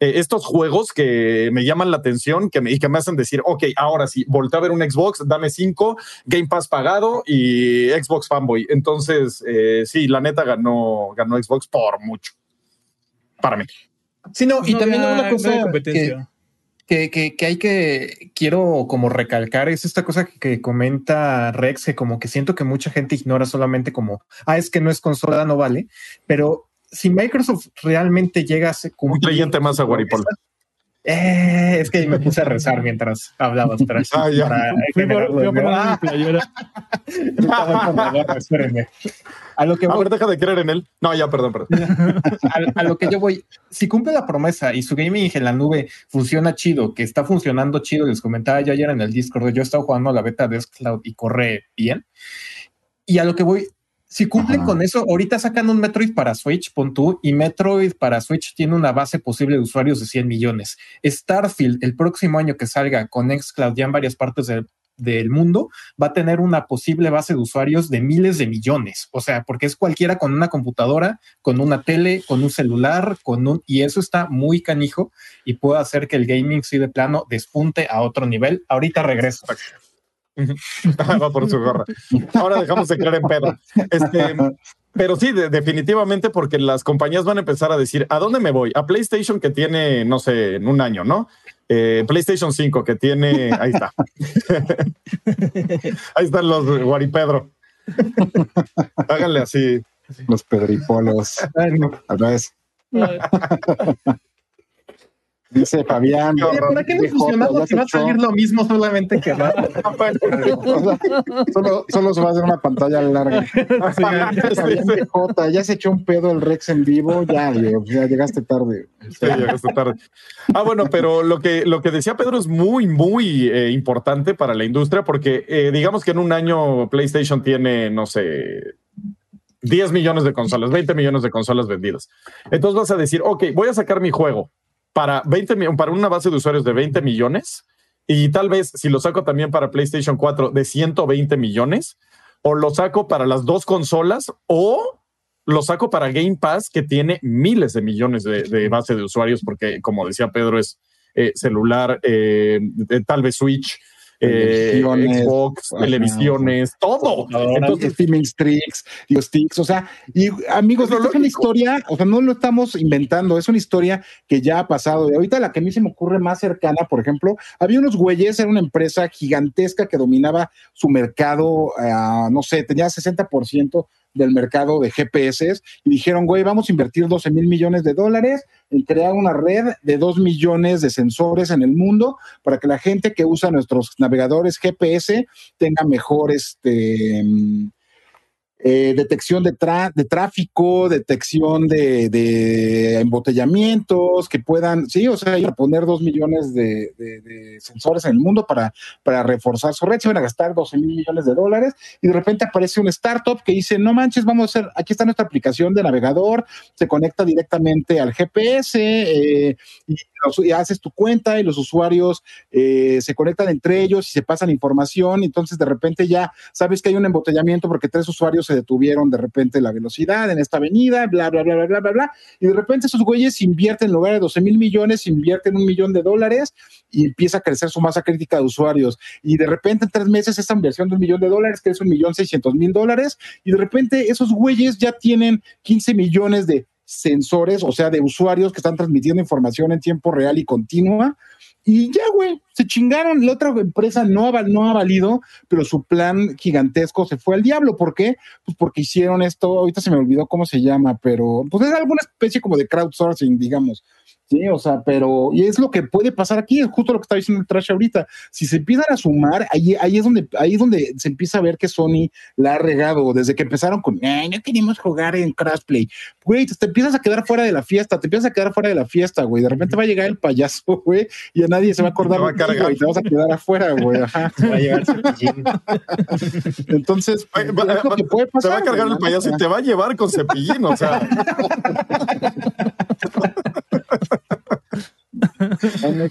Speaker 2: eh, estos juegos que me llaman la atención que me, y que me hacen decir, ok, ahora sí, voltea a ver un Xbox, dame cinco, Game Pass pagado y Xbox Fanboy. Entonces, eh, sí, la neta ganó, ganó Xbox por mucho. Para mí.
Speaker 3: Sí, no, y también una cosa que, que, que, hay que, quiero como recalcar, es esta cosa que, comenta Rex, que como que siento que mucha gente ignora solamente como, ah, es que no es consola, no vale, pero si Microsoft realmente llega a ser
Speaker 2: un cliente más a Guaripol.
Speaker 3: Eh, es que me puse a rezar mientras hablabas. Para, ah, ya.
Speaker 2: A lo que a ver, deja de creer en él. No, ya, perdón, perdón.
Speaker 3: a, lo que yo voy, si cumple la promesa y su gaming en la nube funciona chido, que está funcionando chido, les comentaba yo ayer en el Discord, yo he estado jugando la beta de Cloud y corre bien. Y a lo que voy, si cumplen con eso, ahorita sacan un Metroid para Switch, pon tú, y Metroid para Switch tiene una base posible de usuarios de 100 millones. Starfield, el próximo año que salga con Xcloud ya en varias partes del, mundo, va a tener una posible base de usuarios de miles de millones. O sea, porque es cualquiera con una computadora, con una tele, con un celular, con un... Y eso está muy canijo y puede hacer que el gaming sí de plano despunte a otro nivel. Ahorita regreso.
Speaker 2: Va por su gorra. Ahora dejamos de creer en Pedro. Este, pero sí, definitivamente, porque las compañías van a empezar a decir, ¿a dónde me voy? A PlayStation que tiene, no sé, en un año, ¿no? Eh, PlayStation 5 que tiene, ahí está. ahí están los Guaripedro. Háganle así.
Speaker 4: Los pedripolos. A vez. Dice Fabián.
Speaker 3: ¿Para qué no funcionaba si va a salir lo mismo solamente que va?
Speaker 4: solo, solo se va a hacer una pantalla larga. ya se echó un pedo el Rex en vivo, ya, ya llegaste tarde.
Speaker 2: Sí, llegaste tarde. Ah, bueno, pero lo que, lo que decía Pedro es muy, muy eh, importante para la industria porque eh, digamos que en un año PlayStation tiene, no sé, 10 millones de consolas, 20 millones de consolas vendidas. Entonces vas a decir, ok, voy a sacar mi juego para 20 para una base de usuarios de 20 millones y tal vez si lo saco también para PlayStation 4 de 120 millones o lo saco para las dos consolas o lo saco para Game Pass que tiene miles de millones de, base de usuarios porque como decía Pedro es eh, celular, eh, tal vez Switch, eh, Xbox, televisiones, todo.
Speaker 4: Entonces, streaming sticks, los sticks, o sea, y amigos, es una historia, o sea, no lo estamos inventando, es una historia que ya ha pasado. Y ahorita la que a mí se me ocurre más cercana, por ejemplo, había unos güeyes, era una empresa gigantesca que dominaba su mercado, uh, no sé, tenía 60% del mercado de GPS y dijeron, güey, vamos a invertir 12 mil millones de dólares en crear una red de 2 millones de sensores en el mundo para que la gente que usa nuestros navegadores GPS tenga mejor este, eh, detección de, de, tráfico, detección de, embotellamientos, que puedan, sí, o sea, poner dos millones de, sensores en el mundo para, reforzar su red, se van a gastar 12 mil millones de dólares y de repente aparece un startup que dice, no manches, vamos a hacer, aquí está nuestra aplicación de navegador, se conecta directamente al GPS eh, y, haces tu cuenta y los usuarios eh, se conectan entre ellos y se pasan información y entonces de repente ya sabes que hay un embotellamiento porque tres usuarios se detuvieron de repente la velocidad en esta avenida, bla, bla, bla, bla, bla, bla, bla. Y de repente esos güeyes invierten en lugar de 12 mil millones, invierten un millón de dólares y empieza a crecer su masa crítica de usuarios. Y de repente en tres meses esa inversión de un millón de dólares, es un millón seiscientos mil dólares, y de repente esos güeyes ya tienen 15 millones de sensores, o sea, de usuarios que están transmitiendo información en tiempo real y continua Y ya, güey, se chingaron. La otra empresa no ha, no ha valido, pero su plan gigantesco se fue al diablo. ¿Por qué? Pues porque hicieron esto, ahorita se me olvidó cómo se llama, pero pues es alguna especie como de crowdsourcing, digamos. Sí, o sea, pero y es lo que puede pasar aquí, es justo lo que está diciendo el trash ahorita. Si se empiezan a sumar, ahí, ahí es donde ahí es donde se empieza a ver que Sony la ha regado desde que empezaron con, no queremos jugar en crossplay. Güey, te empiezas a quedar fuera de la fiesta, te empiezas a quedar fuera de la fiesta, güey. De repente va a llegar el payaso, güey, y a nadie se va a acordar
Speaker 2: va a cargar.
Speaker 4: y te vas a quedar afuera, güey. Ajá.
Speaker 3: Va a llevar cepillín.
Speaker 4: Entonces,
Speaker 2: Va-
Speaker 4: es
Speaker 2: va-
Speaker 4: lo que puede
Speaker 2: Te
Speaker 4: pasar.
Speaker 2: va a cargar
Speaker 4: güey,
Speaker 2: el payaso y te va a llevar con cepillín, o sea.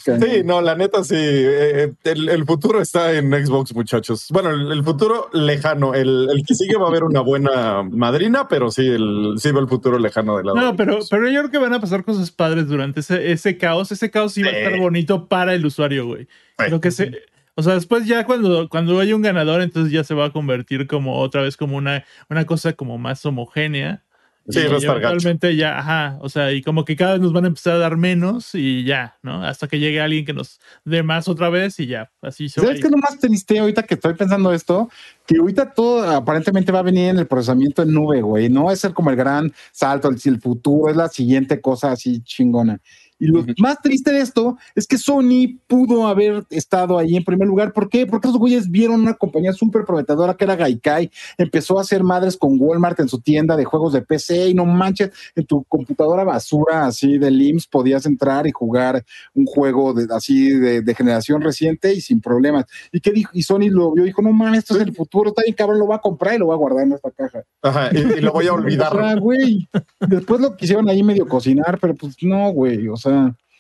Speaker 2: Sí, no, la neta sí. eh, el, el futuro está en Xbox, muchachos. Bueno, el, el futuro lejano. El, el que sigue va a haber una buena madrina, pero sí, el, sí va el futuro lejano de lado.
Speaker 5: No, pero, pero yo creo que van a pasar cosas padres durante ese, ese caos. Ese caos sí va a estar bonito para el usuario, güey. Creo que se. O sea, después ya cuando, cuando haya un ganador, entonces ya se va a convertir como otra vez como una, una cosa como más homogénea.
Speaker 2: Sí, va a estar gacho.
Speaker 5: eventualmente ya, ajá, o sea, y como que cada vez nos van a empezar a dar menos y ya, ¿no? Hasta que llegue alguien que nos dé más otra vez y ya, así se
Speaker 4: ¿Sabes qué es lo más triste ahorita que estoy pensando esto? Que ahorita todo aparentemente va a venir en el procesamiento en nube, güey. No va a ser como el gran salto, el, el futuro es la siguiente cosa así chingona. Y lo más triste de esto es que Sony pudo haber estado ahí en primer lugar. ¿Por qué? Porque esos güeyes vieron una compañía súper prometedora que era Gaikai. Empezó a hacer madres con Walmart en su tienda de juegos de PC y no manches, en tu computadora basura así de LIMS podías entrar y jugar un juego de, así de, de generación reciente y sin problemas. ¿Y qué dijo? Y Sony lo vio y dijo, no mames, esto es el futuro, está bien cabrón, lo voy a comprar y lo voy a guardar en esta caja.
Speaker 2: Ajá, y, y lo voy a
Speaker 4: O
Speaker 2: olvidar.
Speaker 4: sea, güey, después lo quisieron ahí medio cocinar, pero pues no, güey, o sea,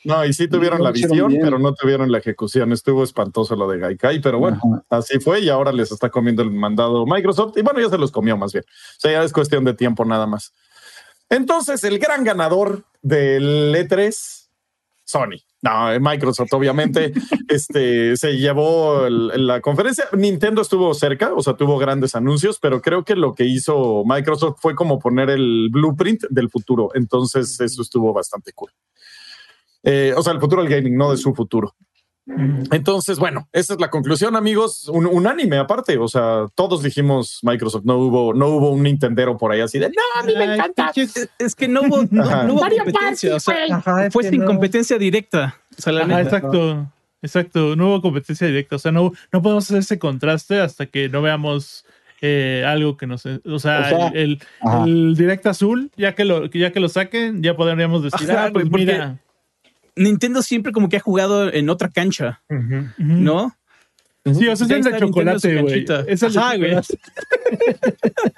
Speaker 2: No, y sí tuvieron
Speaker 4: No
Speaker 2: la visión,
Speaker 4: bien.
Speaker 2: pero no tuvieron la ejecución. Estuvo espantoso lo de Gaikai, pero bueno,
Speaker 4: ajá.
Speaker 2: así fue y ahora les está comiendo el mandado Microsoft. Y bueno, ya se los comió más bien. O sea, ya es cuestión de tiempo nada más. Entonces, el gran ganador del E3, Sony. No, eh, Microsoft, obviamente, este se llevó el- la conferencia. Nintendo estuvo cerca, o sea, tuvo grandes anuncios, pero creo que lo que hizo Microsoft fue como poner el blueprint del futuro. Entonces, eso estuvo bastante cool. Eh, o sea, el futuro del gaming, no de su futuro. Entonces, bueno, esa es la conclusión, amigos. Un, unánime aparte. O sea, todos dijimos Microsoft. No hubo, no hubo un Nintendero por ahí así de no, a mí me
Speaker 1: Ay,
Speaker 2: encanta.
Speaker 1: Es, es que no hubo, no, no hubo
Speaker 6: Mario
Speaker 1: competencia. O sea,
Speaker 3: Ajá, es
Speaker 1: fue sin
Speaker 3: no.
Speaker 1: competencia directa. O sea, la
Speaker 5: Ajá,
Speaker 1: neta.
Speaker 5: exacto, exacto. No hubo competencia directa. O sea, no, no podemos hacer ese contraste hasta que no veamos eh, algo que nos. O sea,
Speaker 4: O sea,
Speaker 5: el, el, directo azul, ya que lo, ya que lo saquen, ya podríamos decir,
Speaker 1: Ajá,
Speaker 5: ah, pues
Speaker 1: porque-
Speaker 5: mira.
Speaker 1: Nintendo siempre como que ha jugado en otra cancha. ¿no?
Speaker 5: Sí, o sea, es el de chocolate, güey. Es el
Speaker 1: Ajá, güey.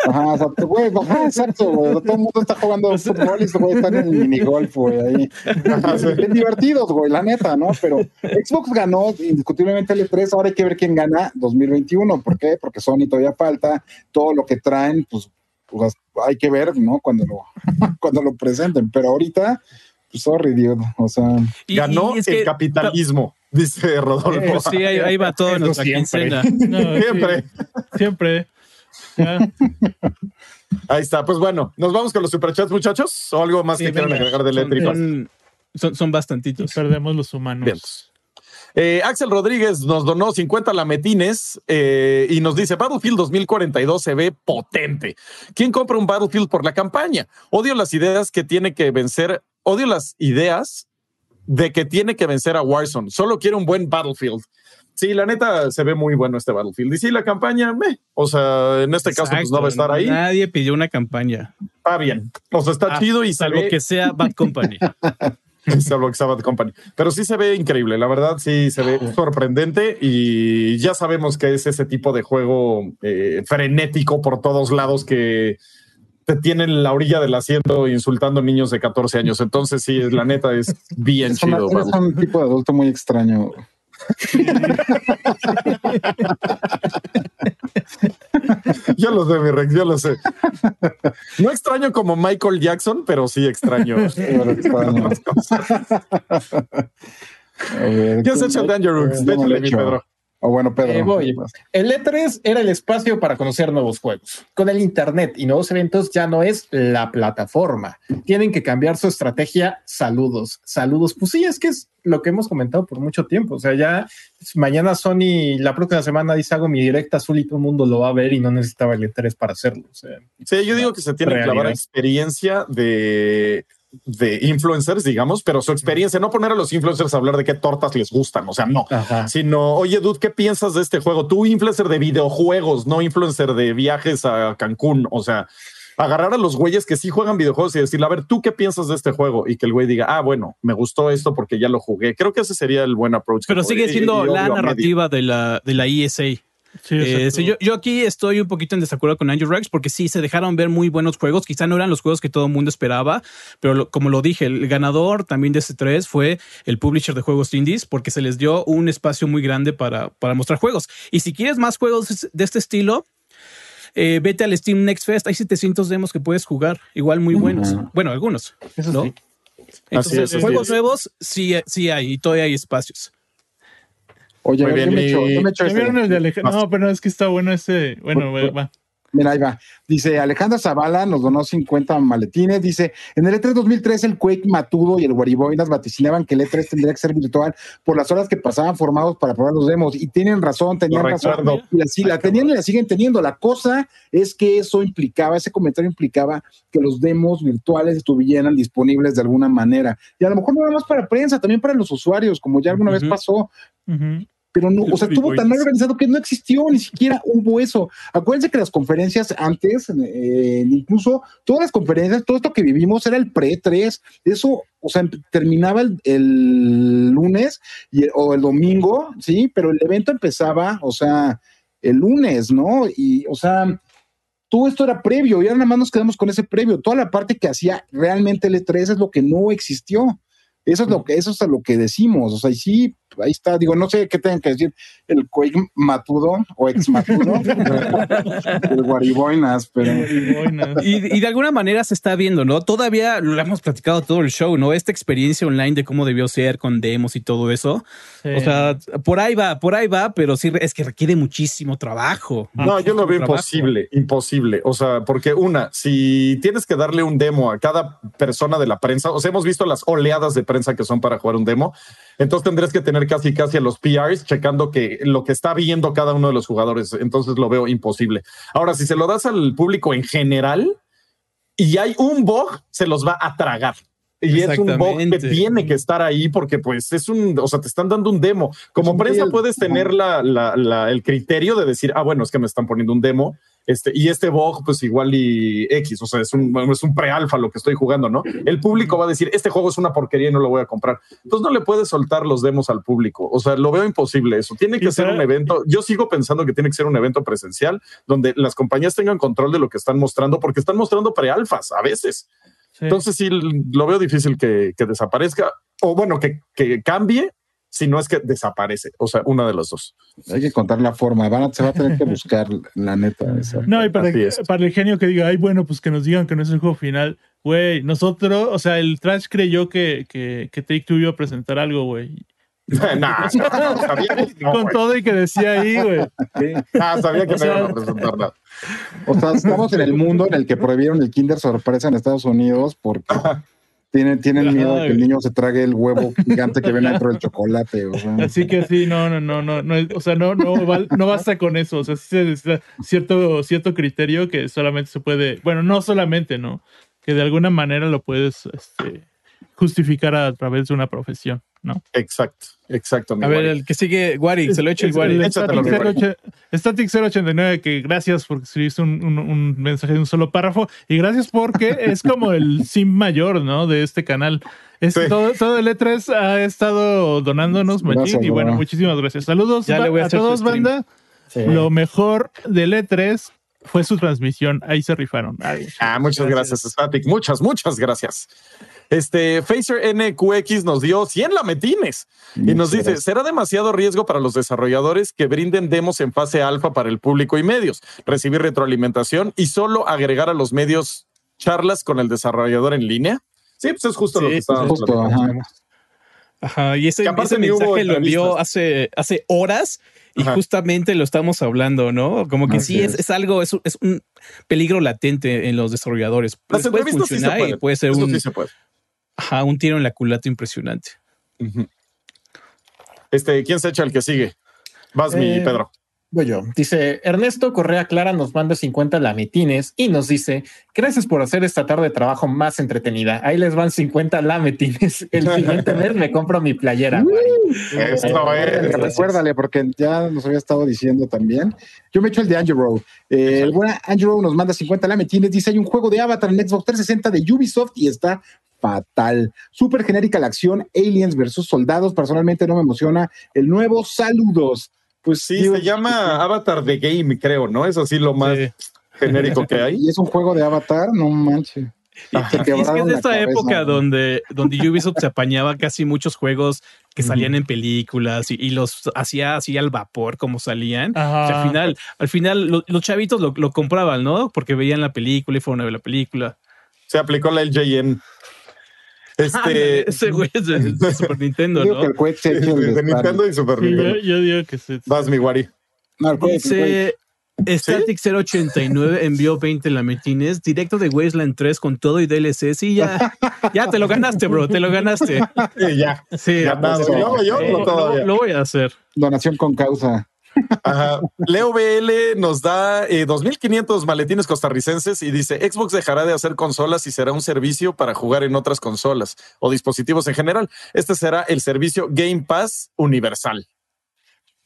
Speaker 4: Ajá, exacto, güey, ajá, exacto, güey. Todo el mundo está jugando fútbol y estos güey están en el minigolf, güey, ahí. Bien divertidos, güey, la neta, ¿no? Pero Xbox ganó indiscutiblemente el E3, ahora hay que ver quién gana 2021. ¿Por qué? Porque Sony todavía falta, todo lo que traen, pues, pues, hay que ver, ¿no? Cuando lo, cuando lo presenten. Pero ahorita, sorry, dude, o sea,
Speaker 1: Y-
Speaker 2: Ganó
Speaker 1: y
Speaker 2: el
Speaker 1: que-
Speaker 2: capitalismo, dice Rodolfo.
Speaker 1: Pues sí, ahí, ahí va todo en nuestra
Speaker 3: siempre.
Speaker 1: quincena.
Speaker 5: No, sí,
Speaker 2: Siempre.
Speaker 5: siempre. Ya.
Speaker 2: Ahí está. Pues bueno, nos vamos con los superchats, muchachos. O algo más
Speaker 1: Sí,
Speaker 2: que quieran agregar de eléctrico.
Speaker 1: Son, son, son bastantitos.
Speaker 5: Perdemos los humanos.
Speaker 2: Bien. Eh, Axel Rodríguez nos donó 50 lametines eh, y nos dice Battlefield 2042 se ve potente. ¿Quién compra un Battlefield por la campaña? Odio las ideas que tiene que vencer, odio las ideas de que tiene que vencer a Warzone. Solo quiero un buen Battlefield. Sí, la neta se ve muy bueno este Battlefield. Y sí, la campaña, meh. o sea, en este caso, pues no va a estar ahí.
Speaker 1: Nadie pidió una campaña.
Speaker 2: Está bien. O sea, está
Speaker 1: Ah,
Speaker 2: chido y
Speaker 1: Salvo
Speaker 2: ve
Speaker 1: que sea Bad Company.
Speaker 2: salvo que Sabbath Company. Pero sí se ve increíble, la verdad sí se ve sorprendente y ya sabemos que es ese tipo de juego eh, frenético por todos lados que te tienen en la orilla del asiento insultando niños de 14 años. Entonces sí, la neta es bien
Speaker 4: es,
Speaker 2: chido. Babu.
Speaker 4: un tipo de adulto muy extraño.
Speaker 2: Yo lo sé, mi Rex, yo lo sé. No extraño como Michael Jackson, pero sí extraño.
Speaker 4: Pero extraño. Ver,
Speaker 2: ¿Qué has hecho Danger Rooks?
Speaker 4: He
Speaker 2: mi. Pedro.
Speaker 4: O bueno, Pedro.
Speaker 3: Eh, el E3 era el espacio para conocer nuevos juegos. Con el Internet y nuevos eventos ya no es la plataforma. Tienen que cambiar su estrategia. Saludos, saludos. Pues sí, es que es lo que hemos comentado por mucho tiempo. O sea, ya mañana Sony, la próxima semana dice hago mi directa azul y todo el mundo lo va a ver y no necesitaba el E3 para hacerlo.
Speaker 2: sí, yo digo que se tiene que clavar experiencia de de influencers, digamos, pero su experiencia, no poner a los influencers a hablar de qué tortas les gustan, o sea, no, sino, oye, dude, ¿qué piensas de este juego? Tú, influencer de videojuegos, no influencer de viajes a Cancún, o sea, agarrar a los güeyes que sí juegan videojuegos y decirle, a ver, ¿tú qué piensas de este juego? Y que el güey diga, ah, bueno, me gustó esto porque ya lo jugué. Creo que ese sería el buen approach.
Speaker 1: Pero sigue siendo la narrativa de la, de la ESA. Eh, sí, yo, yo, aquí estoy un poquito en desacuerdo con Andrew Rex porque sí, se dejaron ver muy buenos juegos. Quizá no eran los juegos que todo el mundo esperaba, pero como lo dije, el ganador también de ese 3 fue el publisher de juegos indies porque se les dio un espacio muy grande para, para mostrar juegos. Y si quieres más juegos de este estilo, eh, vete al Steam Next Fest. Hay 700 demos que puedes jugar, igual muy buenos. Bueno, algunos. Entonces, juegos nuevos sí, sí hay y todavía hay espacios.
Speaker 4: Oye, yo, me echo, yo me echo
Speaker 5: No, pero es que está bueno ese. Bueno, va.
Speaker 4: Mira, ahí va. Dice Alejandra Zavala nos donó 50 maletines. Dice: En el E3 2003, el Quake Matudo y el Wariboinas vaticinaban que el E3 tendría que ser virtual por las horas que pasaban formados para probar los demos. Y tienen razón, tenían razón. Y así la tenían y la siguen teniendo. La cosa es que eso implicaba, ese comentario implicaba que los demos virtuales estuvieran disponibles de alguna manera. Y a lo mejor no era más para prensa, también para los usuarios, como ya alguna vez pasó pero no, o sea, estuvo tan mal organizado que no existió ni siquiera hubo eso. Acuérdense que las conferencias antes, eh, incluso todas las conferencias, todo esto que vivimos era el pre-3, eso, o sea, terminaba el, lunes o el domingo, sí, pero el evento empezaba, o sea, el lunes, ¿no? Y, o sea, todo esto era previo y ahora nada más nos quedamos con ese previo. Toda la parte que hacía realmente el E3 es lo que no existió. Eso es lo que, eso es lo que decimos. O sea, y sí, ahí está. Digo, no sé qué tengan que decir el Quake Matudo o ex Matudo, el Guariboinas, pero.
Speaker 1: Y, de alguna manera se está viendo, ¿no? Todavía lo hemos platicado todo el show, ¿no? Esta experiencia online de cómo debió ser con demos y todo eso. O sea, por ahí va, por ahí va, pero sí es que requiere muchísimo trabajo.
Speaker 2: No, yo lo veo imposible, imposible. O sea, porque una, si tienes que darle un demo a cada persona de la prensa, o sea, hemos visto las oleadas de prensa que son para jugar un demo. Entonces tendrías que tener casi casi a los PRs checando que lo que está viendo cada uno de los jugadores. Entonces lo veo imposible. Ahora, si se lo das al público en general y hay un bug, se los va a tragar. Y es un bug que tiene que estar ahí porque pues es un, o sea, te están dando un demo. Como prensa puedes tener la, la, el criterio de decir, ah, bueno, es que me están poniendo un demo este, y este bug, pues igual y X, o sea, es un, es un pre-alfa lo que estoy jugando, ¿no? El público va a decir, este juego es una porquería y no lo voy a comprar. Entonces no le puedes soltar los demos al público. O sea, lo veo imposible eso. Tiene que ser un evento. Yo sigo pensando que tiene que ser un evento presencial donde las compañías tengan control de lo que están mostrando, porque están mostrando pre-alfas a veces. Entonces sí, lo veo difícil que, que desaparezca o bueno, que, que cambie si no es que desaparece. O sea, una de los dos.
Speaker 4: Hay que contar la forma. Van se va a tener que buscar la neta.
Speaker 5: No, y para, el genio que diga, ay, bueno, pues que nos digan que no es el juego final. Güey, nosotros, o sea, el Trash creyó que, que, que Take Two iba a presentar algo, güey.
Speaker 2: nah,
Speaker 5: Con todo y que decía ahí, güey.
Speaker 2: sabía que no iba a presentar nada.
Speaker 4: O sea, estamos en el mundo en el que prohibieron el Kinder Sorpresa en Estados Unidos porque tienen, tienen miedo de que el niño se trague el huevo gigante que ven dentro del chocolate.
Speaker 5: Así que sí, no, no, no, no, no, o sea, no, no, no basta con eso. O sea, sí se necesita cierto, cierto criterio que solamente se puede, bueno, no solamente, ¿no? Que de alguna manera lo puedes este, justificar a través de una profesión, ¿no?
Speaker 2: Exacto, exacto.
Speaker 1: a ver, el que sigue, Wari, se lo echa el Wari.
Speaker 5: Static, 089, que gracias porque escribiste un, un, mensaje de un solo párrafo y gracias porque es como el sim mayor, ¿no? De este canal. Es, todo, todo, el E3 ha estado donándonos, Machín, y bueno, muchísimas gracias. Saludos a, todos, banda. Lo mejor del E3 fue su transmisión. Ahí se rifaron.
Speaker 2: ah, muchas gracias, Static. Muchas, muchas gracias. Este Phaser NQX nos dio 100 lametines y nos dice: será demasiado riesgo para los desarrolladores que brinden demos en fase alfa para el público y medios, recibir retroalimentación y solo agregar a los medios charlas con el desarrollador en línea. Sí, pues es justo lo que estábamos
Speaker 1: Ajá, y ese, mensaje lo envió hace, hace horas y justamente lo estamos hablando, ¿no? Como que sí, es, algo, es, es, un peligro latente en los desarrolladores.
Speaker 2: puede funcionar
Speaker 1: y puede ser un, Ajá, un tiro en la culata impresionante.
Speaker 2: Este, ¿quién se echa el que sigue? Vas, mi eh, Pedro.
Speaker 3: Voy yo. Dice Ernesto Correa Clara nos manda 50 lametines y nos dice gracias por hacer esta tarde de trabajo más entretenida. Ahí les van 50 lametines. El siguiente mes me compro mi playera.
Speaker 4: Esto es. Recuérdale porque ya nos había estado diciendo también. Yo me echo el de Angelo. Eh, el buen Angelo nos manda 50 lametines. Dice hay un juego de Avatar en Xbox 360 de Ubisoft y está fatal. Súper genérica la acción, aliens versus soldados. Personalmente no me emociona. El nuevo, saludos.
Speaker 2: Pues sí, se llama Avatar The Game, creo, ¿no? Es así lo más genérico que hay.
Speaker 4: Y es un juego de Avatar, no manches.
Speaker 1: Y, es que es de esta época donde, donde Ubisoft se apañaba casi muchos juegos que salían en películas y, los hacía así al vapor como salían. al final, al final los chavitos lo, lo, compraban, ¿no? Porque veían la película y fueron a ver la película.
Speaker 2: Se aplicó la LJN. Este,
Speaker 1: ese güey es de, Super Nintendo, ¿no?
Speaker 2: de Nintendo y Super Nintendo.
Speaker 5: Yo, digo que sí.
Speaker 2: Vas, mi Wari.
Speaker 1: Dice Static 089 envió 20 lametines directo de Wasteland 3 con todo y DLC. Sí, ya, ya te lo ganaste, bro. Te lo ganaste.
Speaker 2: Sí, ya.
Speaker 1: Sí.
Speaker 2: Yo, yo,
Speaker 1: lo, lo voy a hacer.
Speaker 4: Donación con causa.
Speaker 2: Leo BL nos da 2.500 eh, maletines costarricenses y dice, Xbox dejará de hacer consolas y será un servicio para jugar en otras consolas o dispositivos en general. Este será el servicio Game Pass Universal.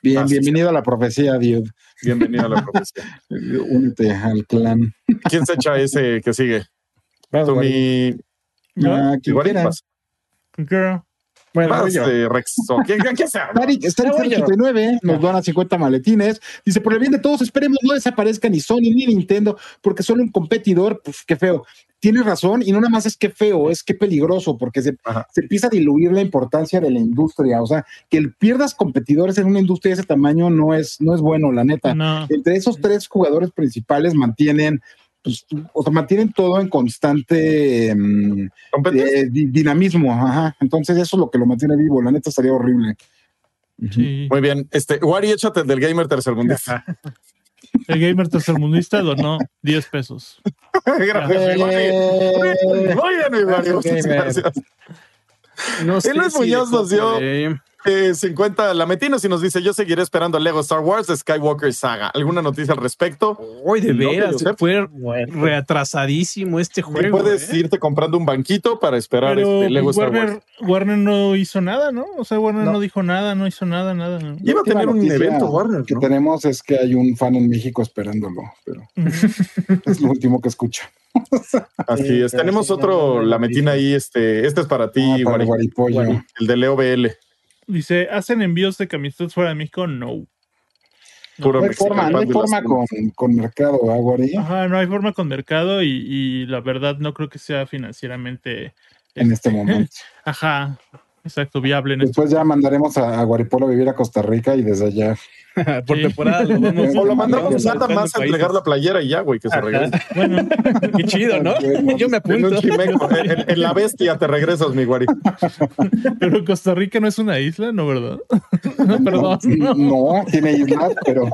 Speaker 4: Bien, bienvenido a la profecía, Dios.
Speaker 2: Bienvenido a la profecía.
Speaker 4: Únete al clan.
Speaker 2: ¿Quién se echa ese que sigue? Tú, mi...
Speaker 4: Ah,
Speaker 2: bueno, de Rex. ¿Quién, quién
Speaker 4: Starik, 89 nos dona 50 maletines. Dice, por el bien de todos, esperemos no desaparezca ni Sony ni Nintendo, porque solo un competidor, pues qué feo. Tienes razón, y no nada más es que feo, es que peligroso, porque se, se, empieza a diluir la importancia de la industria. O sea, que el pierdas competidores en una industria de ese tamaño no es, no es bueno, la neta. Entre esos tres jugadores principales mantienen pues, o sea, mantienen todo en constante mm, eh, dinamismo. Ajá. Entonces, eso es lo que lo mantiene vivo. La neta estaría horrible.
Speaker 2: Muy bien. Este, Wari, échate del gamer tercermundista.
Speaker 5: El gamer tercermundista donó 10 pesos.
Speaker 2: gracias, Muy bien, Wari. Gracias. No sé Muñoz nos dio 50 eh, lametinos y nos dice: Yo seguiré esperando Lego Star Wars de Skywalker Saga. ¿Alguna noticia al respecto?
Speaker 1: Uy, de veras, fue reatrasadísimo este juego.
Speaker 2: puedes ¿eh? irte comprando un banquito para esperar este Lego
Speaker 5: pues,
Speaker 2: Star Wars.
Speaker 5: Warner no hizo nada, ¿no? O sea, Warner no, dijo nada, no hizo nada, nada.
Speaker 2: Iba a tener un evento Warner.
Speaker 4: que tenemos es que hay un fan en México esperándolo, pero es lo último que escucho.
Speaker 2: Así es. Tenemos otro lametín ahí. Este, este es para ti,
Speaker 4: ah,
Speaker 2: el de Leo BL.
Speaker 5: Dice, ¿hacen envíos de camisetas fuera de México? No.
Speaker 4: no hay forma, no hay forma con, con, mercado, ¿eh,
Speaker 5: Ajá, no hay forma con mercado y, y, la verdad no creo que sea financieramente
Speaker 4: en este, este momento.
Speaker 5: Ajá, exacto, viable.
Speaker 4: Después ya mandaremos a, a Guaripolo a vivir a Costa Rica y desde allá
Speaker 1: por temporada. Lo vamos,
Speaker 2: o lo mandamos nada más a entregar la playera y ya, güey, que se regrese.
Speaker 1: Bueno, qué chido, ¿no? Yo me apunto.
Speaker 2: En, en, la bestia te regresas, mi guari.
Speaker 5: Pero Costa Rica no es una isla, ¿no, verdad?
Speaker 4: Perdón. No, tiene islas, pero.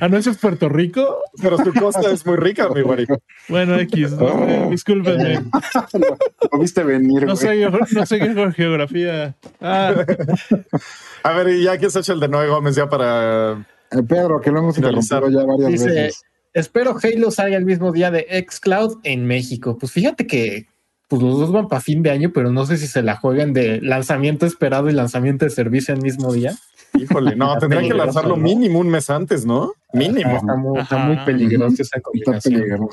Speaker 5: ¿Ah, no es Puerto Rico?
Speaker 2: Pero su costa es muy rica, mi guari.
Speaker 5: Bueno, X, no, discúlpenme.
Speaker 4: Lo viste venir,
Speaker 5: No sé, no sé qué geografía. Ah.
Speaker 2: A ver, y ya que se hecho el de Noé Gómez ya para.
Speaker 4: Eh, Pedro, que lo hemos interrumpido ya varias veces.
Speaker 3: Espero Halo salga el mismo día de Xcloud en México. Pues fíjate que pues los dos van para fin de año, pero no sé si se la jueguen de lanzamiento esperado y lanzamiento de servicio el mismo día.
Speaker 2: Híjole, no, tendrían que lanzarlo mínimo un mes antes, ¿no? Mínimo.
Speaker 3: Está muy, peligroso esa combinación.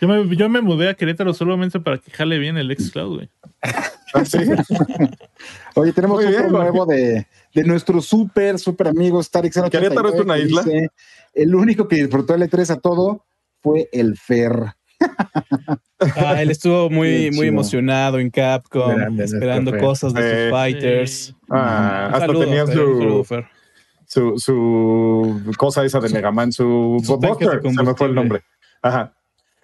Speaker 5: Yo me, yo me mudé a Querétaro solamente para que jale bien el Xcloud, güey.
Speaker 2: ¿Ah, ¿Sí?
Speaker 4: Oye, tenemos otro nuevo de, de nuestro súper, súper amigo Starix.
Speaker 2: ¿Querétaro es una isla?
Speaker 4: el único que disfrutó el E3 a todo fue el Fer.
Speaker 1: Ah, él estuvo muy, muy emocionado en Capcom, esperando cosas de sus fighters.
Speaker 2: Ah, hasta tenía su, su, su, cosa esa de Mega Man, su, su se me fue el nombre. Ajá.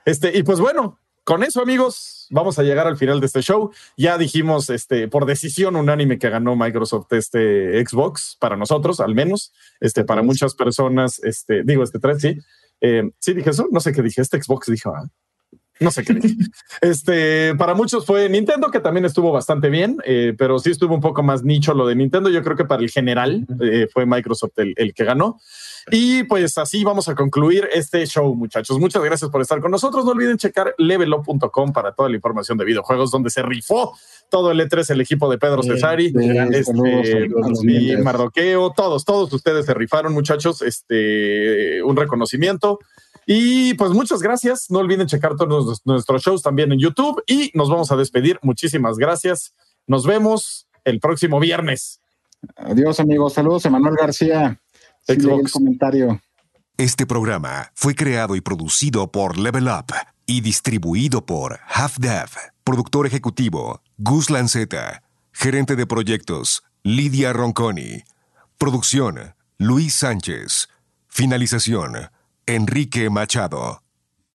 Speaker 2: Este, y pues bueno, con eso, amigos, vamos a llegar al final de este show. Ya dijimos, este, por decisión unánime que ganó Microsoft este Xbox, para nosotros, al menos, este, para muchas personas, este, digo, este 3, sí. Eh, sí, dije eso, no sé qué dije, este Xbox dijo, ah, no sé qué. este, para muchos fue Nintendo, que también estuvo bastante bien, eh, pero sí estuvo un poco más nicho lo de Nintendo. Yo creo que para el general eh, fue Microsoft el, que ganó. Y pues así vamos a concluir este show, muchachos. Muchas gracias por estar con nosotros. No olviden checar levelup.com para toda la información de videojuegos, donde se rifó todo el E3, el equipo de Pedro Cesari, este, y Mardoqueo, todos, todos ustedes se rifaron, muchachos. Este, un reconocimiento. Y pues muchas gracias. No olviden checar todos nuestros shows también en YouTube y nos vamos a despedir. Muchísimas gracias. Nos vemos el próximo viernes.
Speaker 4: Adiós, amigos. Saludos, Emanuel García.
Speaker 2: Xbox.
Speaker 4: comentario.
Speaker 6: Este programa fue creado y producido por Level Up y distribuido por Half Dev. Productor ejecutivo Gus Lanceta. Gerente de proyectos Lidia Ronconi. Producción Luis Sánchez. Finalización Enrique Machado.